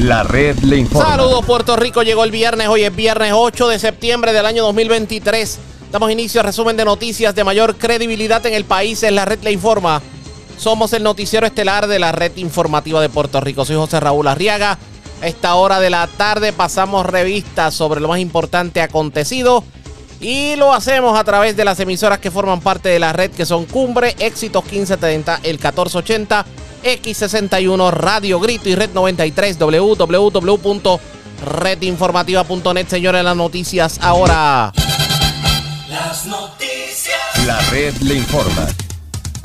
La red le informa. Saludos Puerto Rico, llegó el viernes, hoy es viernes 8 de septiembre del año 2023. Damos inicio a resumen de noticias de mayor credibilidad en el país, en la red le informa. Somos el noticiero estelar de la red informativa de Puerto Rico. Soy José Raúl Arriaga. A esta hora de la tarde pasamos revistas sobre lo más importante acontecido y lo hacemos a través de las emisoras que forman parte de la red que son Cumbre, Éxitos 1570, el 1480, X61, Radio Grito y Red 93, www.redinformativa.net. Señores, las noticias ahora. Las noticias. La red le informa.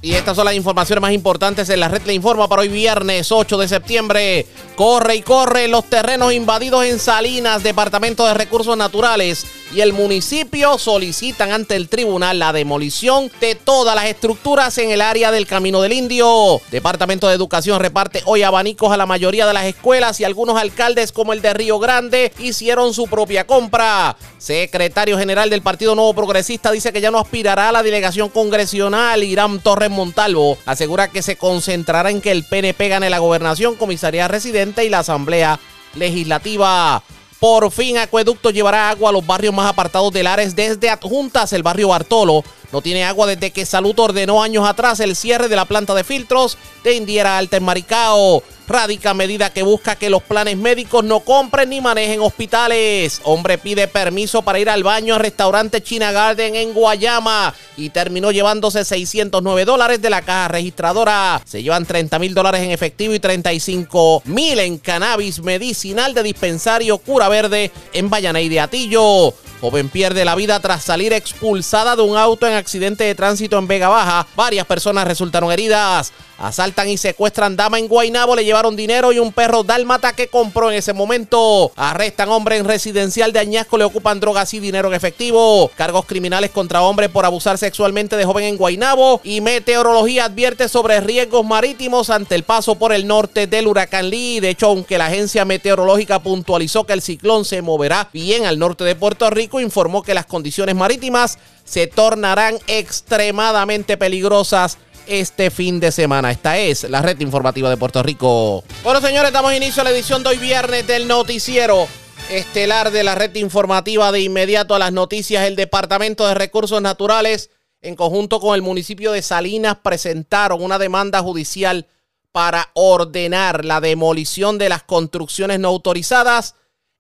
Y estas son las informaciones más importantes en la red le informa para hoy viernes 8 de septiembre. Corre y corre los terrenos invadidos en Salinas, Departamento de Recursos Naturales y el municipio solicitan ante el tribunal la demolición de todas las estructuras en el área del Camino del Indio. Departamento de Educación reparte hoy abanicos a la mayoría de las escuelas y algunos alcaldes como el de Río Grande hicieron su propia compra. Secretario General del Partido Nuevo Progresista dice que ya no aspirará a la delegación congresional. Irán Torres Montalvo asegura que se concentrará en que el PNP gane la gobernación, comisaría residente y la Asamblea Legislativa. Por fin, Acueducto llevará agua a los barrios más apartados de Lares desde Adjuntas, el barrio Bartolo. No tiene agua desde que Salud ordenó años atrás el cierre de la planta de filtros de Indiera Alta en Maricao. Radica medida que busca que los planes médicos no compren ni manejen hospitales. Hombre pide permiso para ir al baño al restaurante China Garden en Guayama y terminó llevándose 609 dólares de la caja registradora. Se llevan 30 mil dólares en efectivo y 35 mil en cannabis medicinal de dispensario Cura Verde en Vallanay de Atillo. Joven pierde la vida tras salir expulsada de un auto en accidente de tránsito en Vega Baja. Varias personas resultaron heridas. Asaltan y secuestran dama en Guaynabo, le llevaron dinero y un perro dálmata que compró en ese momento. Arrestan hombre en residencial de Añasco, le ocupan drogas y dinero en efectivo. Cargos criminales contra hombre por abusar sexualmente de joven en Guaynabo. Y meteorología advierte sobre riesgos marítimos ante el paso por el norte del huracán Lee. De hecho, aunque la agencia meteorológica puntualizó que el ciclón se moverá bien al norte de Puerto Rico, informó que las condiciones marítimas se tornarán extremadamente peligrosas este fin de semana. Esta es la red informativa de Puerto Rico. Bueno, señores, damos inicio a la edición de hoy viernes del noticiero estelar de la red informativa de inmediato a las noticias. El Departamento de Recursos Naturales, en conjunto con el municipio de Salinas, presentaron una demanda judicial para ordenar la demolición de las construcciones no autorizadas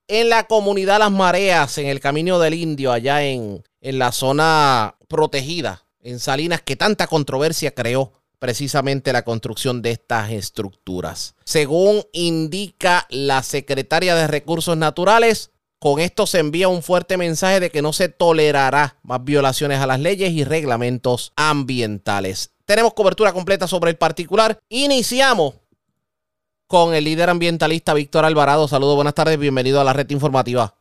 en la comunidad Las Mareas, en el Camino del Indio, allá en, en la zona protegida en Salinas que tanta controversia creó precisamente la construcción de estas estructuras. Según indica la secretaria de Recursos Naturales, con esto se envía un fuerte mensaje de que no se tolerará más violaciones a las leyes y reglamentos ambientales. Tenemos cobertura completa sobre el particular. Iniciamos con el líder ambientalista Víctor Alvarado. Saludos, buenas tardes, bienvenido a la red informativa.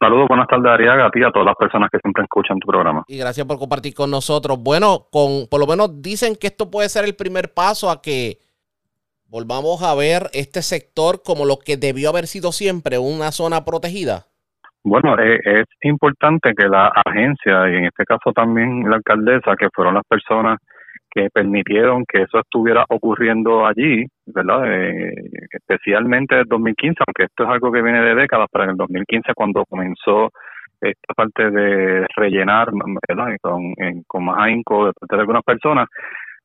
Saludos, buenas tardes, Ariaga, a ti y a todas las personas que siempre escuchan tu programa. Y gracias por compartir con nosotros. Bueno, con por lo menos dicen que esto puede ser el primer paso a que volvamos a ver este sector como lo que debió haber sido siempre, una zona protegida. Bueno, es, es importante que la agencia, y en este caso también la alcaldesa, que fueron las personas que permitieron que eso estuviera ocurriendo allí, ¿verdad? Eh, especialmente en el 2015, aunque esto es algo que viene de décadas, pero en el 2015 cuando comenzó esta parte de rellenar, ¿verdad? Con, con más ahínco de parte de algunas personas,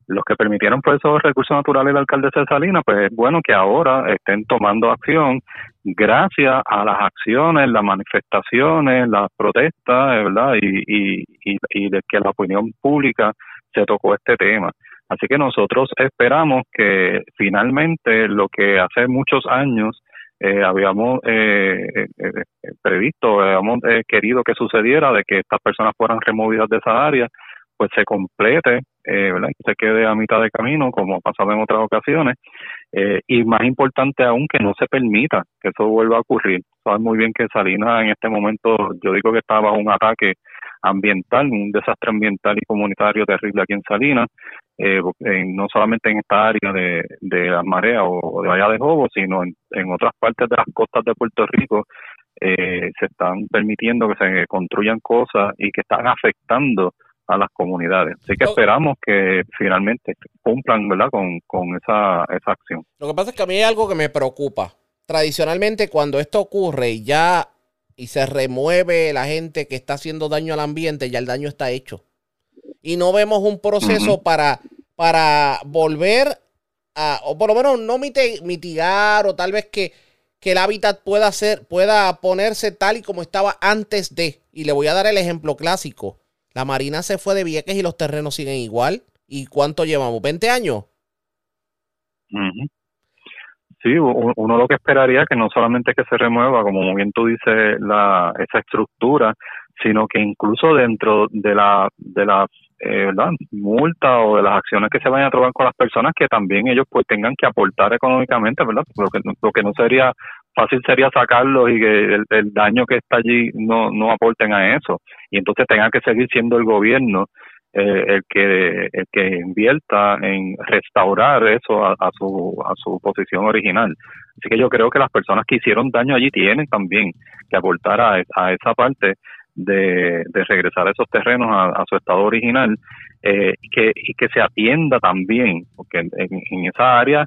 los que permitieron pues esos recursos naturales del alcalde de Salinas, pues es bueno que ahora estén tomando acción gracias a las acciones, las manifestaciones, las protestas, ¿verdad? Y, y, y, y de que la opinión pública se tocó este tema. Así que nosotros esperamos que finalmente lo que hace muchos años eh, habíamos eh, eh, previsto, habíamos querido que sucediera, de que estas personas fueran removidas de esa área, pues se complete, ¿verdad? se quede a mitad de camino, como ha pasado en otras ocasiones, y más importante aún que no se permita que eso vuelva a ocurrir. Sabes muy bien que Salinas en este momento, yo digo que estaba un ataque ambiental, un desastre ambiental y comunitario terrible aquí en Salinas, eh, no solamente en esta área de, de las mareas o de Valle de Jobo, sino en, en, otras partes de las costas de Puerto Rico, eh, se están permitiendo que se construyan cosas y que están afectando a las comunidades. Así que esperamos que finalmente cumplan, ¿verdad?, con, con esa, esa acción. Lo que pasa es que a mí hay algo que me preocupa. Tradicionalmente, cuando esto ocurre y ya y se remueve la gente que está haciendo daño al ambiente, ya el daño está hecho. Y no vemos un proceso para, para volver a, o por lo menos no miti- mitigar, o tal vez que, que el hábitat pueda ser, pueda ponerse tal y como estaba antes de. Y le voy a dar el ejemplo clásico. La Marina se fue de Vieques y los terrenos siguen igual. ¿Y cuánto llevamos? ¿20 años? Sí, uno lo que esperaría es que no solamente que se remueva, como muy bien tú dices, la, esa estructura, sino que incluso dentro de la, de la eh, ¿verdad? multa o de las acciones que se vayan a tomar con las personas, que también ellos pues tengan que aportar económicamente, ¿verdad? Lo que, lo que no sería fácil sería sacarlos y que el, el daño que está allí no, no aporten a eso. Y entonces tenga que seguir siendo el gobierno eh, el que el que invierta en restaurar eso a, su a su posición original. Así que yo creo que las personas que hicieron daño allí tienen también que aportar a, esa parte de, de regresar esos terrenos a, su estado original eh, y que y que se atienda también porque en esa área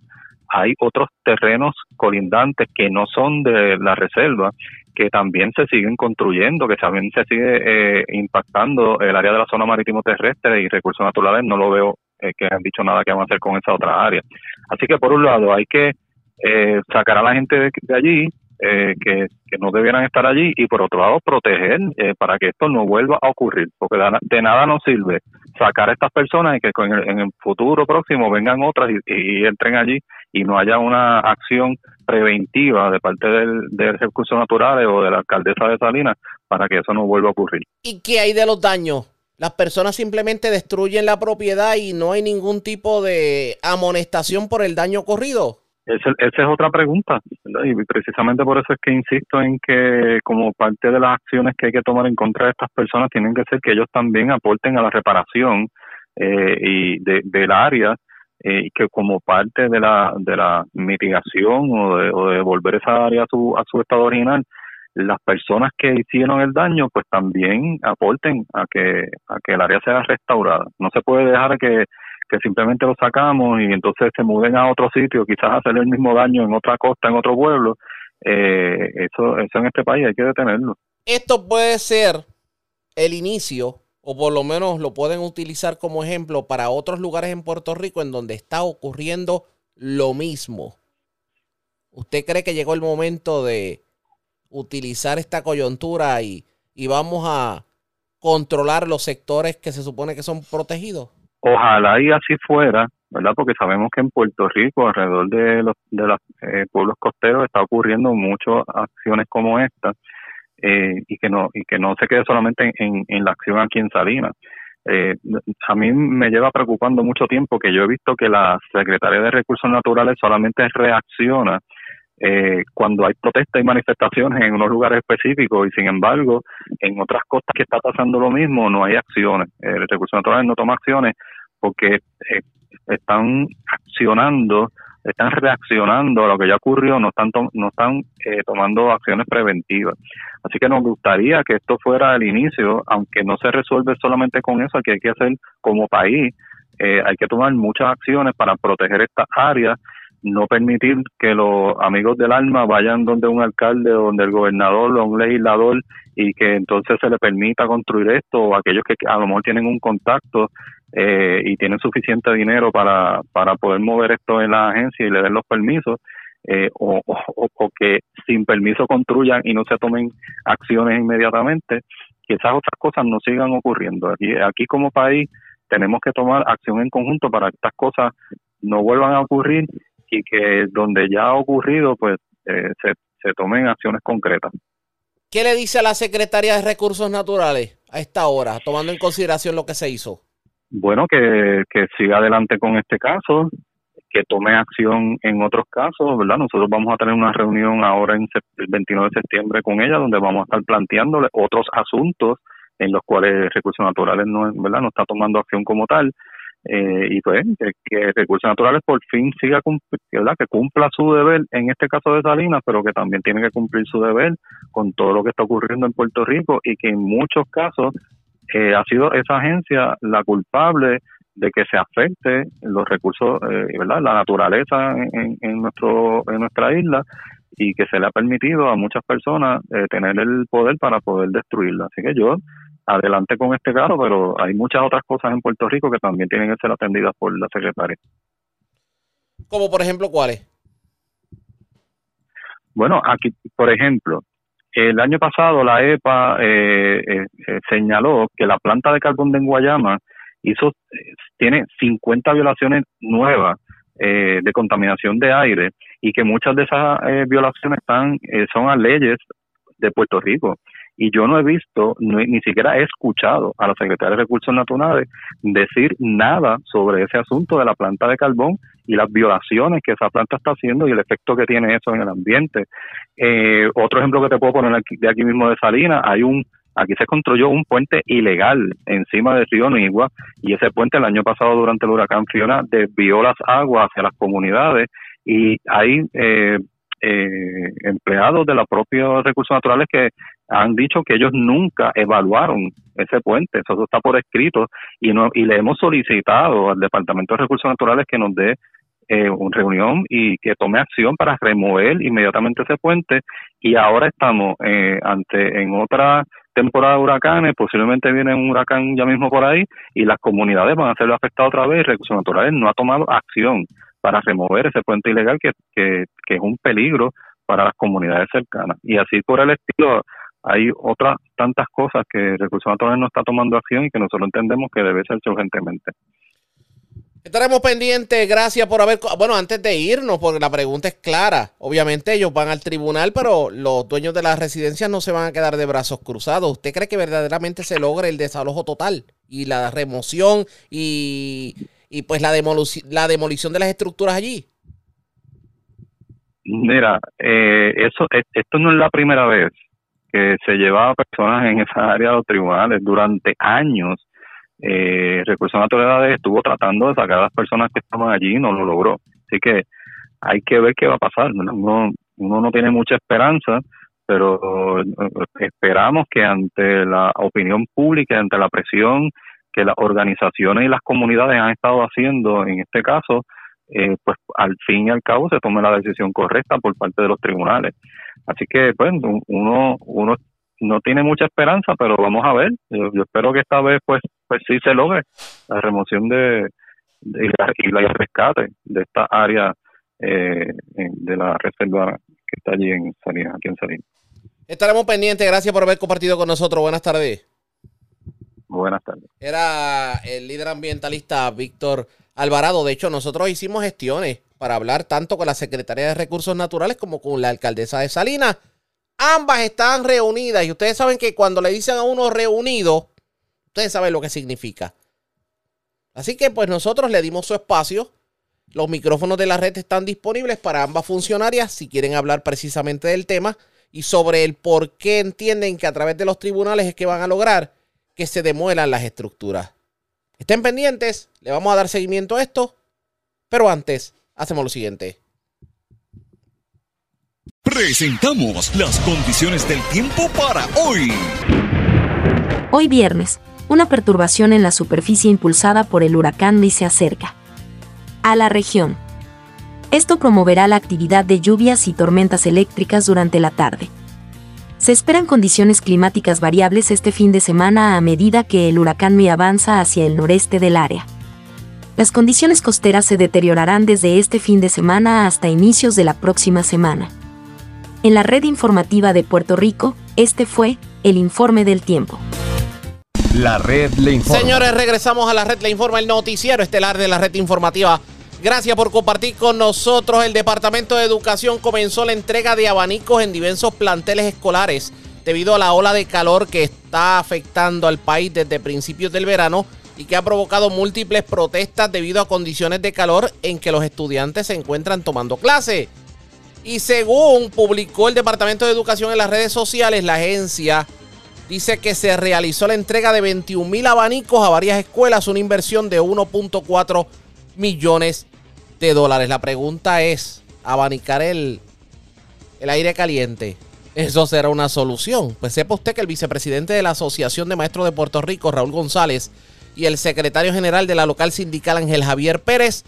hay otros terrenos colindantes que no son de la reserva que también se siguen construyendo, que también se sigue eh, impactando el área de la zona marítimo terrestre y recursos naturales. No lo veo eh, que han dicho nada que van a hacer con esa otra área. Así que por un lado hay que eh, sacar a la gente de, allí eh, que, no debieran estar allí y por otro lado proteger eh, para que esto no vuelva a ocurrir, porque de, nada nos sirve sacar a estas personas y que en el futuro próximo vengan otras y entren allí y no haya una acción preventiva de parte del, de recursos naturales o de la alcaldesa de Salinas para que eso no vuelva a ocurrir. ¿Y qué hay de los daños? Las personas simplemente destruyen la propiedad y no hay ningún tipo de amonestación por el daño ocurrido. Esa es otra pregunta, ¿verdad? y precisamente por eso es que insisto en que como parte de las acciones que hay que tomar en contra de estas personas tienen que ser que ellos también aporten a la reparación eh, y de, del área eh, que como parte de la de la mitigación o de, o de volver esa área a su a su estado original las personas que hicieron el daño pues también aporten a que a que el área sea restaurada no se puede dejar que que simplemente lo sacamos y entonces se muden a otro sitio, quizás hacer el mismo daño en otra costa, en otro pueblo, eh, eso, eso en este país hay que detenerlo. Esto puede ser el inicio, o por lo menos lo pueden utilizar como ejemplo para otros lugares en Puerto Rico en donde está ocurriendo lo mismo. ¿Usted cree que llegó el momento de utilizar esta coyuntura y, y vamos a controlar los sectores que se supone que son protegidos? Ojalá y así fuera, ¿verdad? Porque sabemos que en Puerto Rico, alrededor de los de los eh, pueblos costeros, está ocurriendo muchas acciones como esta eh, y que no y que no se quede solamente en, en la acción aquí en Salinas. Eh, a mí me lleva preocupando mucho tiempo que yo he visto que la Secretaría de Recursos Naturales solamente reacciona eh, cuando hay protestas y manifestaciones en unos lugares específicos y sin embargo en otras costas que está pasando lo mismo no hay acciones. El Recursos Naturales no toma acciones porque eh, están accionando, están reaccionando a lo que ya ocurrió, no están, to- no están eh, tomando acciones preventivas. Así que nos gustaría que esto fuera el inicio, aunque no se resuelve solamente con eso, que hay que hacer como país, eh, hay que tomar muchas acciones para proteger estas áreas, no permitir que los amigos del alma vayan donde un alcalde donde el gobernador o un legislador y que entonces se le permita construir esto o aquellos que a lo mejor tienen un contacto eh, y tienen suficiente dinero para, para poder mover esto en la agencia y le den los permisos eh, o, o, que sin permiso construyan y no se tomen acciones inmediatamente, que esas otras cosas no sigan ocurriendo. Aquí, aquí como país tenemos que tomar acción en conjunto para que estas cosas no vuelvan a ocurrir y que donde ya ha ocurrido pues eh, se, se tomen acciones concretas. ¿Qué le dice a la Secretaría de Recursos Naturales a esta hora, tomando en consideración lo que se hizo? Bueno, que, que siga adelante con este caso, que tome acción en otros casos, ¿verdad? Nosotros vamos a tener una reunión ahora en el 29 de septiembre con ella, donde vamos a estar planteándole otros asuntos en los cuales Recursos Naturales no, ¿verdad? no está tomando acción como tal. Eh, y pues que, Recursos Naturales por fin siga ¿verdad? que cumpla su deber en este caso de Salinas, pero que también tiene que cumplir su deber con todo lo que está ocurriendo en Puerto Rico y que en muchos casos eh, ha sido esa agencia la culpable de que se afecte los recursos, eh, ¿verdad? La naturaleza en, en, nuestro, en nuestra isla y que se le ha permitido a muchas personas eh, tener el poder para poder destruirla. Así que yo adelante con este caso, pero hay muchas otras cosas en Puerto Rico que también tienen que ser atendidas por la secretaria. Como por ejemplo, ¿cuáles? Bueno, aquí, por ejemplo, el año pasado la EPA eh, eh, eh, señaló que la planta de carbón de Guayama hizo, tiene 50 violaciones nuevas de contaminación de aire y que muchas de esas violaciones están son a leyes de Puerto Rico y yo no he visto, ni siquiera he escuchado a la Secretaría de Recursos Naturales decir nada sobre ese asunto de la planta de carbón y las violaciones que esa planta está haciendo y el efecto que tiene eso en el ambiente. Eh, otro ejemplo que te puedo poner aquí, de aquí mismo de Salinas, hay un aquí se construyó un puente ilegal encima del río Nigua y ese puente el año pasado durante el huracán Fiona desvió las aguas hacia las comunidades y hay eh, eh, empleados de los propios recursos naturales que han dicho que ellos nunca evaluaron ese puente, eso está por escrito y no y le hemos solicitado al Departamento de Recursos Naturales que nos dé eh, una reunión y que tome acción para remover inmediatamente ese puente y ahora estamos eh, ante en otra temporada de huracanes, posiblemente viene un huracán ya mismo por ahí y las comunidades van a ser afectadas otra vez y Recursos Naturales no ha tomado acción para remover ese puente ilegal que, que, que es un peligro para las comunidades cercanas. Y así por el estilo, hay otras tantas cosas que Recursos Naturales no está tomando acción y que nosotros entendemos que debe ser urgentemente. Estaremos pendientes, gracias por haber... Bueno, antes de irnos, porque la pregunta es clara. Obviamente ellos van al tribunal, pero los dueños de las residencias no se van a quedar de brazos cruzados. ¿Usted cree que verdaderamente se logre el desalojo total y la remoción y, y pues la, la demolición de las estructuras allí? Mira, eh, eso, esto no es la primera vez que se llevaba personas en esa área de los tribunales. Durante años, eh, Recursos Naturales estuvo tratando de sacar a las personas que estaban allí y no lo logró. Así que hay que ver qué va a pasar. Uno, uno no tiene mucha esperanza, pero eh, esperamos que ante la opinión pública, ante la presión que las organizaciones y las comunidades han estado haciendo en este caso, eh, pues al fin y al cabo se tome la decisión correcta por parte de los tribunales. Así que, pues, uno, uno no tiene mucha esperanza, pero vamos a ver. Yo, espero que esta vez, pues, pues sí se logre la remoción de, y, la, el rescate de esta área eh, de la reserva que está allí en Salinas, aquí en Salinas. Estaremos pendientes. Gracias por haber compartido con nosotros. Buenas tardes. Buenas tardes. Era el líder ambientalista Víctor Alvarado. De hecho, nosotros hicimos gestiones para hablar tanto con la Secretaría de Recursos Naturales como con la alcaldesa de Salinas. Ambas están reunidas y ustedes saben que cuando le dicen a uno reunido, ustedes saben lo que significa. Así que pues nosotros le dimos su espacio. Los micrófonos de la red están disponibles para ambas funcionarias si quieren hablar precisamente del tema y sobre el por qué entienden que a través de los tribunales es que van a lograr que se demuelan las estructuras. Estén pendientes, le vamos a dar seguimiento a esto, pero antes hacemos lo siguiente. Presentamos las condiciones del tiempo para hoy. Hoy viernes, una perturbación en la superficie impulsada por el huracán Lee se acerca a la región. Esto promoverá la actividad de lluvias y tormentas eléctricas durante la tarde. Se esperan condiciones climáticas variables este fin de semana a medida que el huracán Mi avanza hacia el noreste del área. Las condiciones costeras se deteriorarán desde este fin de semana hasta inicios de la próxima semana. En la red informativa de Puerto Rico, este fue el informe del tiempo. La red le informa. Señores, regresamos a la red le informa, el noticiero estelar de la red informativa Gracias por compartir con nosotros. El Departamento de Educación comenzó la entrega de abanicos en diversos planteles escolares debido a la ola de calor que está afectando al país desde principios del verano y que ha provocado múltiples protestas debido a condiciones de calor en que los estudiantes se encuentran tomando clase. Y según publicó el Departamento de Educación en las redes sociales, la agencia dice que se realizó la entrega de 21 mil abanicos a varias escuelas, una inversión de 1.4 millones de dólares. La pregunta es, abanicar el, el aire caliente eso será una solución. Pues sepa usted que el vicepresidente de la Asociación de Maestros de Puerto Rico, Raúl González, y el secretario general de la local sindical, Ángel Javier Pérez,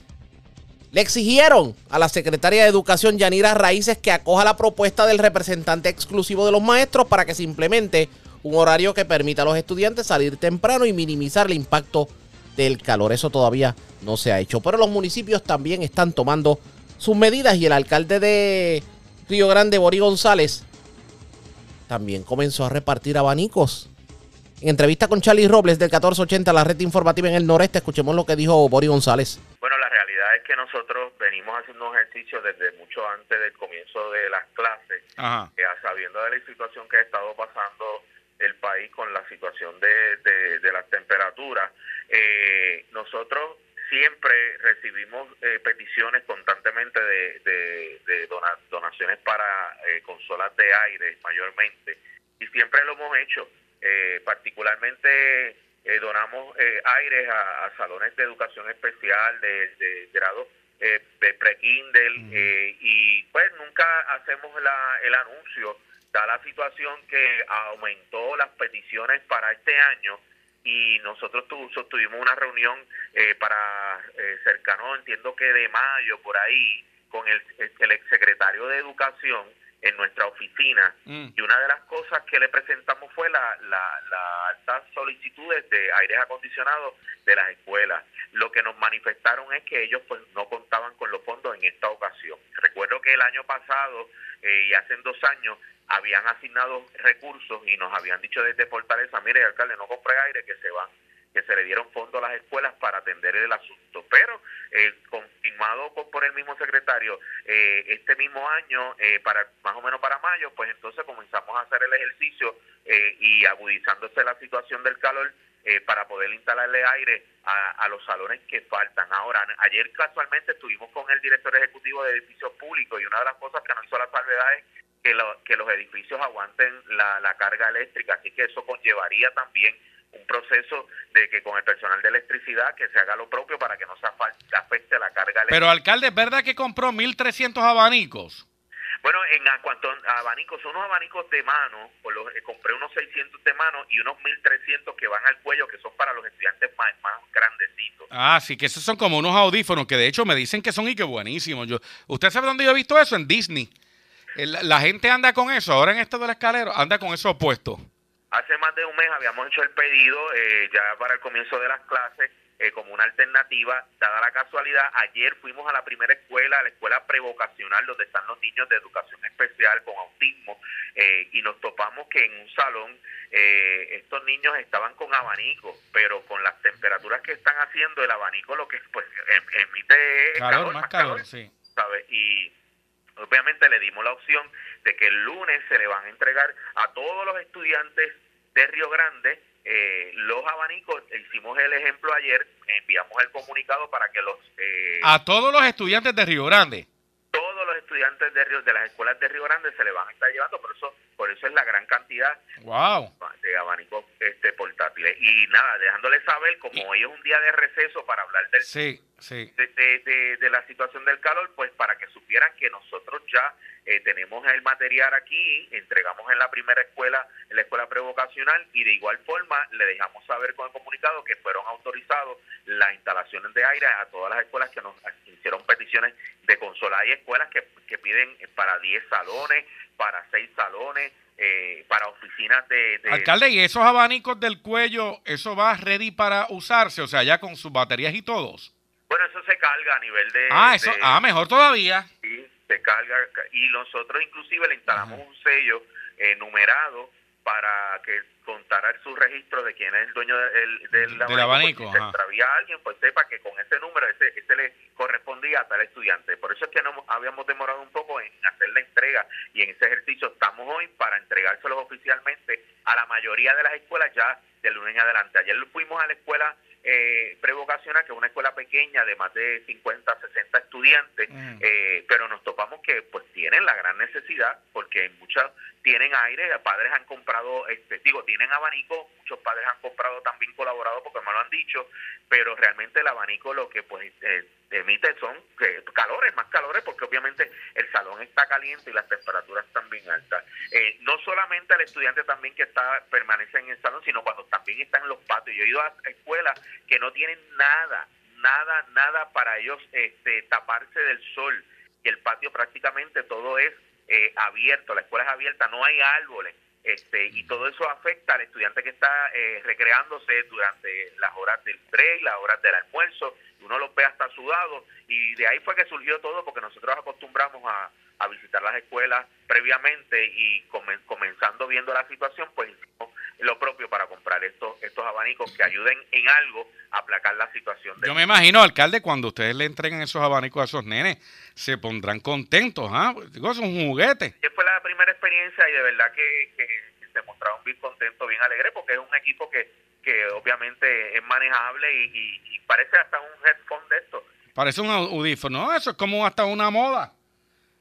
le exigieron a la secretaria de Educación, Yanira Raíces, que acoja la propuesta del representante exclusivo de los maestros para que se implemente un horario que permita a los estudiantes salir temprano y minimizar el impacto del calor. Eso todavía no se ha hecho. Pero los municipios también están tomando sus medidas y el alcalde de Río Grande, Borí González, también comenzó a repartir abanicos. En entrevista con Charlie Robles del 1480, la red informativa en el noreste, escuchemos lo que dijo Borí González. Bueno, la realidad es que nosotros venimos haciendo un ejercicio desde mucho antes del comienzo de las clases, eh, sabiendo de la situación que ha estado pasando el país con la situación de, de, las temperaturas. Eh, nosotros siempre recibimos eh, peticiones constantemente de, de, donaciones para eh, consolas de aire mayormente y siempre lo hemos hecho. Eh, particularmente donamos aires a, salones de educación especial de, de grado de pre-Kindle y pues nunca hacemos la, el anuncio, da la situación que aumentó las peticiones para este año y nosotros tuvimos una reunión eh, para eh, cercano, entiendo que de mayo, por ahí, con el, el exsecretario de Educación en nuestra oficina mm. y una de las cosas que le presentamos fue la, la, la altas solicitudes de aires acondicionados de las escuelas. Lo que nos manifestaron es que ellos pues no contaban con los fondos en esta ocasión. Recuerdo que el año pasado eh, y hace dos años habían asignado recursos y nos habían dicho desde Fortaleza, mire alcalde, no compre aire, que se van que se le dieron fondos a las escuelas para atender el asunto. Pero, eh, confirmado por el mismo secretario, eh, este mismo año, eh, para más o menos para mayo, pues entonces comenzamos a hacer el ejercicio eh, y agudizándose la situación del calor para poder instalarle aire a, a, los salones que faltan. Ahora, ayer casualmente estuvimos con el director ejecutivo de edificios públicos y una de las cosas que nos hizo la salvedad es que, que los edificios aguanten la, la carga eléctrica, así que eso conllevaría también un proceso de que con el personal de electricidad que se haga lo propio para que no se afecte la carga eléctrica. Pero alcalde, ¿es verdad que compró 1.300 abanicos? Bueno, en cuanto a abanicos, son unos abanicos de mano, por los, eh, compré unos 600 de mano y unos 1300 que van al cuello, que son para los estudiantes más, más grandecitos. Ah, sí, que esos son como unos audífonos que de hecho me dicen que son y que buenísimos. Yo, ¿Usted sabe dónde yo he visto eso? En Disney. La gente anda con eso, ahora en esto de la escalera, anda con eso opuesto. Hace más de un mes habíamos hecho el pedido eh, ya para el comienzo de las clases eh, como una alternativa, dada la casualidad, ayer fuimos a la primera escuela, a la escuela prevocacional, donde están los niños de educación especial con autismo, eh, y nos topamos que en un salón estos niños estaban con abanico, pero con las temperaturas que están haciendo, el abanico lo que pues em, emite calor, más calor, sí. Y obviamente le dimos la opción de que el lunes se le van a entregar a todos los estudiantes de Río Grande eh, los abanicos. Hicimos el ejemplo ayer, enviamos el comunicado para que los... Eh, a todos los estudiantes de Río Grande. Todos los estudiantes de Río, de las escuelas de Río Grande se le van a estar llevando, por eso, por eso es la gran cantidad wow. de abanicos este, portátiles. Y nada, dejándoles saber, como hoy es un día de receso para hablar del... Sí sí. de, de, la situación del calor, pues para que supieran que nosotros ya eh, tenemos el material aquí, entregamos en la primera escuela, en la escuela prevocacional, y de igual forma le dejamos saber con el comunicado que fueron autorizados las instalaciones de aire a todas las escuelas que nos hicieron peticiones de consola. Hay escuelas que, que piden para 10 salones, para 6 salones, eh, para oficinas de, de, Alcalde, ¿y esos abanicos del cuello, eso va ready para usarse? O sea, ya con sus baterías y todos. Bueno, eso se carga a nivel de... Ah, eso, ah mejor todavía. Sí, se carga y nosotros inclusive le instalamos un sello eh, numerado para que contara su registro de quién es el dueño del, del, abanico. Si se extravía a alguien, pues sepa que con ese número ese, ese le correspondía a tal estudiante. Por eso es que no habíamos demorado un poco en hacer la entrega y en ese ejercicio estamos hoy para entregárselos oficialmente a la mayoría de las escuelas ya del lunes en adelante. Ayer fuimos a la escuela eh, prevocacional, que es una escuela pequeña de más de 50, 60 estudiantes, mm. eh, pero nos topamos que pues tienen la gran necesidad, porque muchas tienen aire, padres han comprado, este, digo, tienen abanico, muchos padres han comprado también colaborado porque me lo han dicho, pero realmente el abanico lo que pues eh, emite son calores, más calores, porque obviamente el salón está caliente y las temperaturas están bien altas. Eh, no solamente al estudiante también que está permanece en el salón, sino cuando también están en los patios. Yo he ido a escuelas que no tienen nada, nada, nada para ellos este, taparse del sol. Y el patio prácticamente todo es eh, abierto, la escuela es abierta, no hay árboles. Este, y todo eso afecta al estudiante que está eh, recreándose durante las horas del break, las horas del almuerzo, uno los ve hasta sudados, y de ahí fue que surgió todo, porque nosotros acostumbramos a, visitar las escuelas previamente y comenzando viendo la situación, pues hicimos lo propio para comprar estos, estos abanicos que ayuden en algo a aplacar la situación. Yo me imagino, alcalde, cuando ustedes le entreguen esos abanicos a esos nenes, se pondrán contentos, ¿ah? Digo, es un juguete. fue la primera experiencia y de verdad que, se mostraron bien contentos, bien alegres, porque es un equipo que, que obviamente es manejable y, parece hasta un headphone de esto. Parece un audífono, eso es como hasta una moda.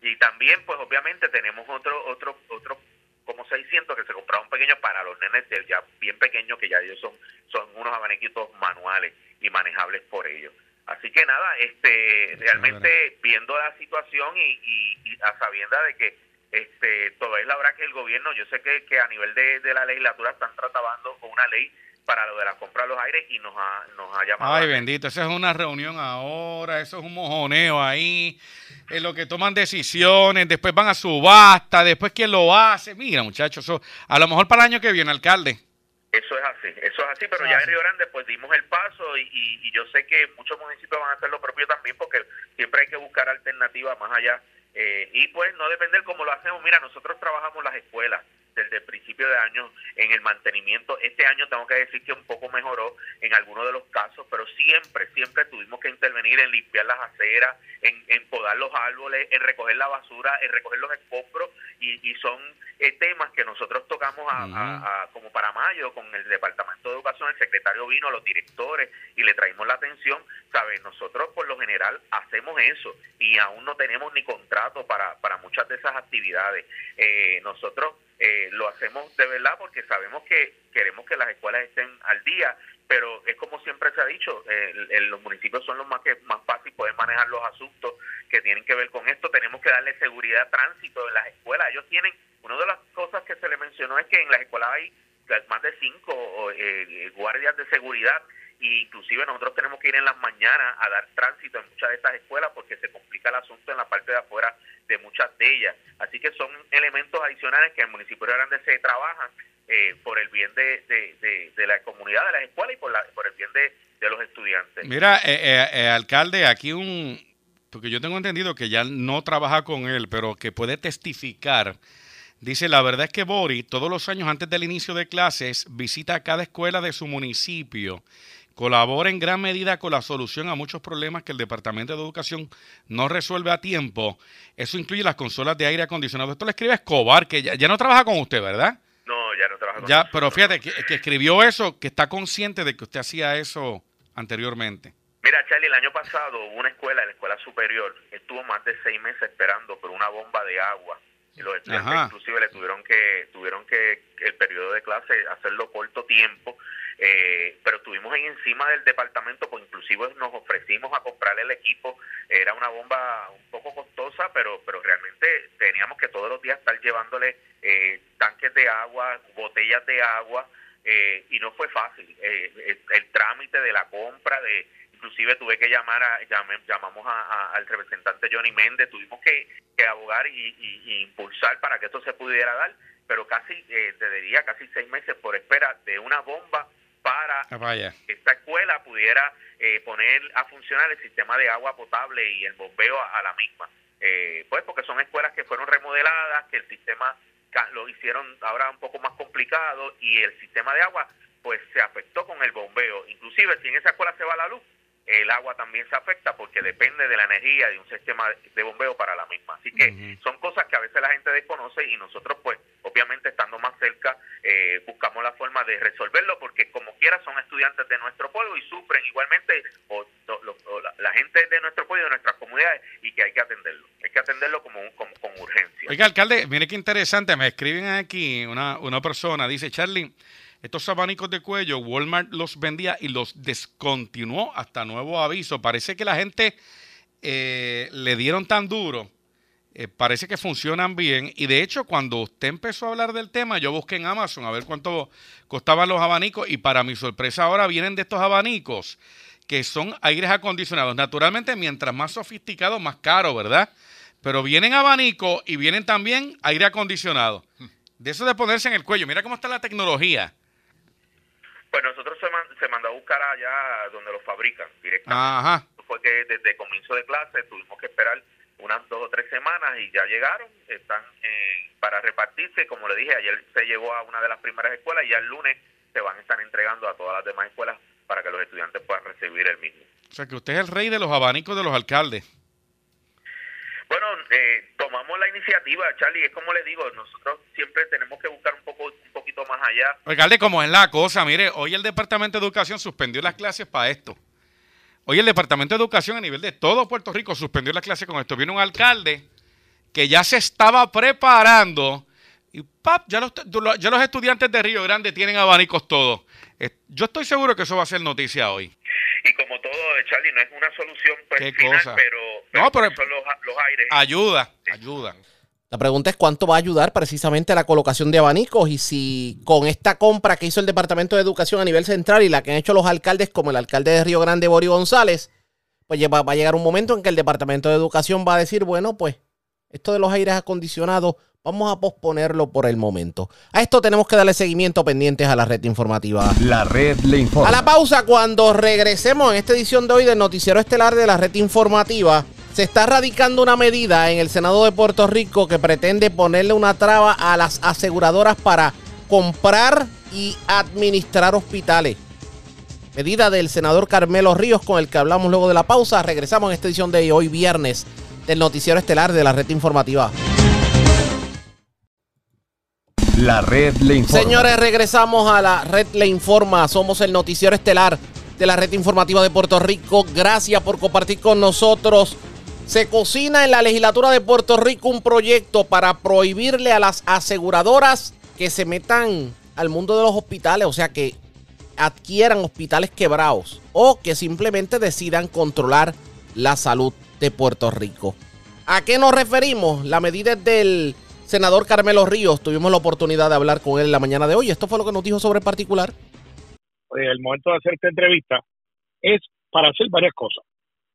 Y también, pues obviamente tenemos otro otro otro como 600 que se compraron pequeños para los nenes ya bien pequeños que ya ellos son son unos abaniquitos manuales y manejables por ellos. Así que nada, este realmente viendo la situación y, a sabienda de que este todavía es la hora que el gobierno, yo sé que, que a nivel de, de la legislatura están tratando con una ley para lo de la compra de los aires y nos ha, nos ha llamado. Ay, bendito, esa es una reunión ahora, eso es un mojoneo ahí, es lo que toman decisiones, después van a subasta, después quién lo hace. Mira, muchachos, eso, a lo mejor para el año que viene, alcalde. Eso es así, eso es así, pero ya en Río Grande pues dimos el paso y, y, yo sé que muchos municipios van a hacer lo propio también porque siempre hay que buscar alternativas más allá eh, y pues no depender cómo lo hacemos. Mira, nosotros trabajamos las escuelas desde el principio de año en el mantenimiento. Este año tengo que decir que un poco mejoró en algunos de los casos, pero siempre, siempre tuvimos que intervenir en limpiar las aceras, en, en podar los árboles, en recoger la basura, en recoger los escombros y, y son eh, temas que nosotros tocamos a, como para mayo con el Departamento de Educación, el secretario vino, los directores y le traímos la atención. ¿Sabes? Nosotros por lo general hacemos eso y aún no tenemos ni contrato para, para muchas de esas actividades. Eh, nosotros eh, lo hacemos de verdad porque sabemos que queremos que las escuelas estén al día, pero es como siempre se ha dicho, eh, los municipios son los más que más fácil poder manejar los asuntos que tienen que ver con esto. Tenemos que darle seguridad a tránsito en las escuelas. Ellos tienen, una de las cosas que se le mencionó es que en las escuelas hay más de cinco eh, guardias de seguridad e inclusive nosotros tenemos que ir en las mañanas a dar tránsito en muchas de estas escuelas porque se complica el asunto en la parte de afuera de muchas de ellas. Así que son elementos adicionales que en el municipio de Grande se trabajan eh, por el bien de, de, la comunidad, de las escuelas y por, la, por el bien de, los estudiantes. Mira, eh, eh, alcalde, aquí un, porque yo tengo entendido que ya no trabaja con él, pero que puede testificar. Dice, la verdad es que Bori todos los años antes del inicio de clases visita cada escuela de su municipio colabora en gran medida con la solución a muchos problemas que el Departamento de Educación no resuelve a tiempo. Eso incluye las consolas de aire acondicionado. Esto lo escribe Escobar, que ya, no trabaja con usted, ¿verdad? No, ya no trabaja con Ya, pero fíjate, que, escribió eso, que está consciente de que usted hacía eso anteriormente. Mira, Charlie, el año pasado hubo una escuela, la escuela superior, estuvo más de seis meses esperando por una bomba de agua. Y los estudiantes inclusive le tuvieron que, tuvieron que el periodo de clase hacerlo corto tiempo eh, pero estuvimos ahí encima del departamento, pues inclusive nos ofrecimos a comprarle el equipo, era una bomba un poco costosa, pero, pero realmente teníamos que todos los días estar llevándole eh, tanques de agua, botellas de agua, eh, y no fue fácil. Eh, el, trámite de la compra, de inclusive tuve que llamar a, llamamos al representante Johnny Méndez, tuvimos que, abogar y, y, impulsar para que esto se pudiera dar, pero casi, eh, te diría, casi seis meses por espera de una bomba para ah, que esta escuela pudiera eh, poner a funcionar el sistema de agua potable y el bombeo a, la misma. Eh, pues porque son escuelas que fueron remodeladas, que el sistema lo hicieron ahora un poco más complicado y el sistema de agua pues se afectó con el bombeo. Inclusive si en esa escuela se va la luz, el agua también se afecta porque depende de la energía de un sistema de bombeo para la misma. Así que son cosas que a veces la gente desconoce y nosotros pues obviamente estando más cerca eh, buscamos la forma de resolverlo porque como quiera son estudiantes de nuestro pueblo y sufren igualmente o, la, gente de nuestro pueblo y de nuestras comunidades y que hay que atenderlo. Hay que atenderlo como, como con urgencia. Oiga, alcalde, mire qué interesante, me escriben aquí una, una persona, dice Charlie, Estos abanicos de cuello, Walmart los vendía y los descontinuó hasta nuevo aviso. Parece que la gente eh, le dieron tan duro. Eh, parece que funcionan bien. Y de hecho, cuando usted empezó a hablar del tema, yo busqué en Amazon a ver cuánto costaban los abanicos. Y para mi sorpresa, ahora vienen de estos abanicos que son aires acondicionados. Naturalmente, mientras más sofisticado, más caro, ¿verdad? Pero vienen abanicos y vienen también aire acondicionado. De eso de ponerse en el cuello. Mira cómo está la tecnología. Pues nosotros se, mandó a buscar allá donde los fabrican directamente. Ajá. Fue que desde comienzo de clase tuvimos que esperar unas dos o tres semanas y ya llegaron, están para repartirse. Como le dije, ayer se llegó a una de las primeras escuelas y ya el lunes se van a estar entregando a todas las demás escuelas para que los estudiantes puedan recibir el mismo. O sea que usted es el rey de los abanicos de los alcaldes. Bueno, eh, tomamos la iniciativa, Charlie, es como le digo, nosotros siempre tenemos que buscar un poco un poquito más allá. Alcalde, como es la cosa, mire, hoy el Departamento de Educación suspendió las clases para esto. Hoy el Departamento de Educación a nivel de todo Puerto Rico suspendió las clases con esto. Viene un alcalde que ya se estaba preparando y ¡pap! Ya los, ya los estudiantes de Río Grande tienen abanicos todos. Eh, yo estoy seguro que eso va a ser noticia hoy. Y como todo, Charlie, no es una solución pues, final, pero, no, pero son los, aires. Ayuda, ayuda. La pregunta es cuánto va a ayudar precisamente la colocación de abanicos y si con esta compra que hizo el Departamento de Educación a nivel central y la que han hecho los alcaldes como el alcalde de Río Grande, Borio González, pues va, va a llegar un momento en que el Departamento de Educación va a decir, bueno, pues esto de los aires acondicionados Vamos a posponerlo por el momento. A esto tenemos que darle seguimiento pendientes a la red informativa. La red le informa. A la pausa, cuando regresemos en esta edición de hoy del Noticiero Estelar de la red informativa, se está radicando una medida en el Senado de Puerto Rico que pretende ponerle una traba a las aseguradoras para comprar y administrar hospitales. Medida del senador Carmelo Ríos con el que hablamos luego de la pausa. Regresamos en esta edición de hoy viernes del Noticiero Estelar de la red informativa. La red le informa. Señores, regresamos a la red le informa. Somos el noticiero estelar de la red informativa de Puerto Rico. Gracias por compartir con nosotros. Se cocina en la legislatura de Puerto Rico un proyecto para prohibirle a las aseguradoras que se metan al mundo de los hospitales, o sea, que adquieran hospitales quebrados o que simplemente decidan controlar la salud de Puerto Rico. ¿A qué nos referimos? La medida es del senador Carmelo Ríos. Tuvimos la oportunidad de hablar con él la mañana de hoy. Esto fue lo que nos dijo sobre el particular. el momento de hacer esta entrevista es para hacer varias cosas.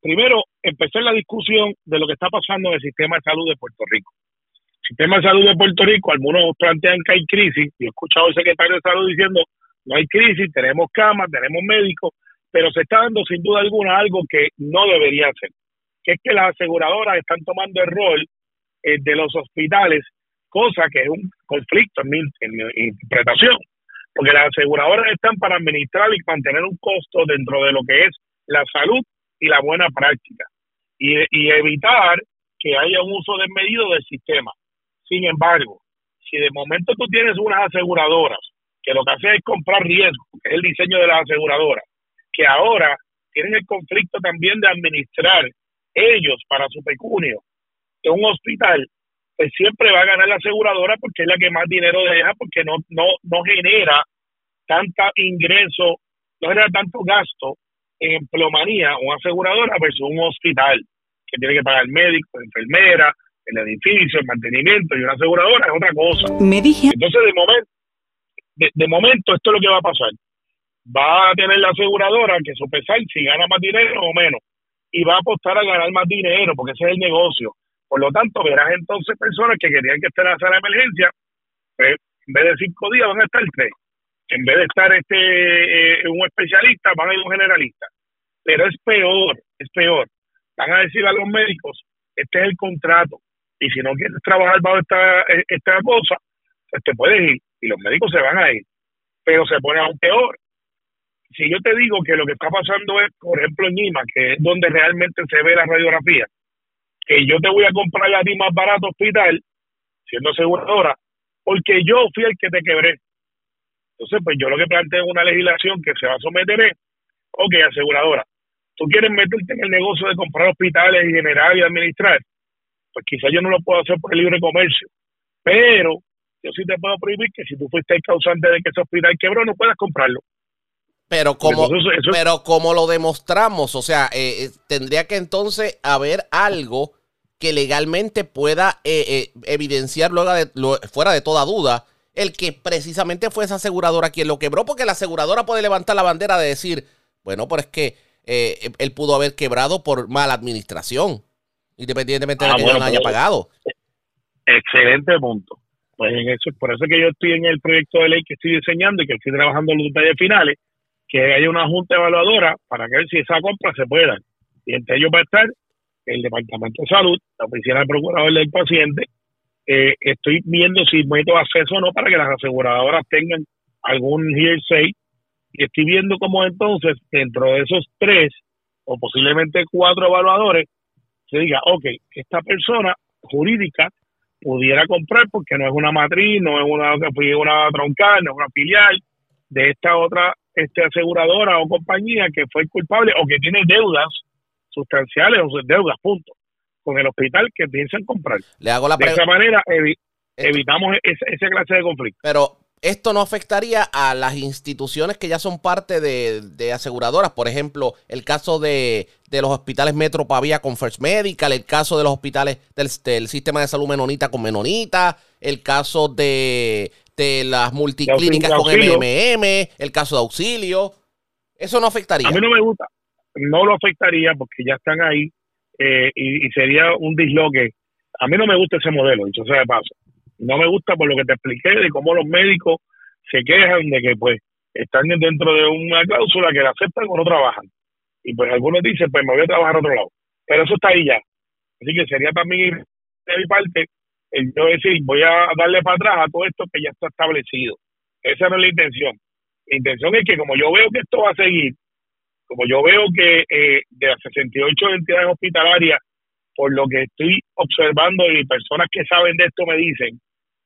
Primero, empezar la discusión de lo que está pasando en el sistema de salud de Puerto Rico. El sistema de salud de Puerto Rico, algunos plantean que hay crisis. Yo he escuchado al secretario de salud diciendo, no hay crisis, tenemos camas, tenemos médicos, pero se está dando sin duda alguna algo que no debería ser, que es que las aseguradoras están tomando el rol eh, de los hospitales cosa que es un conflicto en mi, interpretación, porque las aseguradoras están para administrar y mantener un costo dentro de lo que es la salud y la buena práctica y, evitar que haya un uso desmedido del sistema. Sin embargo, si de momento tú tienes unas aseguradoras que lo que hacen es comprar riesgo, que es el diseño de las aseguradoras, que ahora tienen el conflicto también de administrar ellos para su pecunio en un hospital, pues siempre va a ganar la aseguradora porque es la que más dinero deja, porque no, no, no genera tanta ingreso, no genera tanto gasto en empleomanía, una aseguradora versus un hospital que tiene que pagar médico, enfermera, el edificio, el mantenimiento y una aseguradora es otra cosa. Me dije. Entonces, de momento, de, momento, esto es lo que va a pasar. Va a tener la aseguradora que sopesar si gana más dinero o menos. Y va a apostar a ganar más dinero, porque ese es el negocio. Por lo tanto, verás entonces personas que querían que esté la sala de emergencia, pues, en vez de cinco días van a estar tres. En vez de estar este eh, un especialista, van a ir un generalista. Pero es peor, es peor. Van a decir a los médicos, este es el contrato, y si no quieres trabajar bajo esta, eh, esta cosa, pues te puedes ir, y los médicos se van a ir. Pero se pone aún peor. Si yo te digo que lo que está pasando es, por ejemplo, en IMA, que es donde realmente se ve la radiografía, que yo te voy a comprar a ti más barato hospital, siendo aseguradora, porque yo fui el que te quebré. Entonces, pues yo lo que planteo es una legislación que se va a someter es, ok, aseguradora, tú quieres meterte en el negocio de comprar hospitales y generar y administrar, pues quizás yo no lo puedo hacer por el libre comercio, pero yo sí te puedo prohibir que si tú fuiste el causante de que ese hospital quebró, no puedas comprarlo. Pero como, pero como lo demostramos, o sea, eh, eh, tendría que entonces haber algo que legalmente pueda eh, evidenciar luego de, fuera de toda duda el que precisamente fue esa aseguradora quien lo quebró, porque la aseguradora puede levantar la bandera de decir, bueno, pero es que él pudo haber quebrado por mala administración, independientemente de ah, que no haya pagado. Excelente punto. Pues en eso, por eso que yo estoy en el proyecto de ley que estoy diseñando y que estoy trabajando en los detalles finales, que haya una junta evaluadora para que ver si esa compra se pueda. Y entre ellos va a estar el Departamento de Salud, la Oficina del Procurador del Paciente. Eh, estoy viendo si meto acceso o no para que las aseguradoras tengan algún hearsay. Y estoy viendo cómo entonces, dentro de esos tres o posiblemente cuatro evaluadores, se diga, ok, esta persona jurídica pudiera comprar porque no es una matriz, no es una, una troncal, no es una filial de esta otra este aseguradora o compañía que fue culpable o que tiene deudas sustanciales o deudas, punto, con el hospital que piensan comprar. Le hago la de esa manera evitamos esa, clase de conflicto. Pero esto no afectaría a las instituciones que ya son parte de, aseguradoras. Por ejemplo, el caso de, los hospitales Metro Pavía con First Medical, el caso de los hospitales del, del sistema de salud Menonita con Menonita, el caso de, de las multiclínicas con MMM, el caso de auxilio. Eso no afectaría. A mí no me gusta. No lo afectaría porque ya están ahí eh, y, sería un disloque. A mí no me gusta ese modelo, dicho sea de paso no me gusta por lo que te expliqué de cómo los médicos se quejan de que pues están dentro de una cláusula que la aceptan o no trabajan. Y pues algunos dicen, pues me voy a trabajar a otro lado. Pero eso está ahí ya. Así que sería también de mi parte el yo decir, voy a darle para atrás a todo esto que ya está establecido. Esa no es la intención. La intención es que como yo veo que esto va a seguir, como yo veo que eh, de las 68 entidades hospitalarias, por lo que estoy observando y personas que saben de esto me dicen,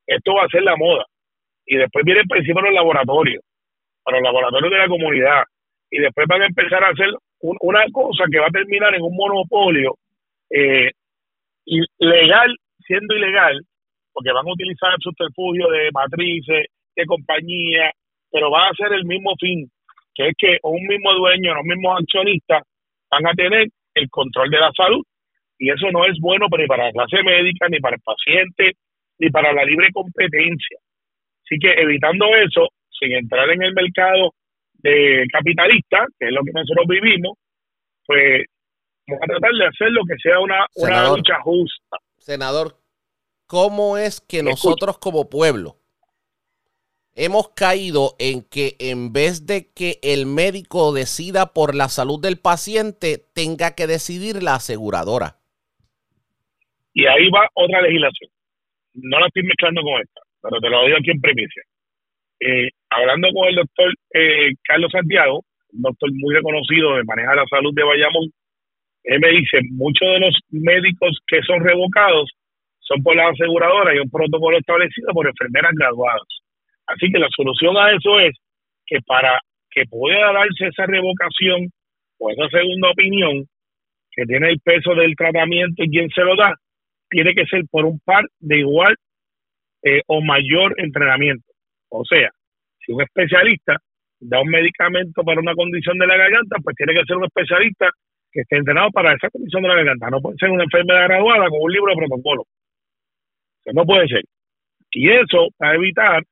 esto va a ser la moda. Y después vienen por encima los laboratorios, para los laboratorios de la comunidad. Y después van a empezar a hacer una cosa que va a terminar en un monopolio eh, ilegal, siendo ilegal, porque van a utilizar el subterfugio de matrices, de compañías, pero va a ser el mismo fin, que es que un mismo dueño, los mismos accionistas van a tener el control de la salud. Y eso no es bueno ni para la clase médica, ni para el paciente, ni para la libre competencia. Así que evitando eso, sin entrar en el mercado de capitalista, que es lo que nosotros vivimos, pues vamos a tratar de hacer lo que sea una, una lucha justa. Senador, ¿cómo es que nosotros como pueblo hemos caído en que en vez de que el médico decida por la salud del paciente, tenga que decidir la aseguradora? Y ahí va otra legislación no la estoy mezclando con esta, pero te lo digo aquí en premisa. Eh, hablando con el doctor eh, Carlos Santiago, un doctor muy reconocido de manejar la salud de Bayamón, él me dice, muchos de los médicos que son revocados son por la aseguradora y un protocolo establecido por enfermeras graduadas. Así que la solución a eso es que para que pueda darse esa revocación o esa segunda opinión, que tiene el peso del tratamiento y quién se lo da, tiene que ser por un par de igual eh, o mayor entrenamiento. O sea, si un especialista da un medicamento para una condición de la garganta, pues tiene que ser un especialista que esté entrenado para esa condición de la garganta. No puede ser una enfermedad graduada con un libro de protocolo. Eso no puede ser. Y eso va a evitar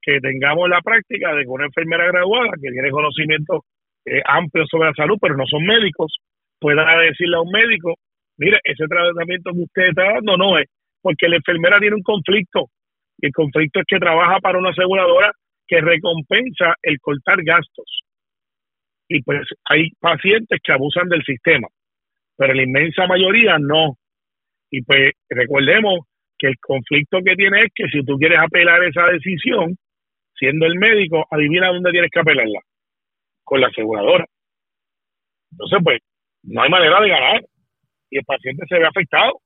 que tengamos la práctica de que una enfermera graduada que tiene conocimiento eh, amplio sobre la salud, pero no son médicos, pueda decirle a un médico mire, ese tratamiento que usted está dando no es, porque la enfermera tiene un conflicto, y el conflicto es que trabaja para una aseguradora que recompensa el cortar gastos. Y pues hay pacientes que abusan del sistema, pero la inmensa mayoría no. Y pues recordemos que el conflicto que tiene es que si tú quieres apelar esa decisión, siendo el médico, adivina dónde tienes que apelarla. Con la aseguradora. Entonces, pues, no hay manera de ganar y el paciente se ve afectado.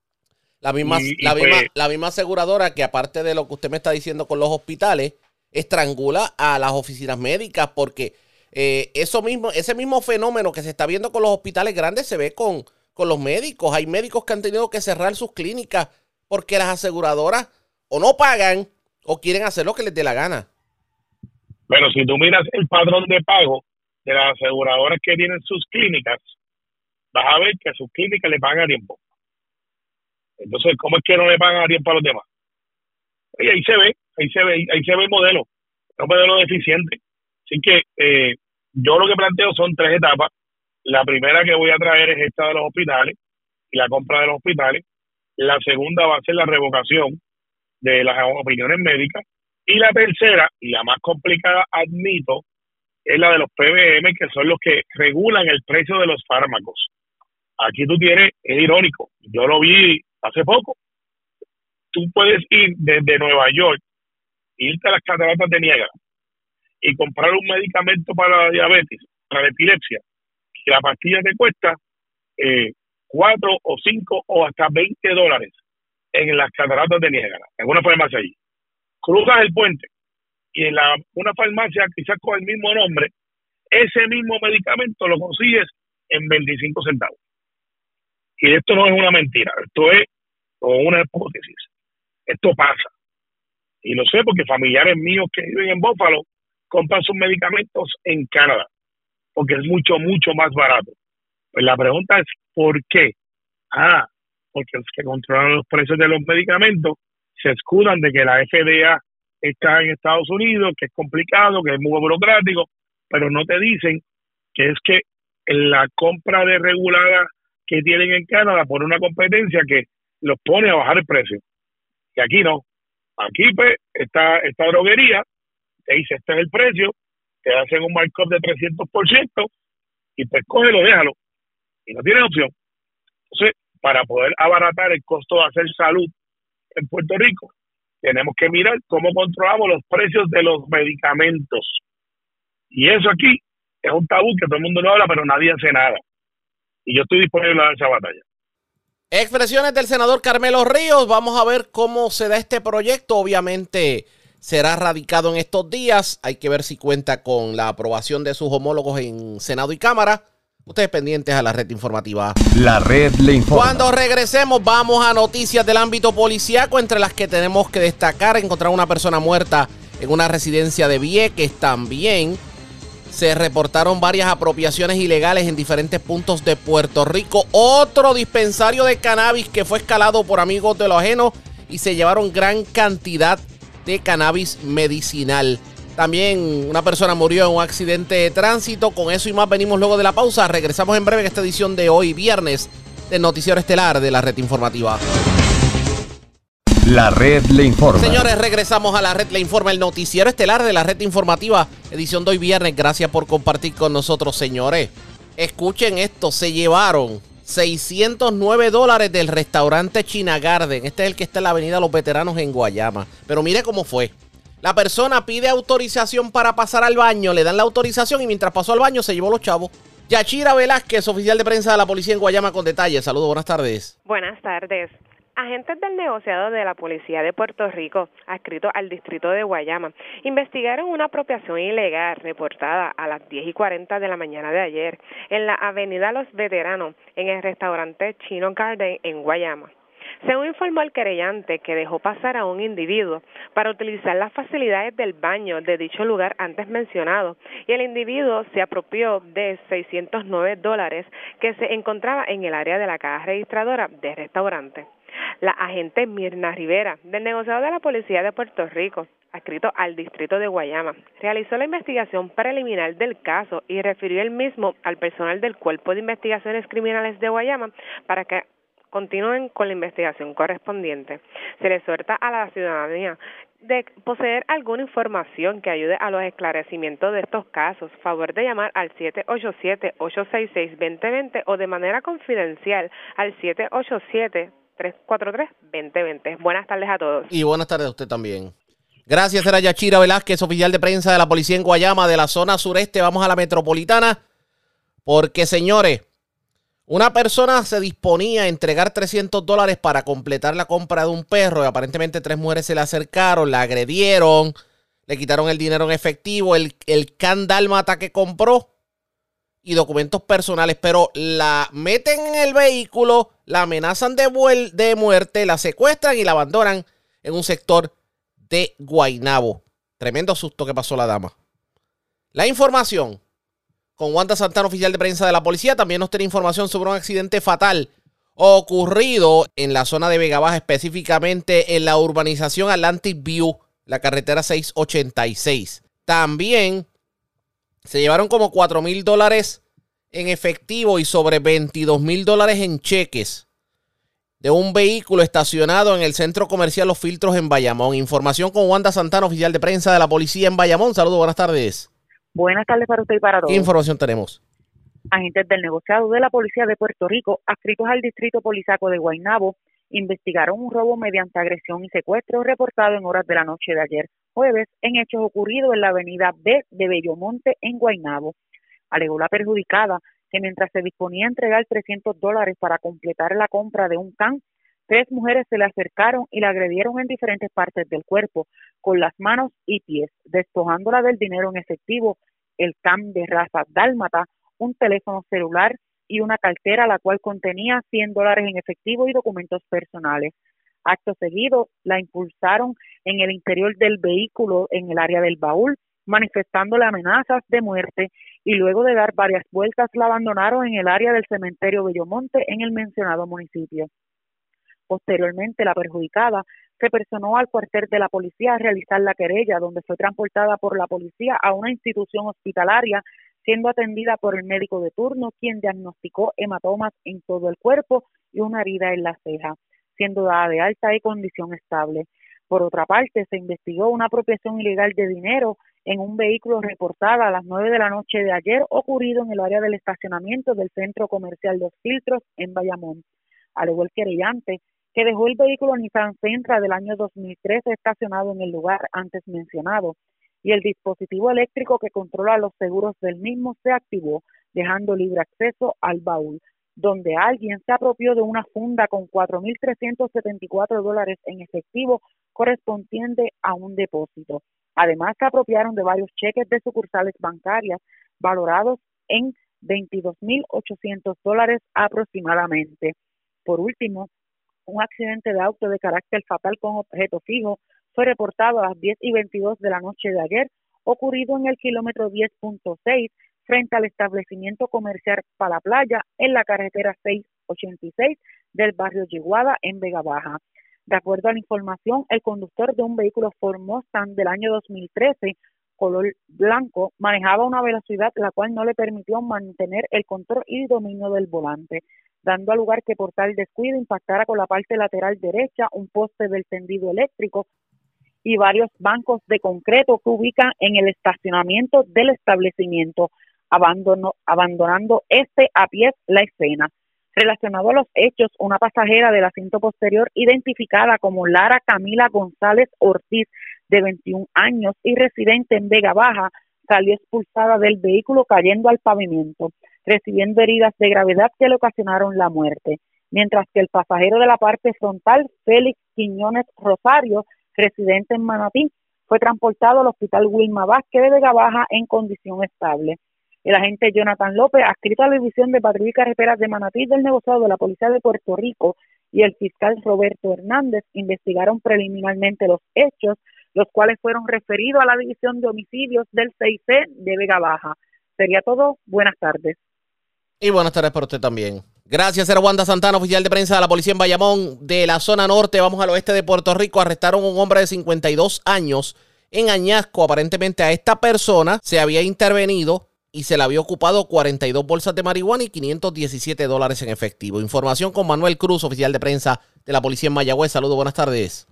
La misma, la, misma, pues la misma aseguradora que aparte de lo que usted me está diciendo con los hospitales, estrangula a las oficinas médicas porque eh, eso mismo, ese mismo fenómeno que se está viendo con los hospitales grandes se ve con, con los médicos. Hay médicos que han tenido que cerrar sus clínicas porque las aseguradoras o no pagan o quieren hacer lo que les dé la gana. Pero si tú miras el padrón de pago de las aseguradoras que tienen sus clínicas, vas a ver que a sus clínicas le pagan a tiempo. Entonces, ¿cómo es que no le pagan a tiempo a los demás? Y ahí se ve, ahí se ve, ahí se ve el modelo, es un modelo deficiente. Así que eh, yo lo que planteo son tres etapas. La primera que voy a traer es esta de los hospitales y la compra de los hospitales. La segunda va a ser la revocación de las opiniones médicas. Y la tercera, y la más complicada, admito, es la de los PBM, que son los que regulan el precio de los fármacos. Aquí tú tienes, es irónico, yo lo vi hace poco. Tú puedes ir desde Nueva York, irte a las cataratas de Niagara y comprar un medicamento para la diabetes, para la epilepsia, que la pastilla te cuesta eh, 4 o 5 o hasta 20 dólares en las cataratas de Niagara, en una farmacia allí. Cruzas el puente y en la, una farmacia quizás con el mismo nombre, ese mismo medicamento lo consigues en 25 centavos. Y esto no es una mentira, esto es una hipótesis. Esto pasa. Y lo sé porque familiares míos que viven en Bófalo compran sus medicamentos en Canadá, porque es mucho, mucho más barato. Pues la pregunta es, ¿por qué? Ah, porque los que controlan los precios de los medicamentos se escudan de que la FDA está en Estados Unidos, que es complicado, que es muy burocrático, pero no te dicen que es que la compra de regulada que tienen en Canadá por una competencia que los pone a bajar el precio. Y aquí no. Aquí pues está esta droguería te dice este es el precio, te hacen un markup de 300% y pues cógelo, déjalo. Y no tienes opción. Entonces, para poder abaratar el costo de hacer salud en Puerto Rico, tenemos que mirar cómo controlamos los precios de los medicamentos. Y eso aquí es un tabú que todo el mundo no habla, pero nadie hace nada. Y yo estoy disponible a dar esa batalla. Expresiones del senador Carmelo Ríos. Vamos a ver cómo se da este proyecto. Obviamente será radicado en estos días. Hay que ver si cuenta con la aprobación de sus homólogos en Senado y Cámara. Ustedes pendientes a la red informativa. La red le informa. Cuando regresemos vamos a noticias del ámbito policíaco, entre las que tenemos que destacar encontrar una persona muerta en una residencia de Vieques también. Se reportaron varias apropiaciones ilegales en diferentes puntos de Puerto Rico. Otro dispensario de cannabis que fue escalado por amigos de lo ajeno y se llevaron gran cantidad de cannabis medicinal. También una persona murió en un accidente de tránsito. Con eso y más venimos luego de la pausa. Regresamos en breve en esta edición de hoy, viernes, del Noticiero Estelar de la Red Informativa. La red le informa. Señores, regresamos a la red le informa, el noticiero estelar de la red informativa, edición de hoy viernes. Gracias por compartir con nosotros, señores. Escuchen esto, se llevaron 609 dólares del restaurante China Garden. Este es el que está en la avenida Los Veteranos en Guayama. Pero mire cómo fue. La persona pide autorización para pasar al baño, le dan la autorización y mientras pasó al baño se llevó los chavos. Yachira Velázquez, oficial de prensa de la policía en Guayama con detalles. Saludos, buenas tardes. Buenas tardes. Agentes del negociado de la Policía de Puerto Rico, adscrito al distrito de Guayama, investigaron una apropiación ilegal reportada a las 10 y 40 de la mañana de ayer en la Avenida Los Veteranos, en el restaurante Chino Garden en Guayama. Según informó el querellante que dejó pasar a un individuo para utilizar las facilidades del baño de dicho lugar antes mencionado y el individuo se apropió de 609 dólares que se encontraba en el área de la caja registradora del restaurante. La agente Mirna Rivera, del negociado de la Policía de Puerto Rico, adscrito al distrito de Guayama, realizó la investigación preliminar del caso y refirió el mismo al personal del Cuerpo de Investigaciones Criminales de Guayama para que continúen con la investigación correspondiente. Se le suelta a la ciudadanía de poseer alguna información que ayude a los esclarecimientos de estos casos, favor de llamar al 787-866-2020 o de manera confidencial al 787-343-2020. Buenas tardes a todos. Y buenas tardes a usted también. Gracias, era Yachira Velázquez, oficial de prensa de la policía en Guayama, de la zona sureste. Vamos a la metropolitana, porque señores, una persona se disponía a entregar 300 dólares para completar la compra de un perro y aparentemente tres mujeres se le acercaron, la agredieron, le quitaron el dinero en efectivo, el, el can que compró y documentos personales, pero la meten en el vehículo, la amenazan de, muerte, la secuestran y la abandonan en un sector de Guainabo. Tremendo susto que pasó la dama. La información con Wanda Santana, oficial de prensa de la policía, también nos tiene información sobre un accidente fatal ocurrido en la zona de Vega Baja, específicamente en la urbanización Atlantic View, la carretera 686. También se llevaron como 4 mil dólares en efectivo y sobre 22 mil dólares en cheques de un vehículo estacionado en el centro comercial Los Filtros en Bayamón. Información con Wanda Santana, oficial de prensa de la policía en Bayamón. Saludos, buenas tardes. Buenas tardes para usted y para todos. ¿Qué información tenemos? Agentes del negociado de la Policía de Puerto Rico, adscritos al Distrito Polisaco de Guaynabo, investigaron un robo mediante agresión y secuestro reportado en horas de la noche de ayer jueves en hechos ocurridos en la avenida B de Bellomonte en Guaynabo. Alegó la perjudicada que mientras se disponía a entregar 300 dólares para completar la compra de un can, tres mujeres se le acercaron y la agredieron en diferentes partes del cuerpo, con las manos y pies, despojándola del dinero en efectivo, el can de raza dálmata, un teléfono celular y una cartera la cual contenía 100 dólares en efectivo y documentos personales. Acto seguido, la impulsaron en el interior del vehículo en el área del baúl, manifestándole amenazas de muerte y luego de dar varias vueltas la abandonaron en el área del cementerio Bellomonte en el mencionado municipio. Posteriormente, la perjudicada se personó al cuartel de la policía a realizar la querella, donde fue transportada por la policía a una institución hospitalaria, siendo atendida por el médico de turno, quien diagnosticó hematomas en todo el cuerpo y una herida en la ceja, siendo dada de alta y condición estable. Por otra parte, se investigó una apropiación ilegal de dinero en un vehículo reportada a las nueve de la noche de ayer, ocurrido en el área del estacionamiento del Centro Comercial Los Filtros en Bayamón. Al igual que querellante, que dejó el vehículo Nissan Sentra del año 2013 estacionado en el lugar antes mencionado, y el dispositivo eléctrico que controla los seguros del mismo se activó, dejando libre acceso al baúl, donde alguien se apropió de una funda con 4.374 dólares en efectivo correspondiente a un depósito. Además, se apropiaron de varios cheques de sucursales bancarias valorados en 22.800 dólares aproximadamente. Por último, un accidente de auto de carácter fatal con objeto fijo fue reportado a las 10 y 22 de la noche de ayer, ocurrido en el kilómetro 10.6 frente al establecimiento comercial Para Playa en la carretera 686 del barrio Yiguada en Vega Baja. De acuerdo a la información, el conductor de un vehículo Ford del año 2013, color blanco, manejaba una velocidad la cual no le permitió mantener el control y dominio del volante, dando a lugar que por tal descuido impactara con la parte lateral derecha un poste del tendido eléctrico y varios bancos de concreto que ubican en el estacionamiento del establecimiento, abandonando este a pie la escena. Relacionado a los hechos, una pasajera del asiento posterior identificada como Lara Camila González Ortiz, de 21 años y residente en Vega Baja, salió expulsada del vehículo cayendo al pavimento, recibiendo heridas de gravedad que le ocasionaron la muerte, mientras que el pasajero de la parte frontal, Félix Quiñones Rosario, residente en Manatí, fue transportado al hospital Wilma Vázquez de Vega Baja en condición estable. El agente Jonathan López, adscrito a la División de Patrulla Carreteras de Manatí del negociado de la Policía de Puerto Rico, y el fiscal Roberto Hernández investigaron preliminarmente los hechos, los cuales fueron referidos a la División de Homicidios del 6C de Vega Baja. Sería todo. Buenas tardes. Y buenas tardes para usted también. Gracias, era Wanda Santana, oficial de prensa de la policía en Bayamón, de la zona norte. Vamos al oeste de Puerto Rico. Arrestaron a un hombre de 52 años en Añasco. Aparentemente a esta persona se había intervenido y se le había ocupado 42 bolsas de marihuana y 517 dólares en efectivo. Información con Manuel Cruz, oficial de prensa de la policía en Mayagüez. Saludos, buenas tardes.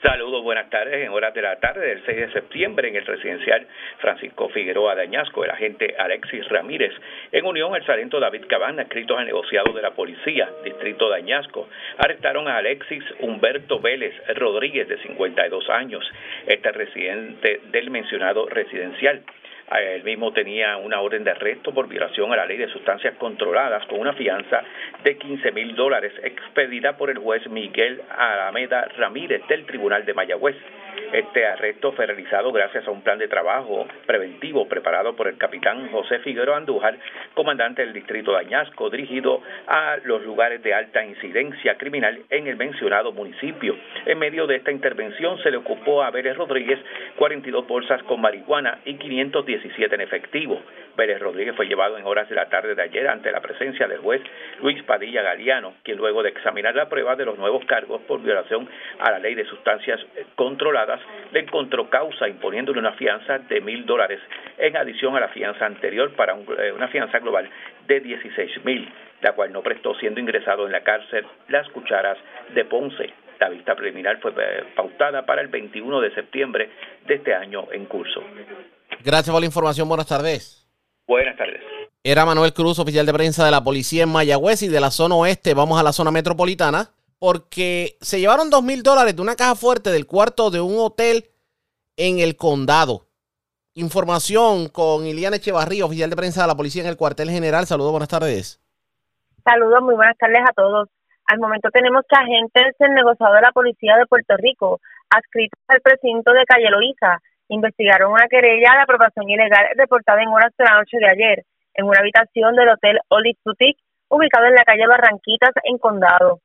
Saludos, buenas tardes. En horas de la tarde del 6 de septiembre, en el residencial Francisco Figueroa de Añasco, el agente Alexis Ramírez, en unión al sargento David Cabana, escritos al negociado de la policía, distrito de Añasco, arrestaron a Alexis Humberto Vélez Rodríguez, de 52 años, este residente del mencionado residencial El mismo tenía una orden de arresto por violación a la ley de sustancias controladas con una fianza de 15 mil dólares expedida por el juez Miguel Alameda Ramírez del Tribunal de Mayagüez. Este arresto fue realizado gracias a un plan de trabajo preventivo preparado por el capitán José Figueroa Andújar, comandante del distrito de Añasco, dirigido a los lugares de alta incidencia criminal en el mencionado municipio. En medio de esta intervención se le ocupó a Vélez Rodríguez 42 bolsas con marihuana y 517 en efectivo. Vélez Rodríguez fue llevado en horas de la tarde de ayer ante la presencia del juez Luis Padilla Galeano, quien luego de examinar la prueba de los nuevos cargos por violación a la ley de sustancias controladas, le encontró causa imponiéndole una fianza de mil dólares en adición a la fianza anterior para eh, una fianza global de 16 mil, la cual no prestó siendo ingresado en la cárcel Las Cucharas de Ponce. La vista preliminar fue eh, pautada para el 21 de septiembre de este año en curso. Gracias por la información. Buenas tardes. Buenas tardes. Era Manuel Cruz, oficial de prensa de la policía en Mayagüez y de la zona oeste. Vamos a la zona metropolitana porque se llevaron dos mil dólares de una caja fuerte del cuarto de un hotel en el condado. Información con Iliana Echevarría, oficial de prensa de la policía en el cuartel general. Saludos, buenas tardes. Saludos, muy buenas tardes a todos. Al momento tenemos que agentes del negociado de la policía de Puerto Rico, adscritos al precinto de Calle Loíza, investigaron una querella de aprobación ilegal reportada en horas de la noche de ayer en una habitación del Hotel Olive Boutique ubicado en la calle Barranquitas en Condado.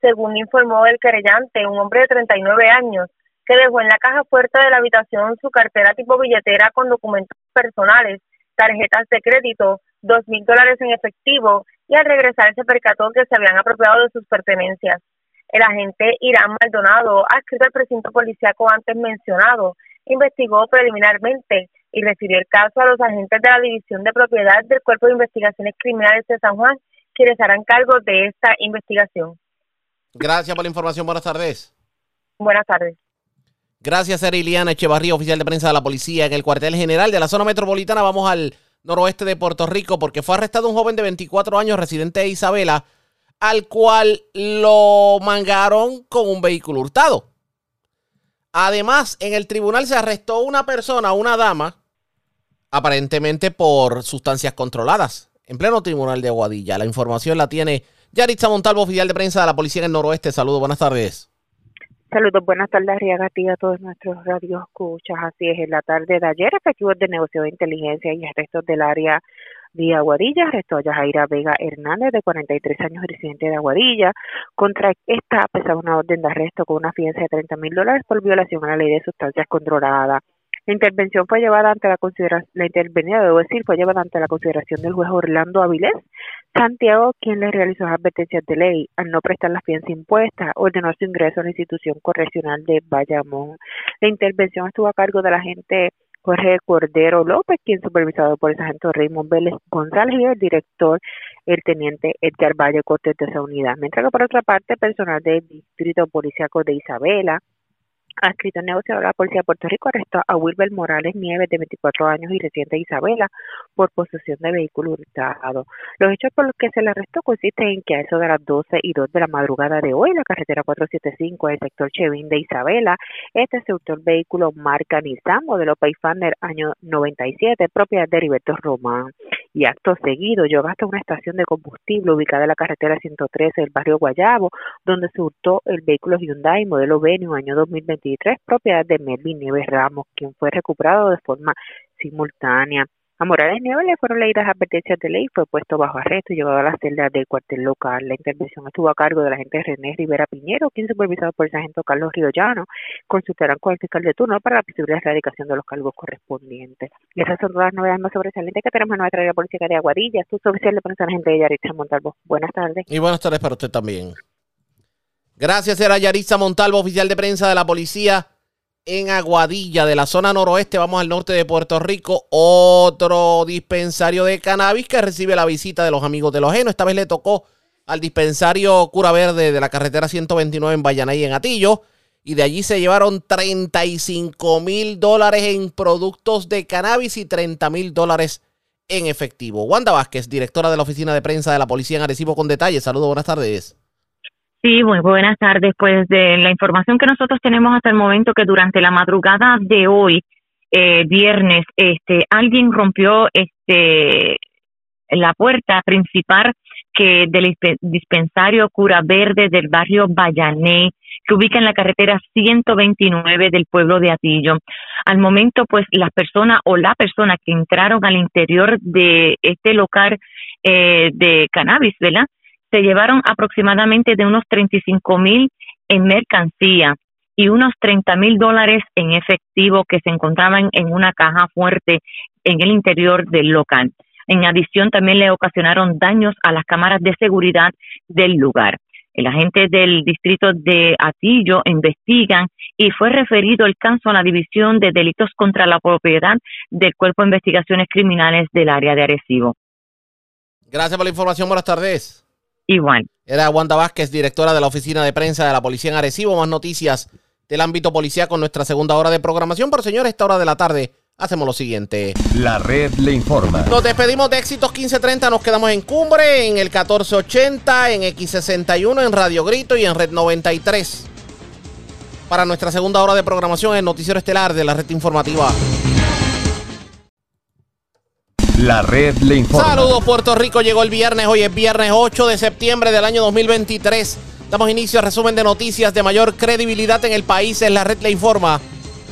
Según informó el querellante, un hombre de 39 años que dejó en la caja fuerte de la habitación su cartera tipo billetera con documentos personales, tarjetas de crédito, dos mil dólares en efectivo y al regresar se percató que se habían apropiado de sus pertenencias. El agente Irán Maldonado, adscrito al precinto policiaco antes mencionado, investigó preliminarmente y refirió el caso a los agentes de la División de Propiedad del Cuerpo de Investigaciones Criminales de San Juan, quienes harán cargo de esta investigación. Gracias por la información. Buenas tardes. Buenas tardes. Gracias, Eriliana Echevarría, oficial de prensa de la policía en el cuartel general de la zona metropolitana. Vamos al noroeste de Puerto Rico porque fue arrestado un joven de 24 años residente de Isabela al cual lo mangaron con un vehículo hurtado. Además, en el tribunal se arrestó una persona, una dama, aparentemente por sustancias controladas, en pleno tribunal de Aguadilla. La información la tiene Yaritza Montalvo, oficial de prensa de la policía en el noroeste. Saludos, buenas tardes. Saludos, buenas tardes, Riagatí, a todos nuestros radios escuchas. Así es, en la tarde de ayer, efectivos de negocio de inteligencia y arrestos del área de Aguadilla arrestó a Yajaira Vega Hernández, de 43 años, residente de Aguadilla. Contra esta pesaba una orden de arresto con una fianza de 30 mil dólares por violación a la ley de sustancias controladas. La intervención fue llevada ante la consideración, la intervenida, debo decir, fue llevada ante la consideración del juez Orlando Avilés Santiago, quien le realizó las advertencias de ley al no prestar la fianza impuesta, ordenó su ingreso a la institución correccional de Bayamón. La intervención estuvo a cargo de la agente Jorge Cordero López, quien supervisado por el sargento Raymond Vélez González y el director, el teniente Edgar Valle Cortés de esa unidad. Mientras que por otra parte, personal del Distrito Policiaco de Isabela, adscrito negociador de la Policía de Puerto Rico, arrestó a Wilber Morales Nieves, de 24 años y residente de Isabela, por posesión de vehículo hurtado. Los hechos por los que se le arrestó consisten en que a eso de las 12 y 2 de la madrugada de hoy, la carretera 475 del sector Chevin de Isabela, este sector vehículo marca Nissan, modelo Pathfinder año 97, propiedad de Heriberto Román. Y acto seguido, yo gasto una estación de combustible ubicada en la carretera 113 del barrio Guayabo, donde se hurtó el vehículo Hyundai modelo Venue año 2021 propiedad de Melvin Nieves Ramos, quien fue recuperado de forma simultánea. A Morales Nieves le fueron leídas advertencias de ley fue puesto bajo arresto y llevado a la celda del cuartel local. La intervención estuvo a cargo de la agente René Rivera Piñero, quien supervisado por el sargento Carlos Llano, consultarán con el fiscal de turno para la posible erradicación de los cargos correspondientes. Esas son todas las novedades más sobresalientes que tenemos en nuestra área política de Aguadilla. Su oficial de prensa, la gente de Yaritza Montalvo. Buenas tardes. Y buenas tardes para usted también. Gracias, era Yaritza Montalvo, oficial de prensa de la policía en Aguadilla, de la zona noroeste. Vamos al norte de Puerto Rico. Otro dispensario de cannabis que recibe la visita de los amigos de los ajenos. Esta vez le tocó al dispensario Cura Verde de la carretera 129 en Vallanay, en Atillo. Y de allí se llevaron 35 mil dólares en productos de cannabis y 30 mil dólares en efectivo. Wanda Vázquez, directora de la oficina de prensa de la policía en Arecibo, con detalles. Saludos, buenas tardes. Sí, muy buenas tardes. Pues de la información que nosotros tenemos hasta el momento que durante la madrugada de hoy eh, viernes, este, alguien rompió este la puerta principal que del dispensario Cura Verde del barrio Bayané, que ubica en la carretera 129 del pueblo de Atillo. Al momento, pues las personas o la persona que entraron al interior de este local eh, de cannabis, ¿verdad? Se llevaron aproximadamente de unos 35 mil en mercancía y unos 30 mil dólares en efectivo que se encontraban en una caja fuerte en el interior del local. En adición, también le ocasionaron daños a las cámaras de seguridad del lugar. El agente del distrito de Atillo investigan y fue referido el caso a la División de Delitos contra la Propiedad del Cuerpo de Investigaciones Criminales del área de Arecibo. Gracias por la información. Buenas tardes. Igual. Era Wanda Vázquez, directora de la Oficina de Prensa de la Policía en Arecibo. Más noticias del ámbito policial con nuestra segunda hora de programación. Pero señores, esta hora de la tarde hacemos lo siguiente. La red le informa. Nos despedimos de Éxitos 1530, nos quedamos en Cumbre, en el 1480, en X61, en Radio Grito y en Red 93. Para nuestra segunda hora de programación, el noticiero estelar de la red informativa. La red le informa. Saludos Puerto Rico, llegó el viernes, hoy es viernes 8 de septiembre del año 2023. Damos inicio a resumen de noticias de mayor credibilidad en el país en la red le informa.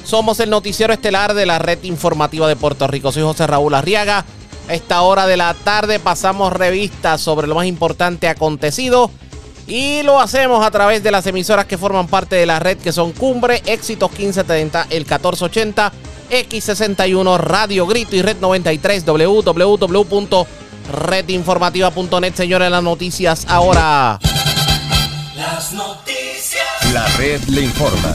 Somos el noticiero estelar de la red informativa de Puerto Rico. Soy José Raúl Arriaga. A esta hora de la tarde pasamos revistas sobre lo más importante acontecido y lo hacemos a través de las emisoras que forman parte de la red que son Cumbre, Éxitos 1570, el 1480, X61, Radio Grito y Red 93, www.redinformativa.net. Señores, las noticias ahora. Las noticias. La red le informa.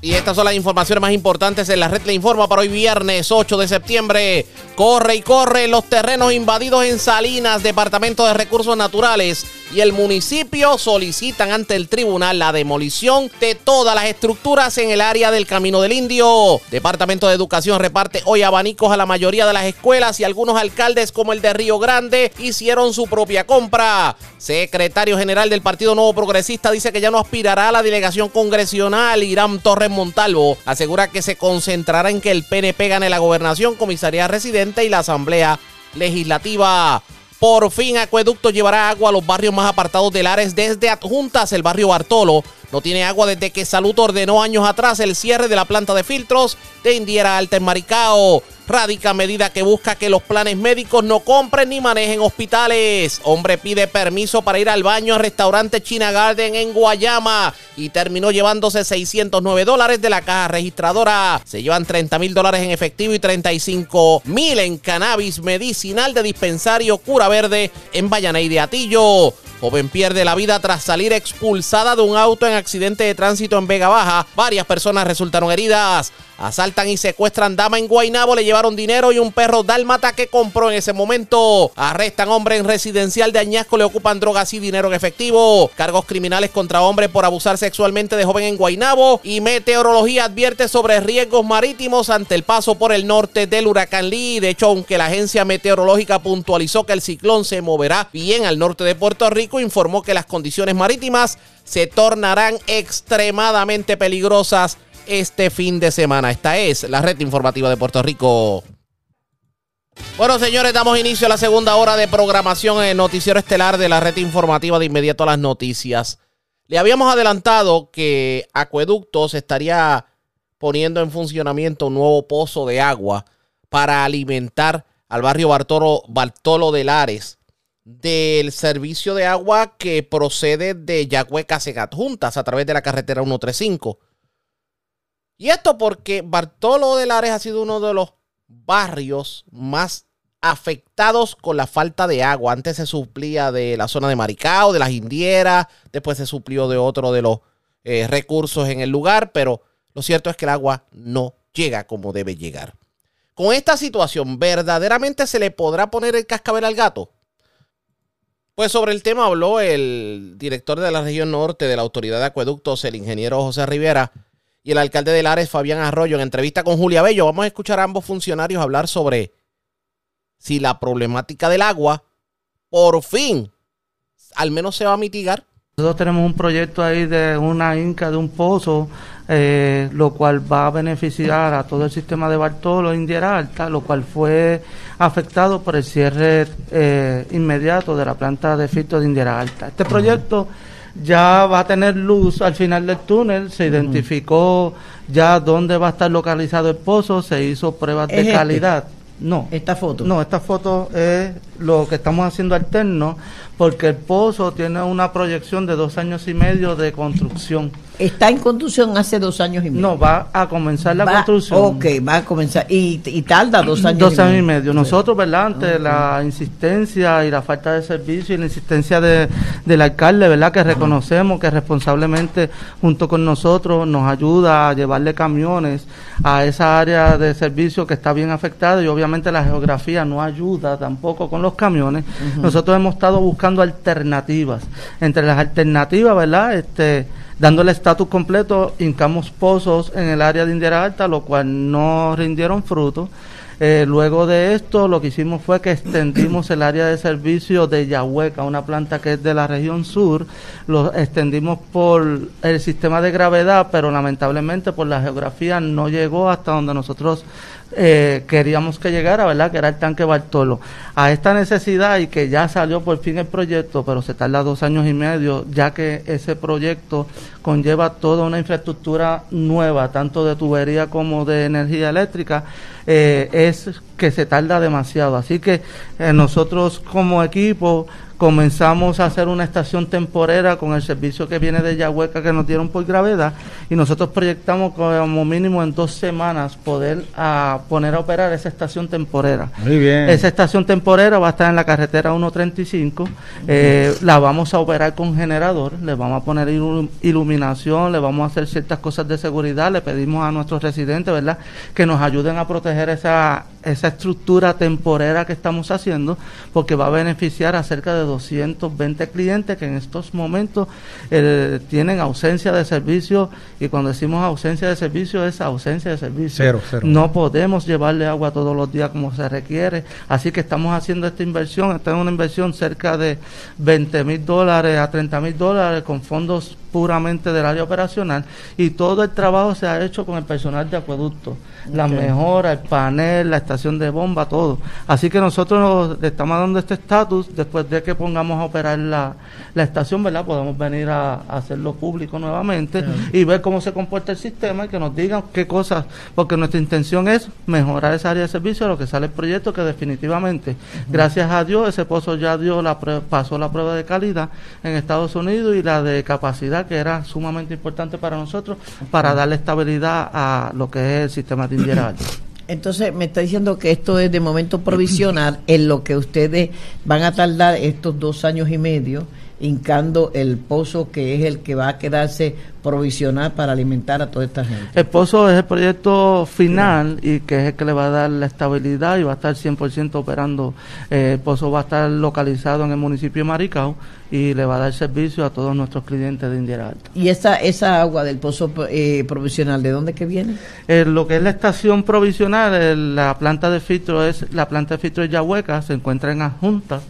Y estas son las informaciones más importantes en la red le informa para hoy viernes 8 de septiembre. Corre y corre los terrenos invadidos en Salinas, Departamento de Recursos Naturales y el municipio solicitan ante el tribunal la demolición de todas las estructuras en el área del Camino del Indio. Departamento de Educación reparte hoy abanicos a la mayoría de las escuelas y algunos alcaldes como el de Río Grande hicieron su propia compra. Secretario General del Partido Nuevo Progresista dice que ya no aspirará a la delegación congresional. Irán Torres Montalvo asegura que se concentrará en que el PNP gane la gobernación, comisaría residente y la Asamblea Legislativa. Por fin, Acueducto llevará agua a los barrios más apartados de Lares desde Adjuntas, el barrio Bartolo. No tiene agua desde que Salud ordenó años atrás el cierre de la planta de filtros de Indiera Alta en Maricao. Radica medida que busca que los planes médicos no compren ni manejen hospitales. Hombre pide permiso para ir al baño al restaurante China Garden en Guayama y terminó llevándose 609 dólares de la caja registradora. Se llevan 30 mil dólares en efectivo y 35 mil en cannabis medicinal de dispensario Cura Verde en Vallanay de Atillo. Joven pierde la vida tras salir expulsada de un auto en accidente de tránsito en Vega Baja. Varias personas resultaron heridas. Asaltan y secuestran dama en Guaynabo, le llevaron dinero y un perro dálmata que compró en ese momento. Arrestan hombre en residencial de Añasco, le ocupan drogas y dinero en efectivo. Cargos criminales contra hombre por abusar sexualmente de joven en Guaynabo. Y meteorología advierte sobre riesgos marítimos ante el paso por el norte del huracán Lee. De hecho, aunque la agencia meteorológica puntualizó que el ciclón se moverá bien al norte de Puerto Rico, informó que las condiciones marítimas se tornarán extremadamente peligrosas este fin de semana. Esta es la red informativa de Puerto Rico. Bueno, señores, damos inicio a la segunda hora de programación en el noticiero estelar de la red informativa de inmediato a las noticias. Le habíamos adelantado que Acueductos estaría poniendo en funcionamiento un nuevo pozo de agua para alimentar al barrio Bartolo, Bartolo de Lares del servicio de agua que procede de Casegat Juntas a través de la carretera 135. Y esto porque Bartolo de Lares ha sido uno de los barrios más afectados con la falta de agua. Antes se suplía de la zona de Maricao, de las Indieras, después se suplió de otro de los eh, recursos en el lugar, pero lo cierto es que el agua no llega como debe llegar. Con esta situación, ¿verdaderamente se le podrá poner el cascabel al gato? Pues sobre el tema habló el director de la región norte de la Autoridad de Acueductos, el ingeniero José Rivera, y el alcalde de Lares, Fabián Arroyo, en entrevista con Julia Bello. Vamos a escuchar a ambos funcionarios hablar sobre si la problemática del agua por fin al menos se va a mitigar. Nosotros tenemos un proyecto ahí de una inca, de un pozo eh, lo cual va a beneficiar a todo el sistema de Bartolo Indiera Alta, lo cual fue afectado por el cierre eh, inmediato de la planta de filtro de Indiera Alta. Este proyecto ya va a tener luz al final del túnel, se identificó ya dónde va a estar localizado el pozo, se hizo pruebas de este? calidad. No. Esta foto. No, esta foto es lo que estamos haciendo alterno, porque el pozo tiene una proyección de dos años y medio de construcción. Está en construcción hace dos años y medio. No, va a comenzar la Va- construcción. Ok, va a comenzar. Y, y tarda dos años Dos y años y medio. medio. Nosotros, ¿verdad? Ante la insistencia y la falta de servicio y la insistencia de, del alcalde, ¿verdad? Que reconocemos que responsablemente junto con nosotros nos ayuda a llevarle camiones a esa área de servicio que está bien afectada y obviamente la geografía no ayuda tampoco con los camiones. Nosotros hemos estado buscando alternativas. Entre las alternativas, ¿verdad? Este dándole estatus completo, hincamos pozos en el área de Indiera Alta, lo cual no rindieron fruto. Eh, luego de esto, lo que hicimos fue que extendimos el área de servicio de Yahueca, una planta que es de la región sur, lo extendimos por el sistema de gravedad, pero lamentablemente por la geografía no llegó hasta donde nosotros eh, queríamos que llegara, ¿verdad? Que era el tanque Bartolo. A esta necesidad y que ya salió por fin el proyecto, pero se tarda dos años y medio, ya que ese proyecto conlleva toda una infraestructura nueva, tanto de tubería como de energía eléctrica, eh, es que se tarda demasiado. Así que eh, nosotros como equipo comenzamos a hacer una estación temporera con el servicio que viene de Yahueca que nos dieron por gravedad y nosotros proyectamos como mínimo en dos semanas poder ah, poner a operar esa estación temporera. Muy bien. Esa estación temporera va a estar en la carretera 135, eh, la vamos a operar con generador, le vamos a poner ilu- iluminación, le vamos a hacer ciertas cosas de seguridad, le pedimos a nuestros residentes, ¿verdad?, que nos ayuden a proteger esa, esa estructura temporera que estamos haciendo, porque va a beneficiar a cerca de 220 clientes que en estos momentos eh, tienen ausencia de servicio, y cuando decimos ausencia de servicio es ausencia de servicio. Cero, cero. No podemos llevarle agua todos los días como se requiere, así que estamos haciendo esta inversión, esta es una inversión cerca de 20 mil dólares a 30 mil dólares con fondos puramente del área operacional y todo el trabajo se ha hecho con el personal de acueducto, la mejora, el panel, la estación de bomba, todo. Así que nosotros nos- estamos dando este estatus después de que pongamos a operar la, la estación, ¿verdad? Podemos venir a, a hacerlo público nuevamente y ver cómo se comporta el sistema y que nos digan qué cosas, porque nuestra intención es mejorar esa área de servicio, lo que sale el proyecto, que definitivamente, gracias a Dios, ese pozo ya dio la pasó la prueba de calidad en Estados Unidos y la de capacidad, que era sumamente importante para nosotros, para darle estabilidad a lo que es el sistema de Indiera. Entonces me está diciendo que esto es de momento provisional en lo que ustedes van a tardar estos dos años y medio hincando el pozo que es el que va a quedarse provisional para alimentar a toda esta gente. El pozo es el proyecto final y que es el que le va a dar la estabilidad y va a estar 100% operando. Eh, el pozo va a estar localizado en el municipio de Maricao y le va a dar servicio a todos nuestros clientes de Indiera Alta. ¿Y esa, esa agua del pozo eh, provisional, de dónde que viene? Eh, lo que es la estación provisional, la planta de filtro es la planta de filtro de Yahueca, se encuentra en adjuntas,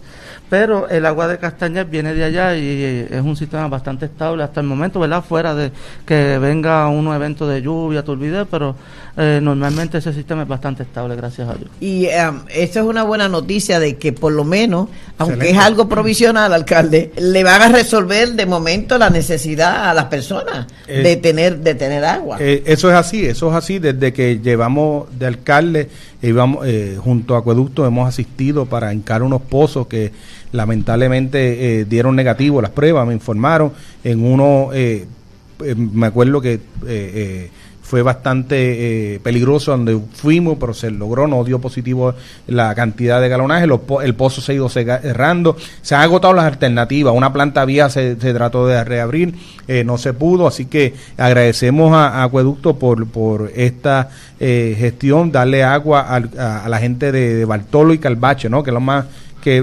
pero el agua de Castañas viene de allá y es un sistema bastante estable hasta el momento, ¿verdad? Fuera de que venga un evento de lluvia, turbidez, pero eh, normalmente ese sistema es bastante estable, gracias a Dios. Y um, es una buena noticia de que por lo menos, aunque Excelente. es algo provisional, alcalde, le van a resolver de momento la necesidad a las personas Eh, de tener de tener agua. Eh, eso es así, eso es así. Desde que llevamos de alcalde, íbamos, eh, junto a Acueducto, hemos asistido para hincar unos pozos que lamentablemente eh, dieron negativo las pruebas, me informaron. En uno, eh, eh, me acuerdo que fue bastante eh, peligroso donde fuimos, pero se logró, no dio positivo la cantidad de galonaje, los el pozo se ha ido cerrando, se han agotado las alternativas, una planta vía se, trató de reabrir, eh, no se pudo, así que agradecemos a, Acueducto por, por esta eh, gestión, darle agua al- a, a la gente de, de Bartolo y Calvache, ¿no? que es lo más que eh,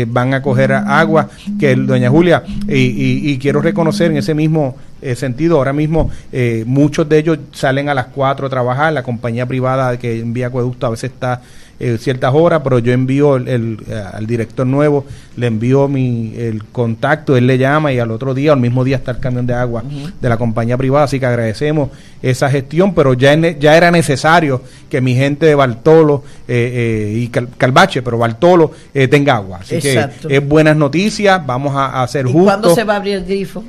eh, van a coger agua, que doña Julia, y, y- y quiero reconocer en ese mismo eh, sentido. Ahora mismo eh, muchos de ellos salen a las 4 a trabajar, la compañía privada que envía acueducto a veces está eh, ciertas horas, pero yo envío el, eh, al director nuevo, le envío mi, el contacto, él le llama y al otro día, al mismo día está el camión de agua de la compañía privada, así que agradecemos esa gestión, pero ya, ya era necesario que mi gente de Bartolo eh, y Calvache, pero Bartolo tenga agua. Así que es buenas noticias, vamos a, hacer ¿Y ¿Cuándo se va a abrir el grifo?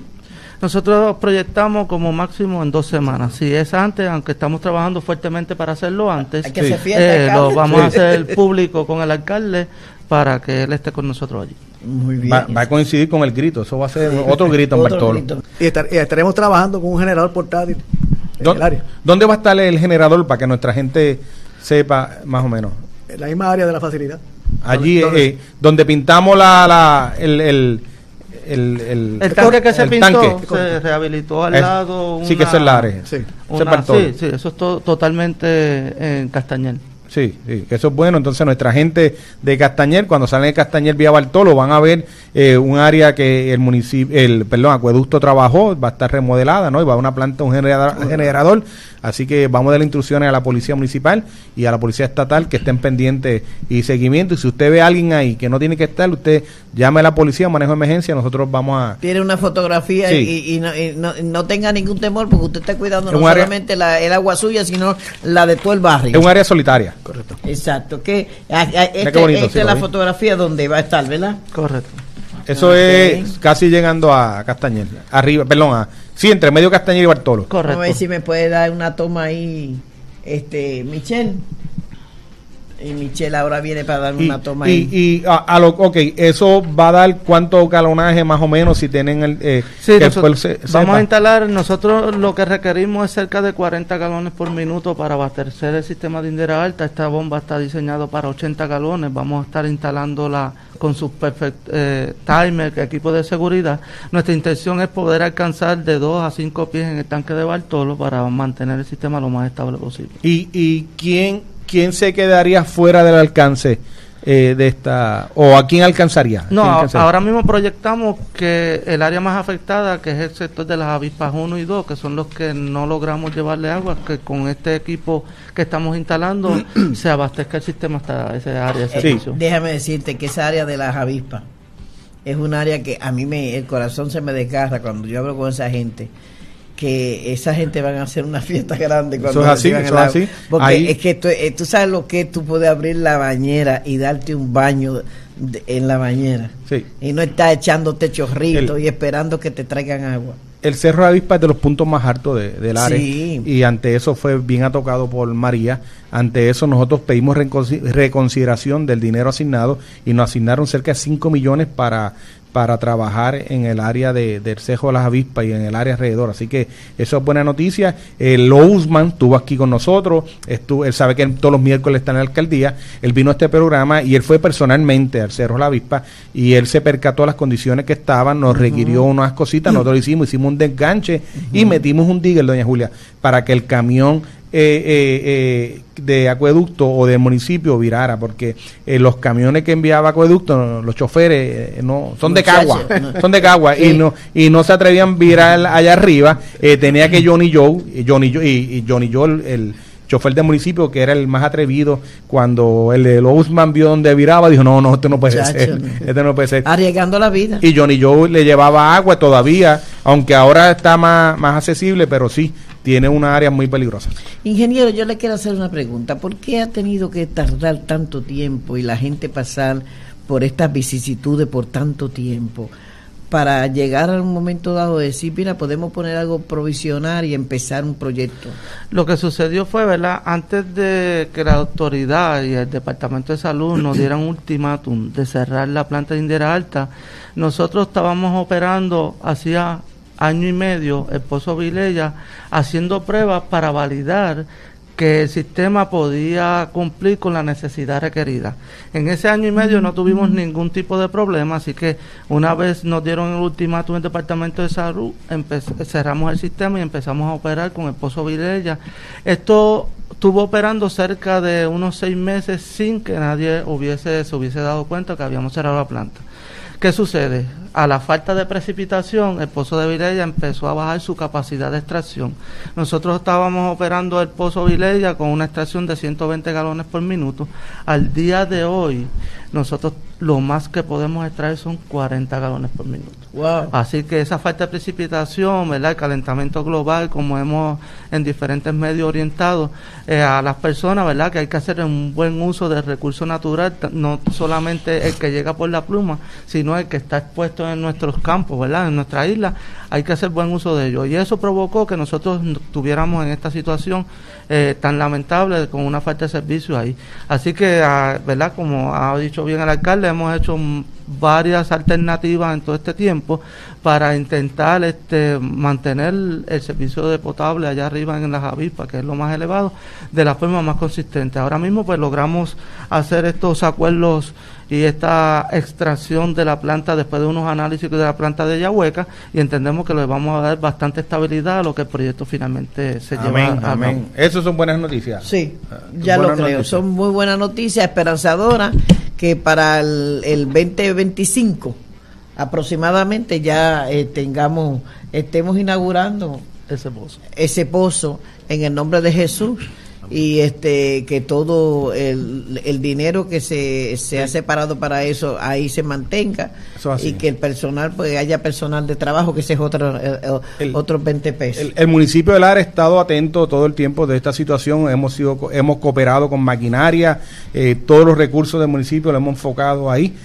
Nosotros proyectamos como máximo en dos semanas. Si es antes, aunque estamos trabajando fuertemente para hacerlo antes, eh, lo vamos a hacer público con el alcalde para que él esté con nosotros allí. Muy bien. Va, a coincidir con el grito, eso va a ser otro grito en Bartolo. Y, estaremos trabajando con un generador portátil en el área. ¿Dónde va a estar el generador para que nuestra gente sepa más o menos? En la misma área de la facilidad. Allí, donde, eh, pintamos la, la el el, el, tanque que se pintó se rehabilitó al lado. sí, que es el área. Sí, sí, eso es totalmente en Castañel. Sí, sí, eso es bueno. Entonces, nuestra gente de Castañer, cuando salen de Castañer vía Bartolo, van a ver eh, un área que el municipio, el perdón, acueducto trabajó, va a estar remodelada, ¿no? Y va a una planta, un generador, generador. Así que vamos a dar instrucciones a la policía municipal y a la policía estatal que estén pendientes y seguimiento. Y si usted ve a alguien ahí que no tiene que estar, usted llame a la policía, manejo de emergencia, nosotros vamos a. Tiene una fotografía y, no, tenga ningún temor porque usted está cuidando no solamente la, el agua suya, sino la de todo el barrio. Es un área solitaria. Correcto. Exacto. Que, este, esta es la fotografía donde va a estar, ¿verdad? Correcto. Eso es casi llegando a Castañer. Arriba, perdón, a, sí, entre medio Castañer y Bartolo. Correcto. A ver si me puede dar una toma ahí, este, Michelle. Y Michelle ahora viene para darme una toma y, Y a, lo, ok, eso va a dar cuánto galonaje más o menos si tienen el... Eh, sí, vamos a instalar, nosotros lo que requerimos es cerca de 40 galones por minuto para abastecer el sistema de Indera Alta. Esta bomba está diseñada para 80 galones, vamos a estar instalándola con sus perfect eh, timer, equipo de seguridad. Nuestra intención es poder alcanzar de 2 a 5 pies en el tanque de Bartolo para mantener el sistema lo más estable posible. ¿Y, y quién ¿quién se quedaría fuera del alcance eh, de esta, o a quién alcanzaría? No, ahora mismo proyectamos que el área más afectada, que es el sector de las avispas 1 y 2, que son los que no logramos llevarle agua, que con este equipo que estamos instalando se abastezca el sistema hasta ese área de servicio. déjame decirte que esa área de las avispas es un área que a mí me, el corazón se me desgarra cuando yo hablo con esa gente que esa gente van a hacer una fiesta grande cuando eso es así, eso es así. Porque es que tú, eh, tú, sabes lo que tú puedes abrir la bañera y darte un baño en la bañera. Sí. Y no estar echándote chorritos y esperando que te traigan agua. El Cerro de Avispa es de los puntos más altos de, del área y ante eso fue bien atocado por María. Ante eso nosotros pedimos reconsideración del dinero asignado y nos asignaron cerca de 5 millones para para trabajar en el área de, del Cejo de las Avispas y en el área alrededor. Así que eso es buena noticia. El Lousman estuvo aquí con nosotros, estuvo, él sabe que todos los miércoles está en la alcaldía, él vino a este programa y él fue personalmente al Cerro de la Avispa y él se percató las condiciones que estaban, nos requirió unas cositas, nosotros lo hicimos, hicimos un desganche y metimos un digger, doña Julia, para que el camión eh, eh, eh, de acueducto o del municipio virara, porque eh, los camiones que enviaba acueducto, los choferes, no son de cagua, son de cagua y no y no se atrevían a virar allá arriba. tenía que Johnny Joe, Johnny Joe y, Johnny Joe, el, chofer del municipio, que era el más atrevido, cuando el de Losman vio donde viraba, dijo, no, no, esto no puede ser, este no puede ser. Arriesgando la vida. Y Johnny Joe le llevaba agua todavía, aunque ahora está más, más accesible, pero sí, tiene una área muy peligrosa. Ingeniero, yo le quiero hacer una pregunta. ¿Por qué ha tenido que tardar tanto tiempo y la gente pasar por estas vicisitudes por tanto tiempo? para llegar a un momento dado de decir, mira, podemos poner algo provisional y empezar un proyecto. Lo que sucedió fue, ¿verdad? Antes de que la autoridad y el Departamento de Salud nos dieran un ultimátum de cerrar la planta de Indera Alta, nosotros estábamos operando hacía año y medio el Pozo Vilella haciendo pruebas para validar que el sistema podía cumplir con la necesidad requerida. En ese año y medio no tuvimos ningún tipo de problema, así que una vez nos dieron el ultimátum el Departamento de Salud, cerramos el sistema y empezamos a operar con el Pozo Vilella. Esto estuvo operando cerca de unos seis meses sin que nadie hubiese, se hubiese dado cuenta que habíamos cerrado la planta. ¿Qué sucede? A la falta de precipitación, el pozo de Vilella empezó a bajar su capacidad de extracción. Nosotros estábamos operando el pozo Vilella con una extracción de 120 galones por minuto. Al día de hoy, nosotros lo más que podemos extraer son 40 galones por minuto. Así que esa falta de precipitación, ¿verdad? el calentamiento global, como hemos en diferentes medios orientados eh, a las personas, ¿verdad? que hay que hacer un buen uso del recurso natural, no solamente el que llega por la pluma, sino el que está expuesto en nuestros campos, ¿verdad? en nuestra isla, hay que hacer buen uso de ello. Y eso provocó que nosotros tuviéramos en esta situación eh, tan lamentable con una falta de servicio ahí. Así que, ah, ¿verdad? Como ha dicho bien el alcalde, hemos hecho varias alternativas en todo este tiempo para intentar este, mantener el servicio de potable allá arriba en las avispas, que es lo más elevado, de la forma más consistente. Ahora mismo pues logramos hacer estos acuerdos y esta extracción de la planta después de unos análisis de la planta de Yahueca y entendemos que le vamos a dar bastante estabilidad a lo que el proyecto finalmente se lleva a amén. Eso son buenas noticias. Sí, ya lo creo. Son muy buenas noticias, esperanzadoras, que para el, el 2025 aproximadamente ya eh, tengamos, estemos inaugurando ese pozo. ese pozo en el nombre de Jesús y este que todo el, el dinero que se, se ha separado para eso ahí se mantenga y que el personal pues haya personal de trabajo que ese es otro eh, eh, otros 20 pesos. el, municipio de Lara ha estado atento todo el tiempo de esta situación. Hemos sido hemos cooperado con maquinaria eh, todos los recursos del municipio lo hemos enfocado ahí.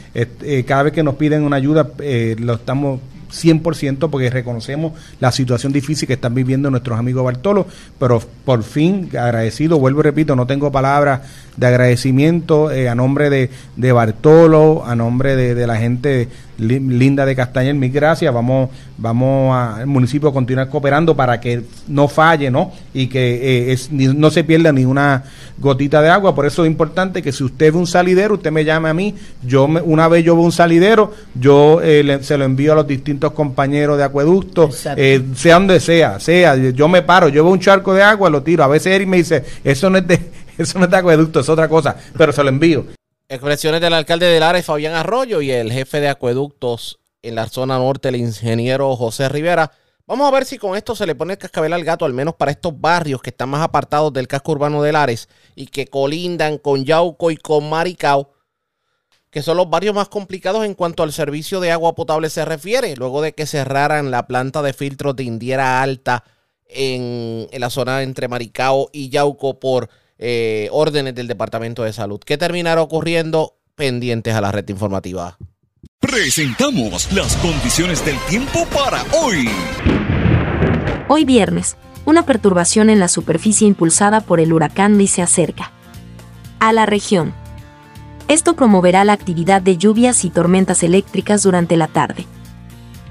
Cada vez que nos piden una ayuda lo estamos 100% porque reconocemos la situación difícil que están viviendo nuestros amigos Bartolo, pero por fin agradecido, vuelvo y repito, no tengo palabras de agradecimiento eh, a nombre de, de, Bartolo, a nombre de, de la gente linda de Castañer, mil gracias, vamos, vamos al municipio a continuar cooperando para que no falle, ¿no? Y que eh, no se pierda ni una gotita de agua, por eso es importante que si usted ve un salidero, usted me llame a mí, yo me, una vez yo veo un salidero, yo eh, se lo envío a los distintos compañeros de acueducto, sea donde sea, sea, yo me paro, yo veo un charco de agua, lo tiro, a veces Eric me dice, eso no es de Eso no es de acueducto, es otra cosa, pero se lo envío. Expresiones del alcalde de Lara, Fabián Arroyo, y el jefe de acueductos en la zona norte, el ingeniero José Rivera. Vamos a ver si con esto se le pone el cascabel al gato, al menos para estos barrios que están más apartados del casco urbano de Lares y que colindan con Yauco y con Maricao, que son los barrios más complicados en cuanto al servicio de agua potable se refiere, luego de que cerraran la planta de filtros de Indiera Alta en, en la zona entre Maricao y Yauco por eh, órdenes del Departamento de Salud. ¿Qué terminará ocurriendo? Pendientes a la red informativa. Presentamos las condiciones del tiempo para hoy. Hoy viernes, una perturbación en la superficie impulsada por el huracán Lee se acerca a la región. Esto promoverá la actividad de lluvias y tormentas eléctricas durante la tarde.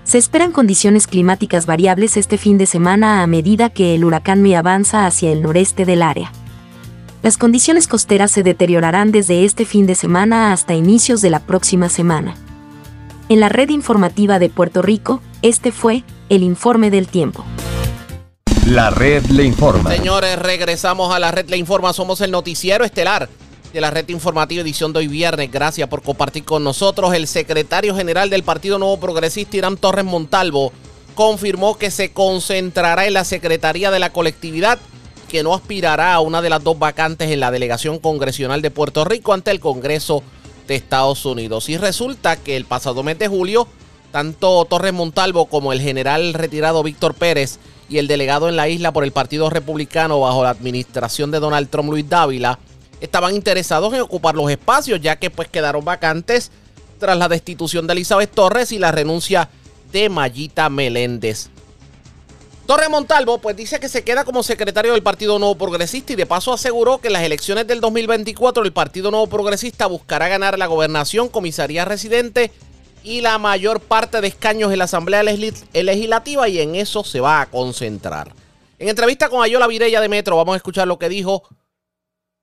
Se esperan condiciones climáticas variables este fin de semana a medida que el huracán Mi avanza hacia el noreste del área. Las condiciones costeras se deteriorarán desde este fin de semana hasta inicios de la próxima semana. En la red informativa de Puerto Rico, este fue el informe del tiempo. La red le informa. Señores, regresamos a la red le informa. Somos el noticiero estelar de la red informativa edición de hoy viernes. Gracias por compartir con nosotros. El secretario general del Partido Nuevo Progresista, Irán Torres Montalvo, confirmó que se concentrará en la Secretaría de la Colectividad que no aspirará a una de las dos vacantes en la delegación congresional de Puerto Rico ante el Congreso de Estados Unidos. Y resulta que el pasado mes de julio, tanto Torres Montalvo como el general retirado Víctor Pérez y el delegado en la isla por el Partido Republicano bajo la administración de Donald Trump, Luis Dávila, estaban interesados en ocupar los espacios, ya que pues quedaron vacantes tras la destitución de Elizabeth Torres y la renuncia de Mayita Meléndez. Torre Montalvo pues dice que se queda como secretario del Partido Nuevo Progresista y de paso aseguró que en las elecciones del 2024 el Partido Nuevo Progresista buscará ganar la gobernación, comisaría residente y la mayor parte de escaños en la Asamblea Legislativa y en eso se va a concentrar. En entrevista con Ayola Virella de Metro vamos a escuchar lo que dijo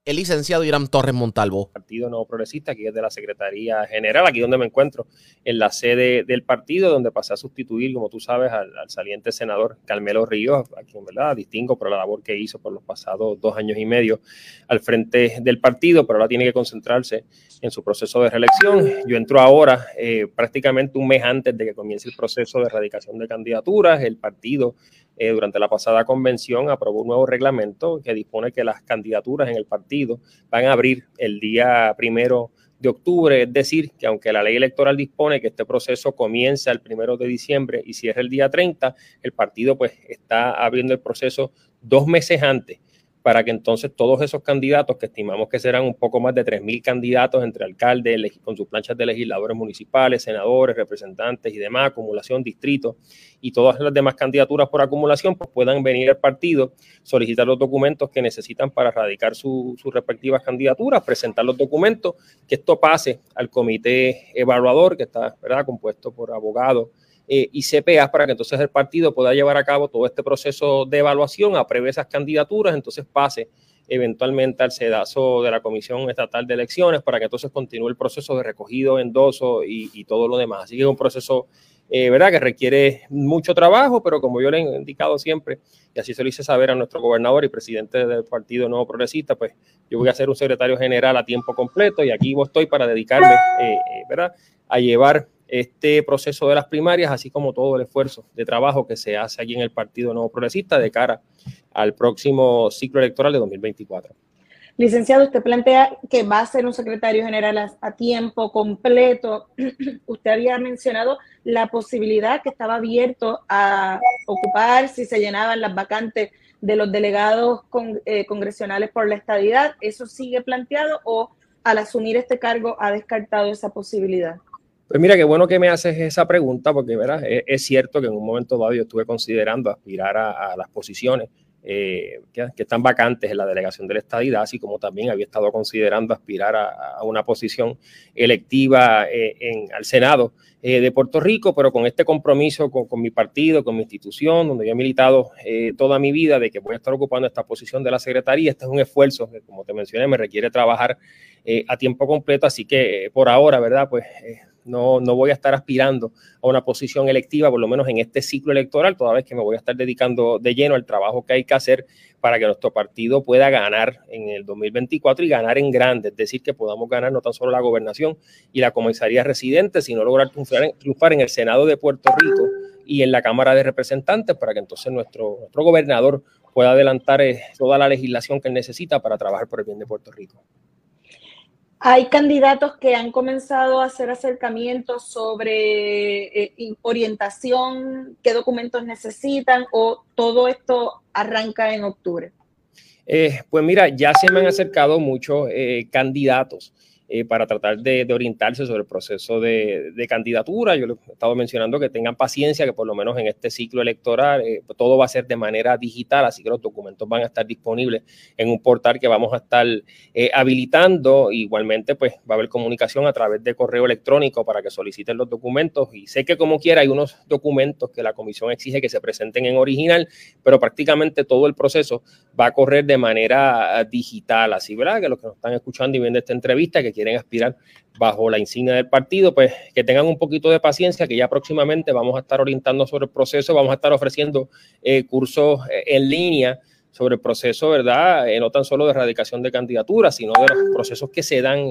el licenciado Irán Torres Montalvo. Partido Nuevo Progresista, aquí es de la Secretaría General, aquí donde me encuentro, en la sede del partido, donde pasé a sustituir, como tú sabes, al, saliente senador Carmelo Ríos, a quien ¿verdad? distingo por la labor que hizo por los pasados dos años y medio al frente del partido, pero ahora tiene que concentrarse en su proceso de reelección. Yo entro ahora eh, prácticamente un mes antes de que comience el proceso de erradicación de candidaturas. El partido eh, durante la pasada convención aprobó un nuevo reglamento que dispone que las candidaturas en el partido van a abrir el día primero de octubre, es decir, que aunque la ley electoral dispone que este proceso comienza el primero de diciembre y cierra el día 30, el partido pues está abriendo el proceso dos meses antes para que entonces todos esos candidatos, que estimamos que serán un poco más de 3.000 candidatos entre alcaldes, con sus planchas de legisladores municipales, senadores, representantes y demás, acumulación, distrito y todas las demás candidaturas por acumulación, pues puedan venir al partido, solicitar los documentos que necesitan para radicar sus respectivas candidaturas, presentar los documentos, que esto pase al comité evaluador, que está ¿verdad? compuesto por abogados eh, y CPA para que entonces el partido pueda llevar a cabo todo este proceso de evaluación, apruebe esas candidaturas, entonces pase eventualmente al sedazo de la Comisión Estatal de Elecciones para que entonces continúe el proceso de recogido, endoso y, y todo lo demás. Así que es un proceso, eh, ¿verdad?, que requiere mucho trabajo, pero como yo le he indicado siempre, y así se lo hice saber a nuestro gobernador y presidente del Partido Nuevo Progresista, pues yo voy a ser un secretario general a tiempo completo y aquí estoy para dedicarme, eh, ¿verdad?, a llevar este proceso de las primarias, así como todo el esfuerzo de trabajo que se hace aquí en el Partido Nuevo Progresista de cara al próximo ciclo electoral de 2024. Licenciado, usted plantea que va a ser un secretario general a, tiempo completo. usted había mencionado la posibilidad que estaba abierto a ocupar si se llenaban las vacantes de los delegados eh, congresionales por la estadidad. ¿Eso sigue planteado o al asumir este cargo ha descartado esa posibilidad? Pues mira, qué bueno que me haces esa pregunta, porque ¿verdad? Es, cierto que en un momento dado yo estuve considerando aspirar a, las posiciones eh, que, están vacantes en la delegación de la estadidad, así como también había estado considerando aspirar a, una posición electiva eh, en, al Senado eh, de Puerto Rico, pero con este compromiso con, mi partido, con mi institución, donde yo he militado toda mi vida de que voy a estar ocupando esta posición de la Secretaría, este es un esfuerzo que, como te mencioné, me requiere trabajar a tiempo completo, así que por ahora, ¿verdad? Pues no, no voy a estar aspirando a una posición electiva, por lo menos en este ciclo electoral, toda vez que me voy a estar dedicando de lleno al trabajo que hay que hacer para que nuestro partido pueda ganar en el 2024 y ganar en grande, es decir, que podamos ganar no tan solo la gobernación y la comisaría residente, sino lograr triunfar en, el Senado de Puerto Rico y en la Cámara de Representantes para que entonces nuestro, nuestro gobernador pueda adelantar eh, toda la legislación que él necesita para trabajar por el bien de Puerto Rico. Hay candidatos que han comenzado a hacer acercamientos sobre eh, orientación, qué documentos necesitan o todo esto arranca en octubre. Eh, pues mira, ya se me han acercado muchos eh, candidatos eh, para tratar de, orientarse sobre el proceso de, candidatura. Yo les he estado mencionando que tengan paciencia, que por lo menos en este ciclo electoral eh, todo va a ser de manera digital, así que los documentos van a estar disponibles en un portal que vamos a estar eh, habilitando. Igualmente, pues va a haber comunicación a través de correo electrónico para que soliciten los documentos. Y sé que como quiera hay unos documentos que la comisión exige que se presenten en original, pero prácticamente todo el proceso va a correr de manera digital. Así, ¿verdad? Que los que nos están escuchando y viendo esta entrevista, que quieren aspirar bajo la insignia del partido, pues que tengan un poquito de paciencia, que ya próximamente vamos a estar orientando sobre el proceso, vamos a estar ofreciendo eh, cursos eh, en línea sobre el proceso, ¿verdad? Eh, no tan solo de erradicación de candidaturas, sino de los procesos que se dan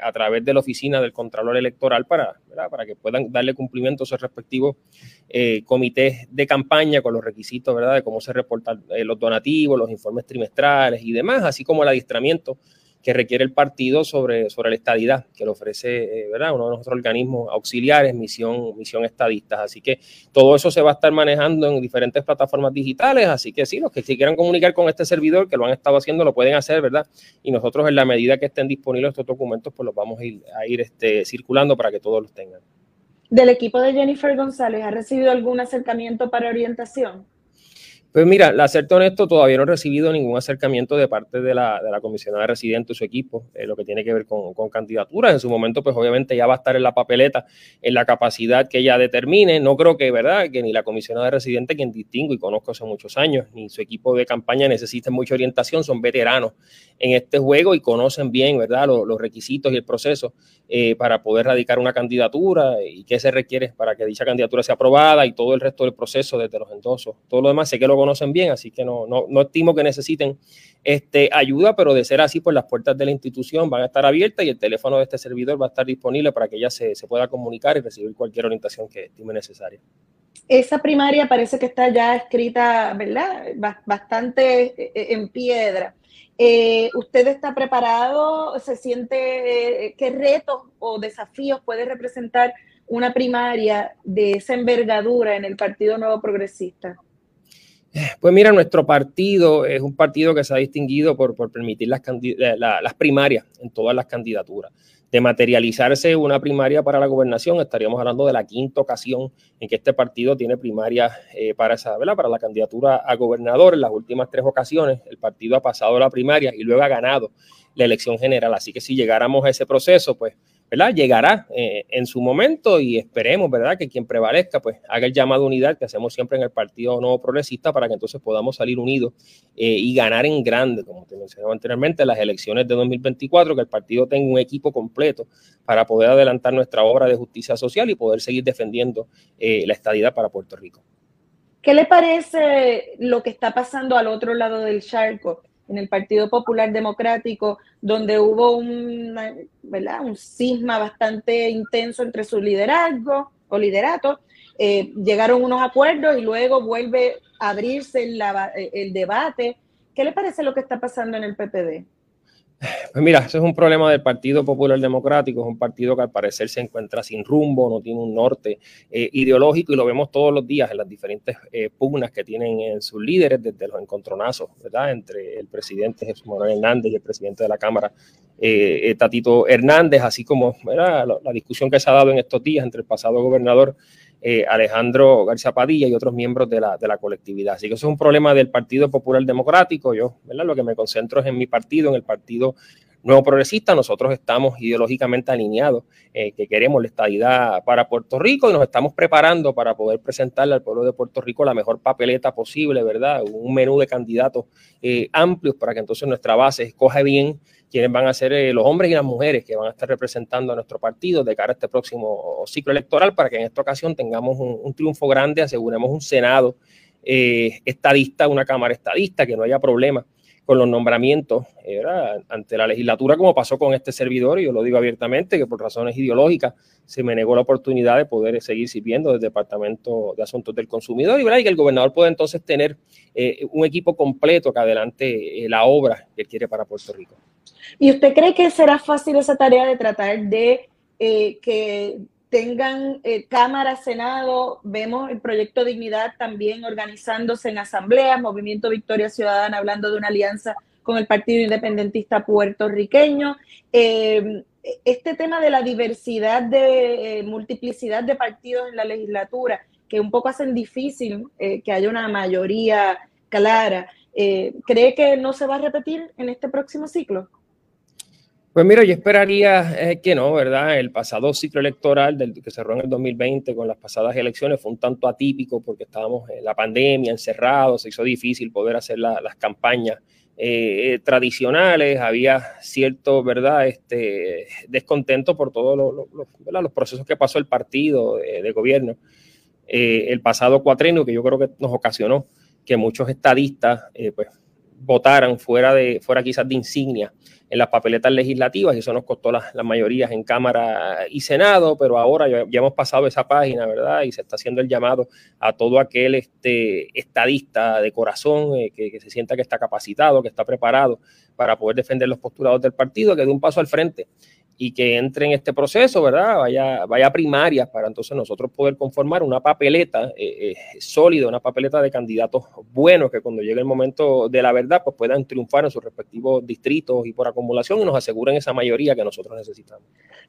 a través de la oficina del Contralor Electoral para, para que puedan darle cumplimiento a sus respectivos comités de campaña con los requisitos, ¿verdad? De cómo se reportan los donativos, los informes trimestrales y demás, así como el adiestramiento que requiere el partido sobre, sobre la estadidad, que lo ofrece eh, ¿verdad? uno de nuestros organismos auxiliares, misión, misión estadistas. Así que todo eso se va a estar manejando en diferentes plataformas digitales. Así que sí, los que quieran comunicar con este servidor, que lo han estado haciendo, lo pueden hacer, ¿verdad? Y nosotros, en la medida que estén disponibles estos documentos, pues los vamos a ir, a ir este, circulando para que todos los tengan. ¿Del equipo de Jennifer González ha recibido algún acercamiento para orientación? Pues mira, la serte honesto, todavía no he recibido ningún acercamiento de parte de la, de comisionada residente y su equipo, eh, lo que tiene que ver con, candidaturas. En su momento, pues obviamente ya va a estar en la papeleta en la capacidad que ella determine. No creo que, ¿verdad?, que ni la comisionada residente, quien distingo y conozco hace muchos años, ni su equipo de campaña necesiten mucha orientación, son veteranos en este juego y conocen bien, ¿verdad?, los requisitos y el proceso eh, para poder radicar una candidatura y qué se requiere para que dicha candidatura sea aprobada y todo el resto del proceso desde los endosos. Todo lo demás sé que lo conocen bien, así que no, no, no estimo que necesiten este, ayuda, pero de ser así, pues las puertas de la institución van a estar abiertas y el teléfono de este servidor va a estar disponible para que ella se, se pueda comunicar y recibir cualquier orientación que estime necesaria. Esa primaria parece que está ya escrita, ¿verdad? Bastante eh, en piedra. Eh, ¿Usted está preparado? ¿Se siente eh, qué retos o desafíos puede representar una primaria de esa envergadura en el Partido Nuevo Progresista? Pues mira, nuestro partido es un partido que se ha distinguido por, permitir las primarias en todas las candidaturas. De materializarse una primaria para la gobernación, estaríamos hablando de la quinta ocasión en que este partido tiene primaria eh, para, esa, ¿verdad? para la candidatura a gobernador. En las últimas tres ocasiones, el partido ha pasado la primaria y luego ha ganado la elección general. Así que si llegáramos a ese proceso, pues ¿verdad? Llegará eh, en su momento y esperemos, ¿verdad? Que quien prevalezca, pues haga el llamado a unidad que hacemos siempre en el Partido Nuevo Progresista para que entonces podamos salir unidos eh, y ganar en grande, como te mencionaba anteriormente, las elecciones de 2024, que el partido tenga un equipo completo para poder adelantar nuestra obra de justicia social y poder seguir defendiendo eh, la estadidad para Puerto Rico. ¿Qué le parece lo que está pasando al otro lado del charco? En el Partido Popular Democrático, donde hubo un, ¿verdad? un cisma bastante intenso entre su liderazgo o liderato. Eh, llegaron unos acuerdos y luego vuelve a abrirse el debate. ¿Qué le parece lo que está pasando en el PPD? Pues mira, ese es un problema del Partido Popular Democrático, es un partido que al parecer se encuentra sin rumbo, no tiene un norte eh, ideológico y lo vemos todos los días en las diferentes eh, pugnas que tienen en sus líderes desde los encontronazos, ¿verdad? Entre el presidente Jesús Manuel Hernández y el presidente de la Cámara, eh, Tatito Hernández, así como la, la discusión que se ha dado en estos días entre el pasado gobernador eh, Alejandro García Padilla y otros miembros de la, de la, colectividad. Así que eso es un problema del Partido Popular Democrático. Yo, ¿verdad? Lo que me concentro es en mi partido, en el Partido Nuevo Progresista. Nosotros estamos ideológicamente alineados, eh, que queremos la estadidad para Puerto Rico y nos estamos preparando para poder presentarle al pueblo de Puerto Rico la mejor papeleta posible, ¿verdad? Un menú de candidatos eh, amplios para que entonces nuestra base escoja bien quienes van a ser eh, los hombres y las mujeres que van a estar representando a nuestro partido de cara a este próximo ciclo electoral para que en esta ocasión tengamos un, triunfo grande, aseguremos un Senado eh, estadista, una Cámara estadista, que no haya problema con los nombramientos eh, ante la legislatura, como pasó con este servidor, y yo lo digo abiertamente, que por razones ideológicas se me negó la oportunidad de poder seguir sirviendo del Departamento de Asuntos del Consumidor, y, ¿verdad? y que el gobernador pueda entonces tener un equipo completo que adelante la obra que quiere para Puerto Rico. ¿Y usted cree que será fácil esa tarea de tratar de eh, que tengan eh, Cámara, Senado? Vemos el proyecto Dignidad también organizándose en asambleas, Movimiento Victoria Ciudadana hablando de una alianza con el Partido Independentista puertorriqueño. Eh, este tema de la diversidad de multiplicidad de partidos en la legislatura, que un poco hacen difícil que haya una mayoría clara, ¿cree que no se va a repetir en este próximo ciclo? Pues mira, yo esperaría eh, que no, ¿verdad? El pasado ciclo electoral que cerró en el 2020 con las pasadas elecciones fue un tanto atípico porque estábamos en la pandemia, encerrados, se hizo difícil poder hacer las campañas eh, tradicionales, había cierto, ¿verdad? Este, descontento por todos los procesos que pasó el partido de, gobierno eh, el pasado cuatrenio, que yo creo que nos ocasionó que muchos estadistas, pues, votaran fuera, de, fuera quizás de insignia en las papeletas legislativas y eso nos costó las, mayorías en Cámara y Senado, pero ahora ya, hemos pasado esa página, ¿verdad? Y se está haciendo el llamado a todo aquel este, estadista de corazón eh, que, que, se sienta que está capacitado, que está preparado para poder defender los postulados del partido, que dé un paso al frente y que entre en este proceso, ¿verdad? Vaya, vaya a primarias para entonces nosotros poder conformar una papeleta eh, eh, sólida, una papeleta de candidatos buenos que cuando llegue el momento de la verdad pues puedan triunfar en sus respectivos distritos y por acumulación y nos aseguren esa mayoría que nosotros necesitamos.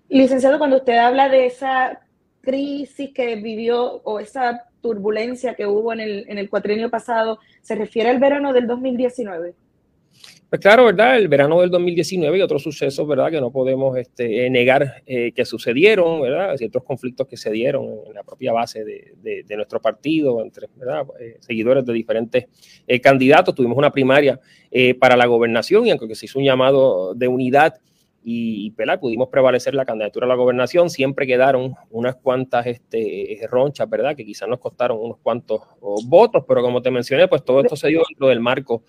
Licenciado, cuando usted habla de esa crisis que vivió o esa turbulencia que hubo en el, en el cuatrienio pasado se refiere al verano del 2019. Pues claro, ¿verdad? El verano del 2019 y otros sucesos, ¿verdad? Que no podemos este, negar eh, que sucedieron, ¿verdad? Ciertos conflictos que se dieron en la propia base de, nuestro partido, entre ¿verdad? Eh, seguidores de diferentes eh, candidatos. Tuvimos una primaria para la gobernación y aunque se hizo un llamado de unidad y, y pudimos prevalecer la candidatura a la gobernación, siempre quedaron unas cuantas este, ronchas, ¿verdad? Que quizás nos costaron unos cuantos votos, pero como te mencioné, pues todo esto se dio dentro del marco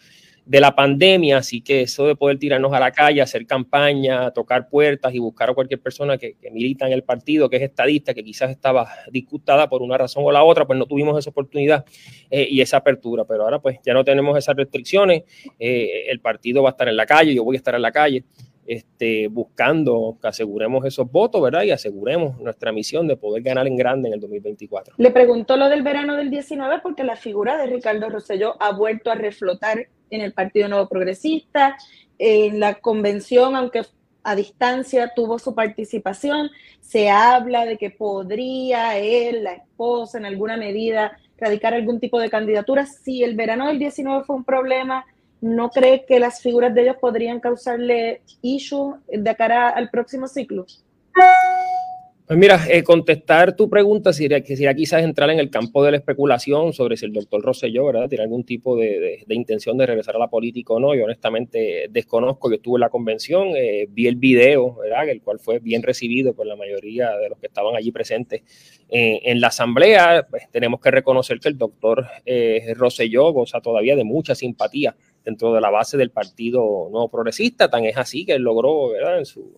de la pandemia, así que eso de poder tirarnos a la calle, hacer campaña, tocar puertas y buscar a cualquier persona que, milita en el partido, que es estadista, que quizás estaba disputada por una razón o la otra, pues no tuvimos esa oportunidad eh, y esa apertura, pero ahora pues ya no tenemos esas restricciones, eh, el partido va a estar en la calle, yo voy a estar en la calle, este, buscando que aseguremos esos votos, ¿verdad? Y aseguremos nuestra misión de poder ganar en grande en el 2024. Le preguntó lo del verano del 19 porque la figura de Ricardo Rosselló ha vuelto a reflotar en el Partido Nuevo Progresista, en la convención, aunque a distancia tuvo su participación, se habla de que podría él, la esposa, en alguna medida radicar algún tipo de candidatura. Si el verano del 19 fue un problema, ¿no cree que las figuras de ellos podrían causarle issue de cara al próximo ciclo? Pues mira, eh, contestar tu pregunta sería, quizás entrar en el campo de la especulación sobre si el doctor Rosselló, ¿verdad?, tiene algún tipo de, intención de regresar a la política o no. Yo honestamente desconozco, yo estuve en la convención, eh, vi el video, ¿verdad?, el cual fue bien recibido por la mayoría de los que estaban allí presentes eh, en la asamblea. Pues, tenemos que reconocer que el doctor Rosselló goza todavía de mucha simpatía dentro de la base del Partido Nuevo Progresista. Tan es así que él logró, ¿verdad? En, su,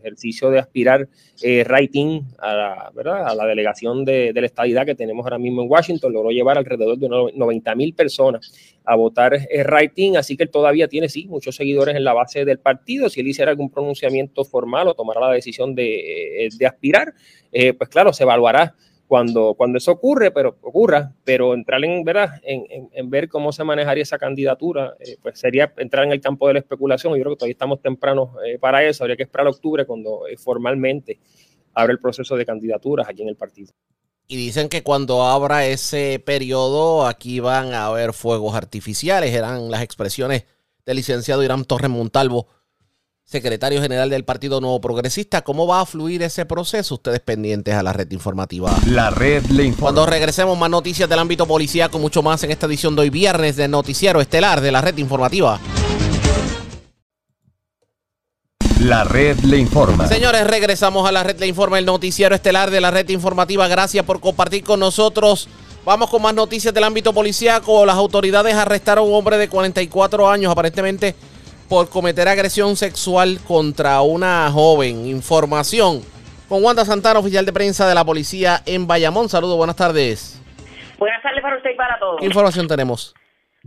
ejercicio de aspirar eh, rating a la, ¿verdad? a la delegación de, la estadidad que tenemos ahora mismo en Washington, logró llevar alrededor de 90 mil personas a votar eh, rating, así que él todavía tiene, sí, muchos seguidores en la base del partido. Si él hiciera algún pronunciamiento formal o tomara la decisión de, eh, aspirar, eh, pues claro, se evaluará cuando, cuando eso ocurre, pero ocurra, pero entrar en, ¿verdad? En, en, ver cómo se manejaría esa candidatura, eh, pues sería entrar en el campo de la especulación. Yo creo que todavía estamos tempranos eh, para eso. Habría que esperar a octubre cuando eh, formalmente abre el proceso de candidaturas aquí en el partido. Y dicen que cuando abra ese periodo, aquí van a haber fuegos artificiales. Eran las expresiones del licenciado Irán Torres Montalvo secretario general del Partido Nuevo Progresista. ¿Cómo va a fluir ese proceso? Ustedes pendientes a la red informativa. La red le informa. Cuando regresemos, más noticias del ámbito policíaco, mucho más en esta edición de hoy viernes del Noticiero Estelar de la red informativa. La red le informa. Señores, regresamos a la red le informa, el noticiero estelar de la red informativa. Gracias por compartir con nosotros. Vamos con más noticias del ámbito policíaco. Las autoridades arrestaron a un hombre de 44 años, aparentemente por cometer agresión sexual contra una joven. Información con Wanda Santana, oficial de prensa de la policía en Bayamón. Saludos, buenas tardes. Buenas tardes para usted y para todos. ¿Qué información tenemos?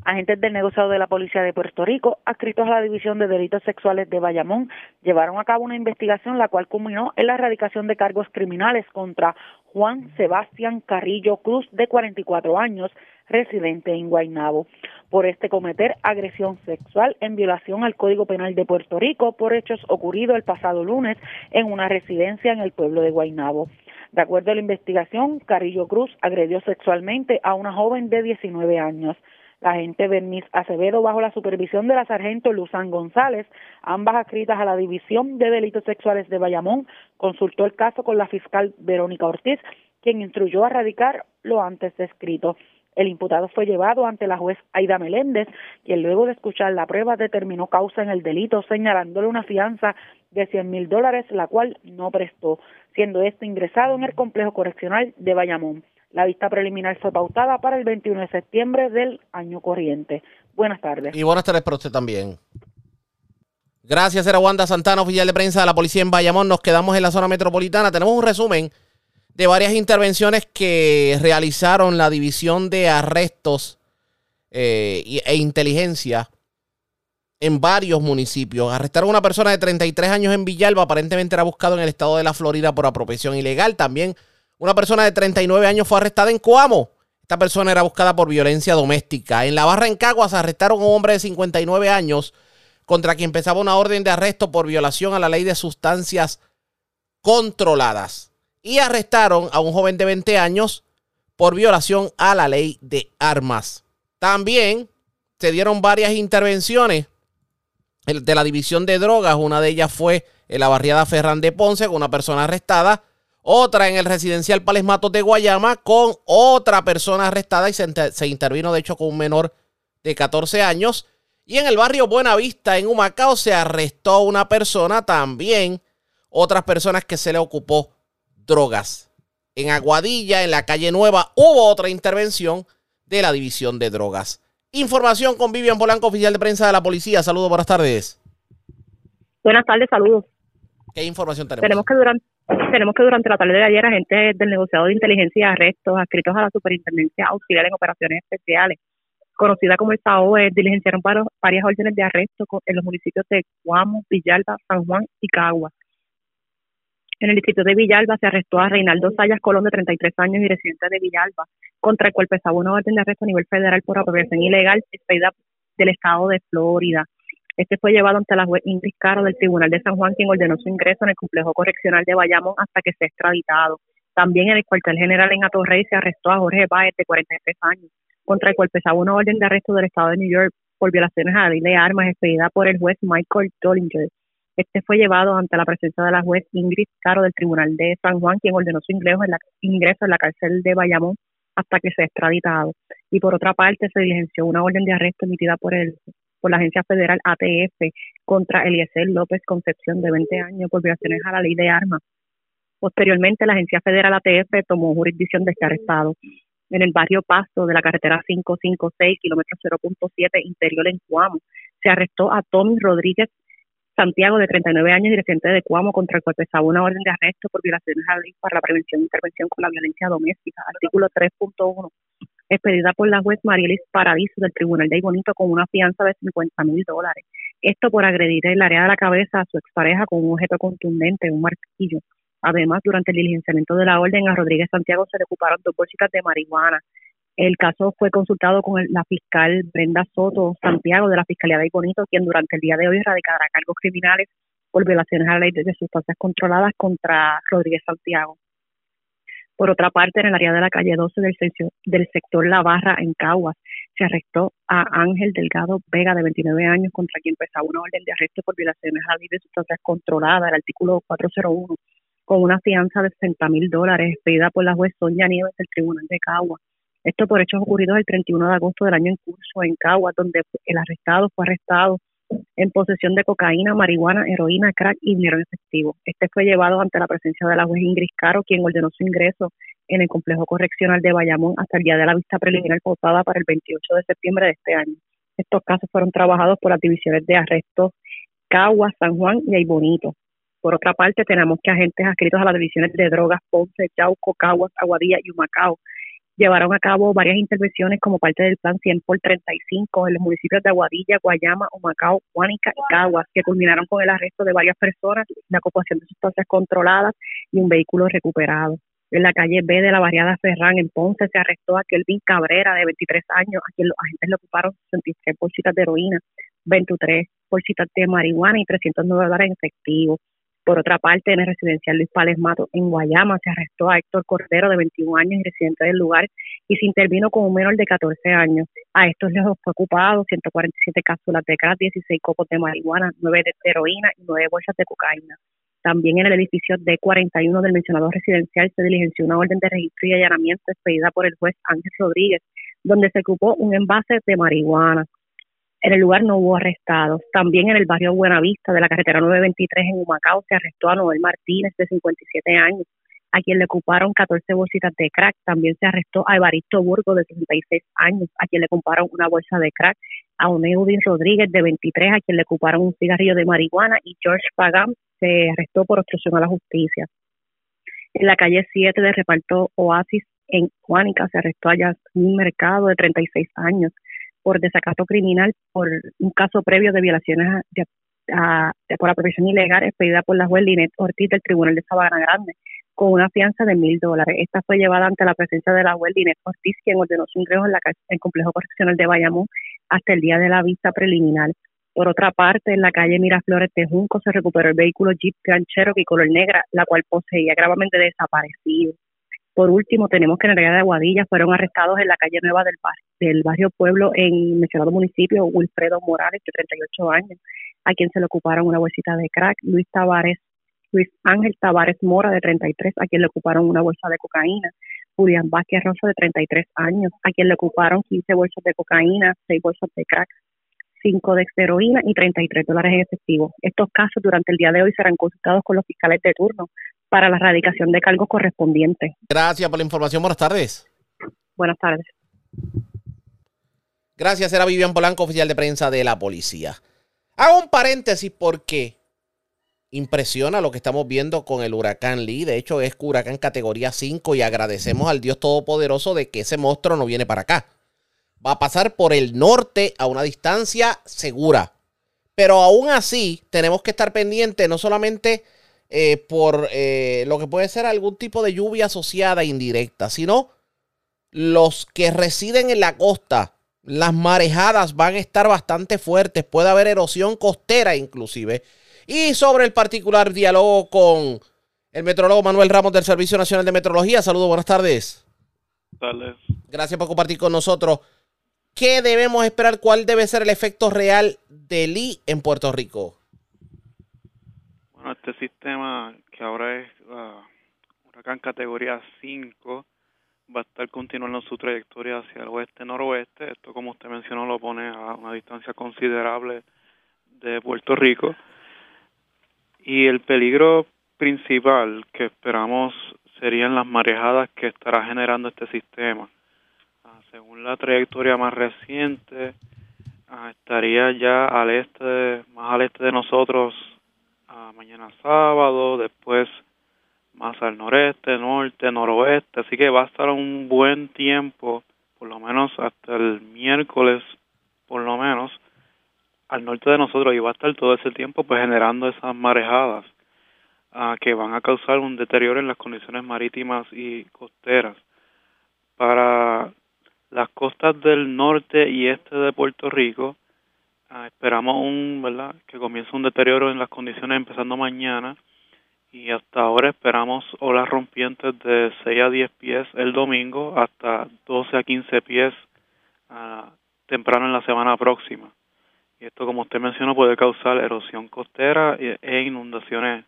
Agentes del negociado de la Policía de Puerto Rico, adscritos a la División de Delitos Sexuales de Bayamón, llevaron a cabo una investigación la cual culminó en la erradicación de cargos criminales contra Juan Sebastián Carrillo Cruz, de 44 años, residente en Guaynabo por este cometer agresión sexual en violación al Código Penal de Puerto Rico por hechos ocurridos el pasado lunes en una residencia en el pueblo de Guaynabo. De acuerdo a la investigación, Carrillo Cruz agredió sexualmente a una joven de 19 años. La agente Bernice Acevedo, bajo la supervisión de la sargento Luzán González, ambas adscritas a la División de Delitos Sexuales de Bayamón, consultó el caso con la fiscal Verónica Ortiz, quien instruyó a radicar lo antes descrito. El imputado fue llevado ante la juez Aida Meléndez, quien luego de escuchar la prueba determinó causa en el delito, señalándole una fianza de 100 mil dólares, la cual no prestó, siendo este ingresado en el complejo correccional de Bayamón. La vista preliminar fue pautada para el 21 de septiembre del año corriente. Buenas tardes. Y buenas tardes para usted también. Gracias, era Wanda Santana, oficial de prensa de la policía en Bayamón. Nos quedamos en la zona metropolitana. Tenemos un resumen de varias intervenciones que realizaron la División de Arrestos eh, e Inteligencia en varios municipios. Arrestaron a una persona de 33 años en Villalba, aparentemente era buscado en el estado de la Florida por apropiación ilegal. También una persona de 39 años fue arrestada en Coamo. Esta persona era buscada por violencia doméstica. En la barra en Caguas arrestaron a un hombre de 59 años contra quien empezaba una orden de arresto por violación a la ley de sustancias controladas y arrestaron a un joven de 20 años por violación a la ley de armas. También se dieron varias intervenciones de la división de drogas. Una de ellas fue en la barriada Ferran de Ponce con una persona arrestada. Otra en el residencial Pales Matos de Guayama con otra persona arrestada y se, se intervino de hecho con un menor de 14 años. Y en el barrio Buenavista, en Humacao, se arrestó una persona también. Otras personas que se le ocupó drogas. En Aguadilla, en la calle Nueva, hubo otra intervención de la división de drogas. Información con Vivian Polanco, oficial de prensa de la policía. Saludos, buenas tardes. Buenas tardes, saludos. ¿Qué información tenemos? Tenemos que durante, tenemos que durante la tarde de ayer agentes del negociado de inteligencia y arrestos adscritos a la Superintendencia Auxiliar en Operaciones Especiales, conocida como el SAOE, diligenciaron varias órdenes de arresto en los municipios de Guamo, Villalba, San Juan y Caguas. En el distrito de Villalba se arrestó a Reinaldo Sayas Colón, de 33 años y residente de Villalba, contra el cual pesaba una orden de arresto a nivel federal por apropiación ilegal expedida del estado de Florida. Este fue llevado ante la juez Ingrid Caro del Tribunal de San Juan, quien ordenó su ingreso en el complejo correccional de Bayamón hasta que sea extraditado. También en el cuartel general en Atorrey se arrestó a Jorge Baez, de 43 años, contra el cual pesaba una orden de arresto del estado de New York por violaciones a la ley de armas expedida por el juez Michael Dollinger. Este fue llevado ante la presencia de la juez Ingrid Caro del Tribunal de San Juan, quien ordenó su ingreso en la, ingreso en la cárcel de Bayamón hasta que sea extraditado. Y por otra parte, se diligenció una orden de arresto emitida por el por la Agencia Federal ATF contra Eliezer López Concepción, de 20 años, por violaciones a la ley de armas. Posteriormente, la Agencia Federal ATF tomó jurisdicción de este arrestado. En el barrio Pasto de la carretera 556, kilómetro 0.7, interior en Cuamo, se arrestó a Tommy Rodríguez Santiago, de 39 años y residente de Cuamo, contra el cual pesaba una orden de arresto por violaciones a la ley para la prevención e intervención con la violencia doméstica, artículo 3.1, expedida por la juez Marielis Paradiso del Tribunal de Bonito con una fianza de 50 mil dólares. Esto por agredir el área de la cabeza a su expareja con un objeto contundente, un martillo. Además, durante el diligenciamiento de la orden, a Rodríguez Santiago se le ocuparon dos bolsitas de marihuana, el caso fue consultado con la fiscal Brenda Soto Santiago de la Fiscalía de Bonito, quien durante el día de hoy radicará cargos criminales por violaciones a la ley de sustancias controladas contra Rodríguez Santiago. Por otra parte, en el área de la calle 12 del, sector La Barra, en Caguas, se arrestó a Ángel Delgado Vega, de 29 años, contra quien pesaba una orden de arresto por violaciones a la ley de sustancias controladas, el artículo 401, con una fianza de 60 mil dólares, expedida por la juez Sonia Nieves del Tribunal de Caguas. Esto por hechos ocurridos el 31 de agosto del año en curso en Caguas, donde el arrestado fue arrestado en posesión de cocaína, marihuana, heroína, crack y dinero efectivo. Este fue llevado ante la presencia de la juez Ingrid Caro, quien ordenó su ingreso en el complejo correccional de Bayamón hasta el día de la vista preliminar pautada para el 28 de septiembre de este año. Estos casos fueron trabajados por las divisiones de arrestos Caguas, San Juan y Aybonito. Por otra parte, tenemos que agentes adscritos a las divisiones de drogas Ponce, Chauco, Caguas, Aguadilla y Humacao llevaron a cabo varias intervenciones como parte del plan 100 por 35 en los municipios de Aguadilla, Guayama, Humacao, Huánica y Caguas, que culminaron con el arresto de varias personas, la ocupación de sustancias controladas y un vehículo recuperado. En la calle B de la variada Ferrán, en Ponce, se arrestó a Kelvin Cabrera, de 23 años, a quien los agentes le ocuparon 63 bolsitas de heroína, 23 bolsitas de marihuana y 309 dólares en efectivo. Por otra parte, en el residencial Luis Pales Mato, en Guayama, se arrestó a Héctor Cordero, de 21 años y residente del lugar, y se intervino con un menor de 14 años. A estos les fue ocupado 147 cápsulas de crack, 16 copos de marihuana, 9 de heroína y 9 bolsas de cocaína. También en el edificio D41 del mencionado residencial se diligenció una orden de registro y allanamiento expedida por el juez Ángel Rodríguez, donde se ocupó un envase de marihuana. En el lugar no hubo arrestados. También en el barrio Buenavista de la carretera 923 en Humacao se arrestó a Noel Martínez, de 57 años, a quien le ocuparon 14 bolsitas de crack. También se arrestó a Evaristo Burgo, de 66 años, a quien le ocuparon una bolsa de crack. A Oneudin Rodríguez, de 23, a quien le ocuparon un cigarrillo de marihuana. Y George Pagán se arrestó por obstrucción a la justicia. En la calle 7 de reparto Oasis, en Juanica, se arrestó a Yasmin Mercado, de 36 años por desacato criminal por un caso previo de violaciones de, por apropiación ilegal expedida por la juez Linet Ortiz del Tribunal de Sabana Grande con una fianza de mil dólares. Esta fue llevada ante la presencia de la juez Linet Ortiz, quien ordenó su ingreso en, la, el complejo correccional de Bayamón hasta el día de la vista preliminar. Por otra parte, en la calle Miraflores de Junco se recuperó el vehículo Jeep Grand Cherokee color negra, la cual poseía gravemente desaparecido. Por último, tenemos que en el área de Aguadilla fueron arrestados en la calle Nueva del, del barrio Pueblo en mencionado municipio Wilfredo Morales, de 38 años, a quien se le ocuparon una bolsita de crack, Luis Tavares, Luis Ángel Tavares Mora, de 33, a quien le ocuparon una bolsa de cocaína, Julián Vázquez Rosa, de 33 años, a quien le ocuparon 15 bolsas de cocaína, 6 bolsas de crack, 5 de heroína y 33 dólares en efectivo. Estos casos durante el día de hoy serán consultados con los fiscales de turno para la erradicación de cargos correspondientes. Gracias por la información. Buenas tardes. Buenas tardes. Gracias, era Vivian Polanco, oficial de prensa de la policía. Hago un paréntesis porque impresiona lo que estamos viendo con el huracán Lee. De hecho, es huracán categoría 5 y agradecemos al Dios Todopoderoso de que ese monstruo no viene para acá. Va a pasar por el norte a una distancia segura. Pero aún así, tenemos que estar pendientes no solamente eh, por eh, lo que puede ser algún tipo de lluvia asociada indirecta, sino los que residen en la costa las marejadas van a estar bastante fuertes, puede haber erosión costera inclusive. Y sobre el particular diálogo con el metrólogo Manuel Ramos del Servicio Nacional de Metrología. Saludos, buenas tardes. Tardes. Gracias por compartir con nosotros. ¿Qué debemos esperar? ¿Cuál debe ser el efecto real de Lee en Puerto Rico? Este sistema que ahora es uh, huracán categoría 5 va a estar continuando su trayectoria hacia el oeste-noroeste. Esto, como usted mencionó, lo pone a una distancia considerable de Puerto Rico. Y el peligro principal que esperamos serían las marejadas que estará generando este sistema. Ah, según la trayectoria más reciente, ah, estaría ya al este, más al este de nosotros ah, mañana sábado, después más al noreste, norte, noroeste, así que va a estar un buen tiempo, por lo menos hasta el miércoles, por lo menos, al norte de nosotros y va a estar todo ese tiempo pues generando esas marejadas uh, que van a causar un deterioro en las condiciones marítimas y costeras. Para las costas del norte y este de Puerto Rico, uh, esperamos un, ¿verdad? que comience un deterioro en las condiciones empezando mañana y hasta ahora esperamos olas rompientes de 6 a 10 pies el domingo hasta 12 a 15 pies uh, temprano en la semana próxima. Y esto, como usted mencionó, puede causar erosión costera e inundaciones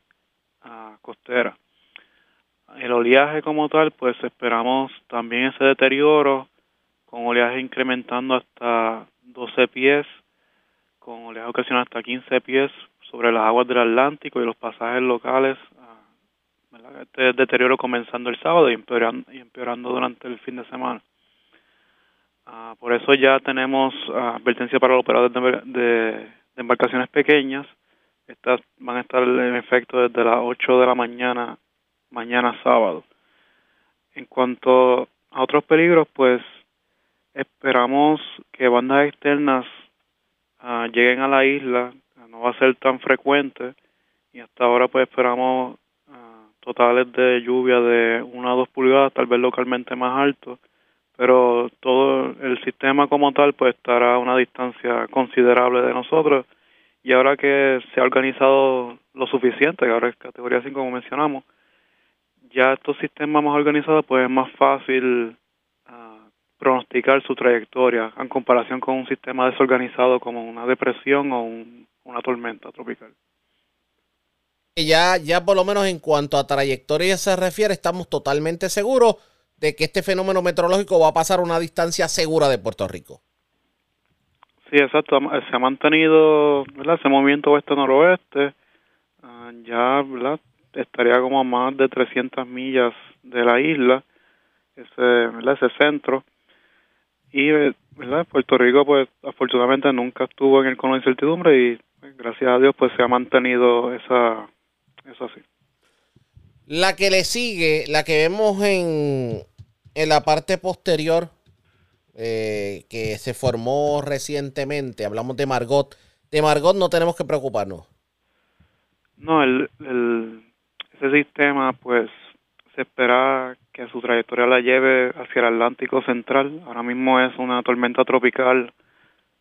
uh, costeras. El oleaje como tal, pues esperamos también ese deterioro con oleaje incrementando hasta 12 pies, con oleaje ocasional hasta 15 pies sobre las aguas del Atlántico y los pasajes locales. Este deterioro comenzando el sábado y empeorando, y empeorando durante el fin de semana. Uh, por eso ya tenemos uh, advertencia para los operadores de, de, embarcaciones pequeñas. Estas van a estar en efecto desde las 8 de la mañana, mañana sábado. En cuanto a otros peligros, pues esperamos que bandas externas lleguen a la isla no va a ser tan frecuente y hasta ahora pues esperamos totales de lluvia de 1 a 2 pulgadas, tal vez localmente más alto, pero todo el sistema como tal pues estará a una distancia considerable de nosotros. Y ahora que se ha organizado lo suficiente, que ahora es categoría 5 como mencionamos, ya estos sistemas más organizados pues es más fácil pronosticar su trayectoria en comparación con un sistema desorganizado como una depresión o un una tormenta tropical. Ya, ya por lo menos en cuanto a trayectoria se refiere, estamos totalmente seguros de que este fenómeno meteorológico va a pasar una distancia segura de Puerto Rico. Sí, exacto. Se ha mantenido ese movimiento oeste-noroeste. Ah, ya ¿verdad? estaría como a más de 300 millas de la isla, ese, ese centro. Y ¿verdad? Puerto Rico, pues afortunadamente nunca estuvo en el cono de incertidumbre y gracias a Dios, pues se ha mantenido esa, eso así. La que le sigue, la que vemos en, en la parte posterior, eh, que se formó recientemente, hablamos de Margot. De Margot no tenemos que preocuparnos. No, el, el, ese sistema, pues se espera que su trayectoria la lleve hacia el Atlántico Central. Ahora mismo es una tormenta tropical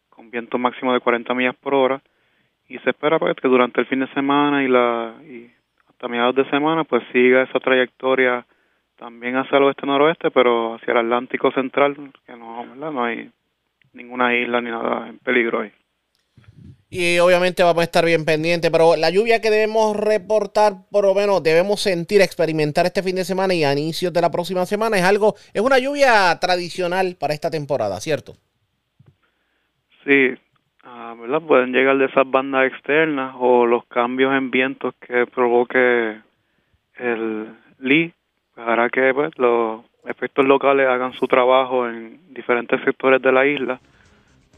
con viento máximo de 40 millas por hora y se espera pues, que durante el fin de semana y la y hasta mediados de semana pues siga esa trayectoria también hacia el oeste-noroeste, pero hacia el Atlántico Central, que no, no hay ninguna isla ni nada en peligro ahí. Y obviamente vamos a estar bien pendientes, pero la lluvia que debemos reportar, por lo menos debemos sentir, experimentar este fin de semana y a inicios de la próxima semana es algo, es una lluvia tradicional para esta temporada, ¿cierto? Sí, ah, ¿verdad? Pueden llegar de esas bandas externas o los cambios en vientos que provoque el Lee, pues hará que pues, los efectos locales hagan su trabajo en diferentes sectores de la isla,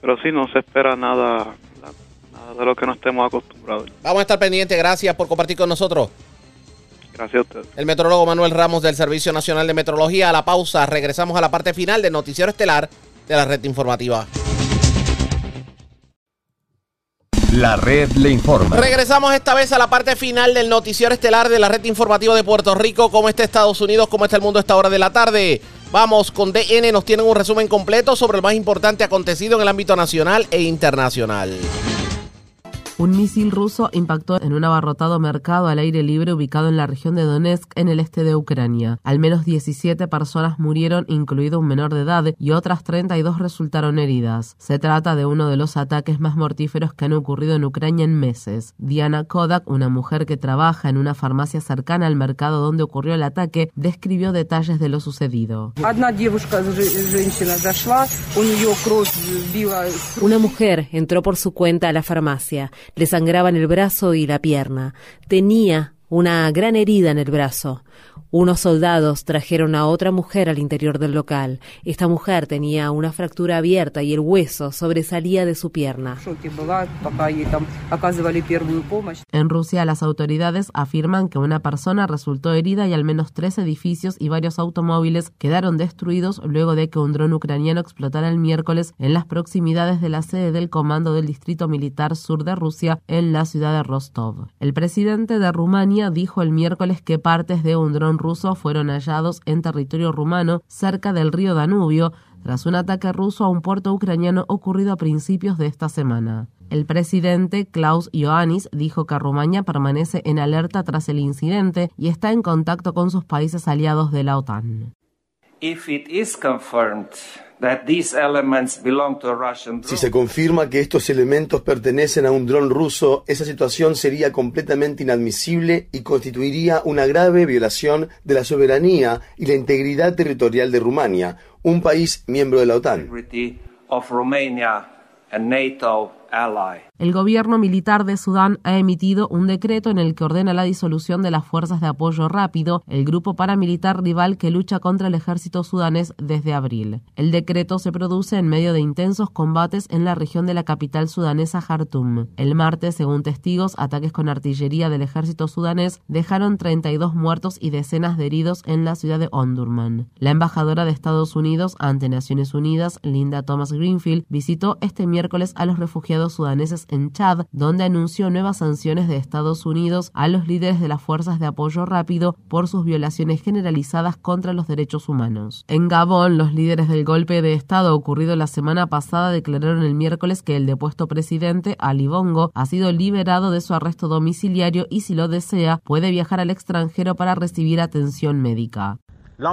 pero sí no se espera nada, nada de lo que no estemos acostumbrados. Vamos a estar pendientes, gracias por compartir con nosotros. Gracias a ustedes. El metrólogo Manuel Ramos del Servicio Nacional de Metrología. A la pausa, regresamos a la parte final del noticiero estelar de la red informativa. La red le informa. Regresamos esta vez a la parte final del noticiero estelar de la red informativa de Puerto Rico. ¿Cómo está Estados Unidos? ¿Cómo está el mundo a esta hora de la tarde? Vamos con DN, nos tienen un resumen completo sobre el más importante acontecido en el ámbito nacional e internacional. Un misil ruso impactó en un abarrotado mercado al aire libre ubicado en la región de Donetsk, en el este de Ucrania. Al menos 17 personas murieron, incluido un menor de edad, y otras 32 resultaron heridas. Se trata de uno de los ataques más mortíferos que han ocurrido en Ucrania en meses. Diana Kodak, una mujer que trabaja en una farmacia cercana al mercado donde ocurrió el ataque, describió detalles de lo sucedido. Una mujer entró por su cuenta a la farmacia. Le sangraban el brazo y la pierna. Tenía una gran herida en el brazo. Unos soldados trajeron a otra mujer al interior del local. Esta mujer tenía una fractura abierta y el hueso sobresalía de su pierna. En Rusia, las autoridades afirman que una persona resultó herida y al menos tres edificios y varios automóviles quedaron destruidos luego de que un dron ucraniano explotara el miércoles en las proximidades de la sede del Comando del Distrito Militar Sur de Rusia en la ciudad de Rostov. El presidente de Rumania dijo el miércoles que partes de un dron ruso fueron hallados en territorio rumano cerca del río Danubio tras un ataque ruso a un puerto ucraniano ocurrido a principios de esta semana. El presidente Klaus Ioannis dijo que Rumania permanece en alerta tras el incidente y está en contacto con sus países aliados de la OTAN. Si se confirma que estos elementos pertenecen a un dron ruso, esa situación sería completamente inadmisible y constituiría una grave violación de la soberanía y la integridad territorial de Rumania, un país miembro de la OTAN. El gobierno militar de Sudán ha emitido un decreto en el que ordena la disolución de las fuerzas de apoyo rápido, el grupo paramilitar rival que lucha contra el ejército sudanés desde abril. El decreto se produce en medio de intensos combates en la región de la capital sudanesa Jartum. El martes, según testigos, ataques con artillería del ejército sudanés dejaron 32 muertos y decenas de heridos en la ciudad de Ondurman. La embajadora de Estados Unidos ante Naciones Unidas, Linda Thomas Greenfield, visitó este miércoles a los refugiados sudaneses en Chad, donde anunció nuevas sanciones de Estados Unidos a los líderes de las fuerzas de apoyo rápido por sus violaciones generalizadas contra los derechos humanos. En Gabón, los líderes del golpe de Estado ocurrido la semana pasada declararon el miércoles que el depuesto presidente Ali Bongo ha sido liberado de su arresto domiciliario y si lo desea puede viajar al extranjero para recibir atención médica. De la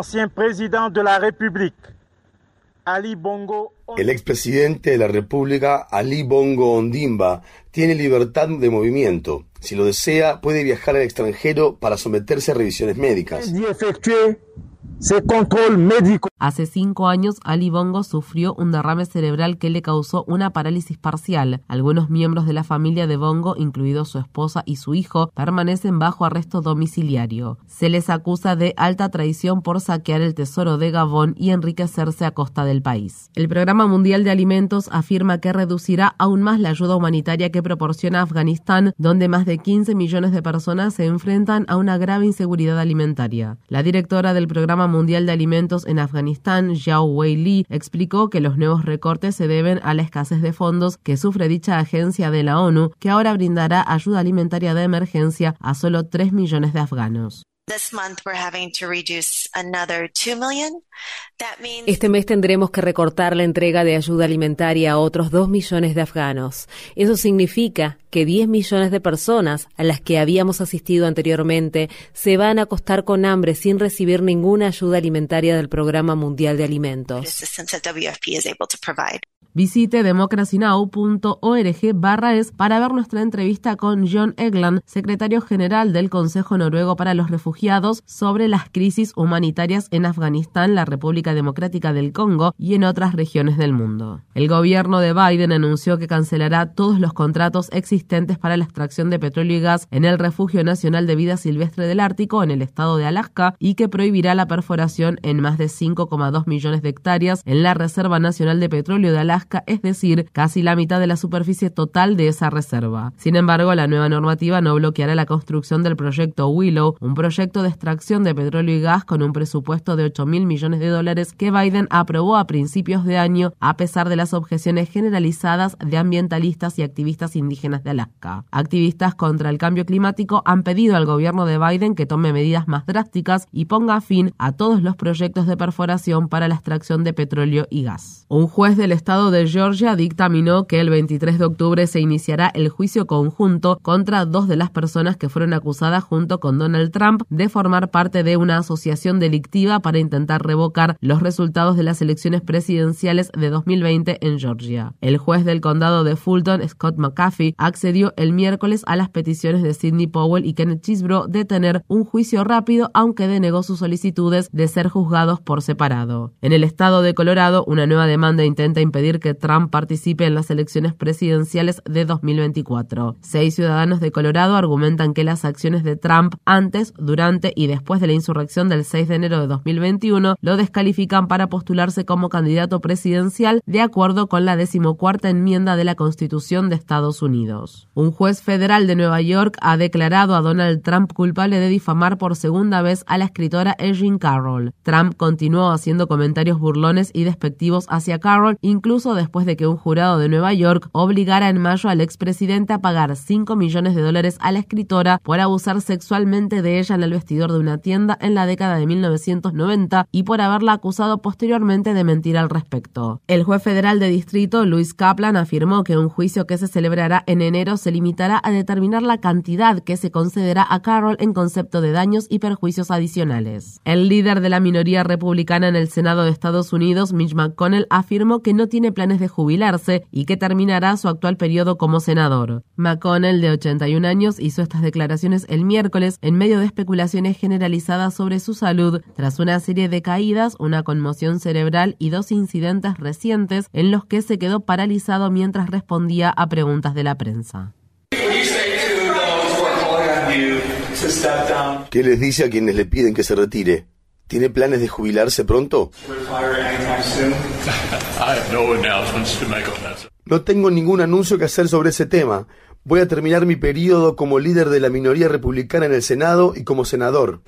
Ali Bongo El expresidente de la República, Ali Bongo Ondimba, tiene libertad de movimiento. Si lo desea, puede viajar al extranjero para someterse a revisiones médicas. Hace cinco años, Ali Bongo sufrió un derrame cerebral que le causó una parálisis parcial. Algunos miembros de la familia de Bongo, incluidos su esposa y su hijo, permanecen bajo arresto domiciliario. Se les acusa de alta traición por saquear el tesoro de Gabón y enriquecerse a costa del país. El Programa Mundial de Alimentos afirma que reducirá aún más la ayuda humanitaria que proporciona Afganistán, donde más de 15 millones de personas se enfrentan a una grave inseguridad alimentaria. La directora del Programa Mundial de Alimentos en Afganistán, Zhao Wei Li, explicó que los nuevos recortes se deben a la escasez de fondos que sufre dicha agencia de la ONU, que ahora brindará ayuda alimentaria de emergencia a solo 3 millones de afganos. Este mes tendremos que recortar la entrega de ayuda alimentaria a otros 2 millones de afganos. Eso significa que 10 millones de personas a las que habíamos asistido anteriormente se van a acostar con hambre sin recibir ninguna ayuda alimentaria del Programa Mundial de Alimentos. Visite democracynow.org barra es para ver nuestra entrevista con John Egland, secretario general del Consejo Noruego para los Refugiados, sobre las crisis humanitarias en Afganistán, la República Democrática del Congo y en otras regiones del mundo. El gobierno de Biden anunció que cancelará todos los contratos existentes para la extracción de petróleo y gas en el Refugio Nacional de Vida Silvestre del Ártico en el estado de Alaska y que prohibirá la perforación en más de 5,2 millones de hectáreas en la Reserva Nacional de Petróleo de Alaska es decir, casi la mitad de la superficie total de esa reserva. Sin embargo, la nueva normativa no bloqueará la construcción del proyecto Willow, un proyecto de extracción de petróleo y gas con un presupuesto de 8 mil millones de dólares que Biden aprobó a principios de año a pesar de las objeciones generalizadas de ambientalistas y activistas indígenas de Alaska. Activistas contra el cambio climático han pedido al gobierno de Biden que tome medidas más drásticas y ponga fin a todos los proyectos de perforación para la extracción de petróleo y gas. Un juez del estado de Georgia dictaminó que el 23 de octubre se iniciará el juicio conjunto contra dos de las personas que fueron acusadas junto con Donald Trump de formar parte de una asociación delictiva para intentar revocar los resultados de las elecciones presidenciales de 2020 en Georgia. El juez del condado de Fulton, Scott McAfee, accedió el miércoles a las peticiones de Sidney Powell y Kenneth Chisbro de tener un juicio rápido, aunque denegó sus solicitudes de ser juzgados por separado. En el estado de Colorado, una nueva demanda intenta impedir que Trump participe en las elecciones presidenciales de 2024. Seis ciudadanos de Colorado argumentan que las acciones de Trump antes, durante y después de la insurrección del 6 de enero de 2021 lo descalifican para postularse como candidato presidencial de acuerdo con la decimocuarta enmienda de la Constitución de Estados Unidos. Un juez federal de Nueva York ha declarado a Donald Trump culpable de difamar por segunda vez a la escritora Erin Carroll. Trump continuó haciendo comentarios burlones y despectivos hacia Carroll incluso después de que un jurado de Nueva York obligara en mayo al expresidente a pagar 5 millones de dólares a la escritora por abusar sexualmente de ella en el vestidor de una tienda en la década de 1990 y por haberla acusado posteriormente de mentir al respecto. El juez federal de distrito, Luis Kaplan, afirmó que un juicio que se celebrará en enero se limitará a determinar la cantidad que se concederá a Carroll en concepto de daños y perjuicios adicionales. El líder de la minoría republicana en el Senado de Estados Unidos, Mitch McConnell, afirmó que no tiene planes de jubilarse y que terminará su actual periodo como senador. McConnell, de 81 años, hizo estas declaraciones el miércoles en medio de especulaciones generalizadas sobre su salud tras una serie de caídas, una conmoción cerebral y dos incidentes recientes en los que se quedó paralizado mientras respondía a preguntas de la prensa. ¿Qué les dice a quienes le piden que se retire? ¿Tiene planes de jubilarse pronto? No tengo ningún anuncio que hacer sobre ese tema. Voy a terminar mi periodo como líder de la minoría republicana en el Senado y como senador.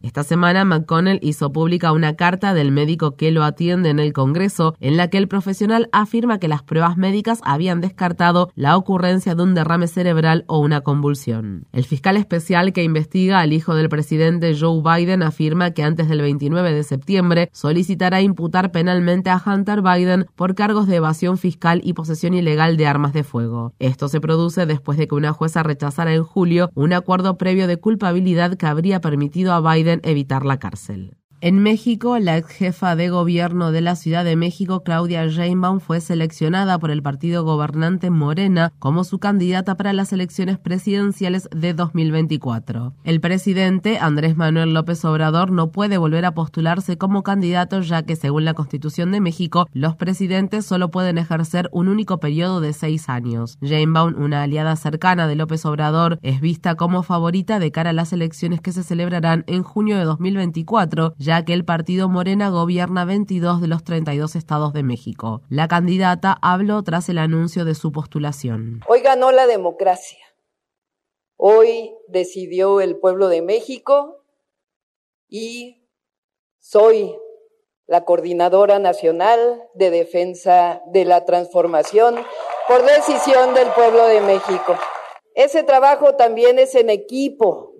Esta semana McConnell hizo pública una carta del médico que lo atiende en el Congreso en la que el profesional afirma que las pruebas médicas habían descartado la ocurrencia de un derrame cerebral o una convulsión. El fiscal especial que investiga al hijo del presidente Joe Biden afirma que antes del 29 de septiembre solicitará imputar penalmente a Hunter Biden por cargos de evasión fiscal y posesión ilegal de armas de fuego. Esto se produce después de que una jueza rechazara en julio un acuerdo previo de culpabilidad que habría permitido a Biden evitar la cárcel. En México, la ex jefa de gobierno de la Ciudad de México, Claudia Sheinbaum, fue seleccionada por el partido gobernante Morena como su candidata para las elecciones presidenciales de 2024. El presidente, Andrés Manuel López Obrador, no puede volver a postularse como candidato ya que, según la Constitución de México, los presidentes solo pueden ejercer un único periodo de seis años. Sheinbaum, una aliada cercana de López Obrador, es vista como favorita de cara a las elecciones que se celebrarán en junio de 2024 ya que el partido Morena gobierna 22 de los 32 estados de México. La candidata habló tras el anuncio de su postulación. Hoy ganó la democracia. Hoy decidió el pueblo de México y soy la coordinadora nacional de defensa de la transformación por decisión del pueblo de México. Ese trabajo también es en equipo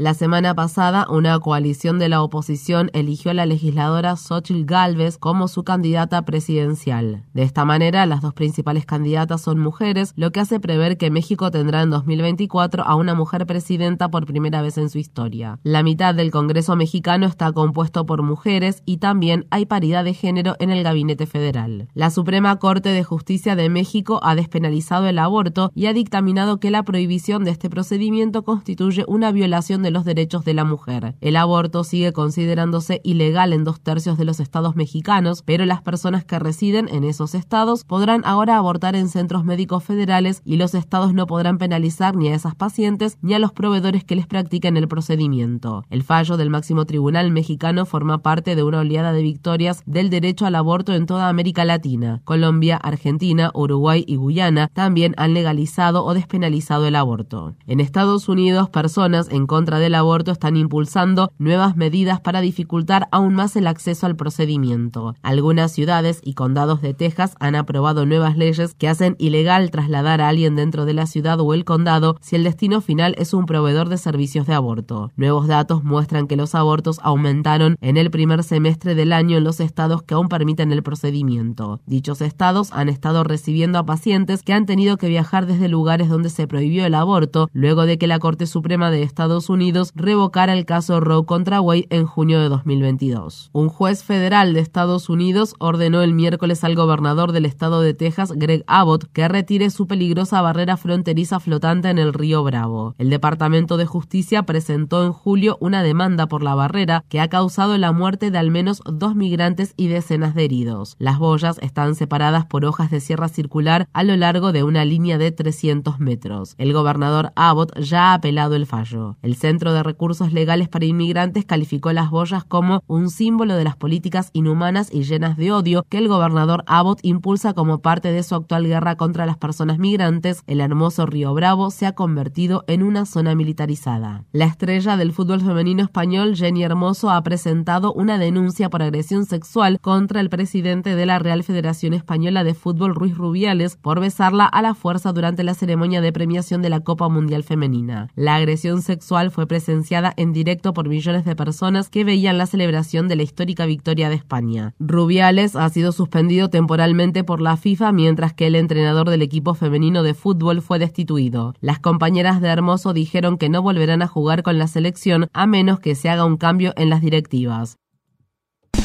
La semana pasada, una coalición de la oposición eligió a la legisladora Xochitl Galvez como su candidata presidencial. De esta manera, las dos principales candidatas son mujeres, lo que hace prever que México tendrá en 2024 a una mujer presidenta por primera vez en su historia. La mitad del Congreso mexicano está compuesto por mujeres y también hay paridad de género en el gabinete federal. La Suprema Corte de Justicia de México ha despenalizado el aborto y ha dictaminado que la prohibición de este procedimiento constituye una violación de los derechos de la mujer. El aborto sigue considerándose ilegal en dos tercios de los estados mexicanos, pero las personas que residen en esos estados podrán ahora abortar en centros médicos federales y los estados no podrán penalizar ni a esas pacientes ni a los proveedores que les practiquen el procedimiento. El fallo del máximo tribunal mexicano forma parte de una oleada de victorias del derecho al aborto en toda América Latina. Colombia, Argentina, Uruguay y Guyana también han legalizado o despenalizado el aborto. En Estados Unidos, personas en contra del aborto están impulsando nuevas medidas para dificultar aún más el acceso al procedimiento. Algunas ciudades y condados de Texas han aprobado nuevas leyes que hacen ilegal trasladar a alguien dentro de la ciudad o el condado si el destino final es un proveedor de servicios de aborto. Nuevos datos muestran que los abortos aumentaron en el primer semestre del año en los estados que aún permiten el procedimiento. Dichos estados han estado recibiendo a pacientes que han tenido que viajar desde lugares donde se prohibió el aborto, luego de que la Corte Suprema de Estados Unidos revocara el caso Roe contra Wade en junio de 2022. Un juez federal de Estados Unidos ordenó el miércoles al gobernador del estado de Texas, Greg Abbott, que retire su peligrosa barrera fronteriza flotante en el río Bravo. El Departamento de Justicia presentó en julio una demanda por la barrera que ha causado la muerte de al menos dos migrantes y decenas de heridos. Las boyas están separadas por hojas de sierra circular a lo largo de una línea de 300 metros. El gobernador Abbott ya ha apelado el fallo. El Centro de Recursos Legales para Inmigrantes calificó las boyas como un símbolo de las políticas inhumanas y llenas de odio que el gobernador Abbott impulsa como parte de su actual guerra contra las personas migrantes. El hermoso Río Bravo se ha convertido en una zona militarizada. La estrella del fútbol femenino español, Jenny Hermoso, ha presentado una denuncia por agresión sexual contra el presidente de la Real Federación Española de Fútbol, Ruiz Rubiales, por besarla a la fuerza durante la ceremonia de premiación de la Copa Mundial Femenina. La agresión sexual fue presenciada en directo por millones de personas que veían la celebración de la histórica victoria de España. Rubiales ha sido suspendido temporalmente por la FIFA mientras que el entrenador del equipo femenino de fútbol fue destituido. Las compañeras de Hermoso dijeron que no volverán a jugar con la selección a menos que se haga un cambio en las directivas.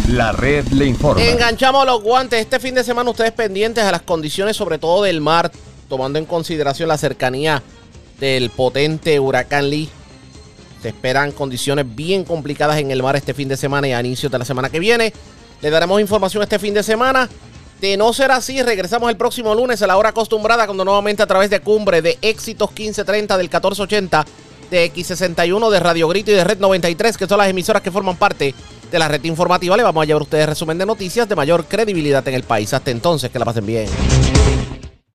La red le informa. Enganchamos los guantes. Este fin de semana ustedes pendientes a las condiciones, sobre todo del mar, tomando en consideración la cercanía del potente huracán Lee. Se esperan condiciones bien complicadas en el mar este fin de semana y a inicios de la semana que viene. Le daremos información este fin de semana. De no ser así, regresamos el próximo lunes a la hora acostumbrada, cuando nuevamente a través de Cumbre de Éxitos 1530 del 1480 de X61 de Radio Grito y de Red 93, que son las emisoras que forman parte de la red informativa. Le vamos a llevar a ustedes resumen de noticias de mayor credibilidad en el país. Hasta entonces, que la pasen bien.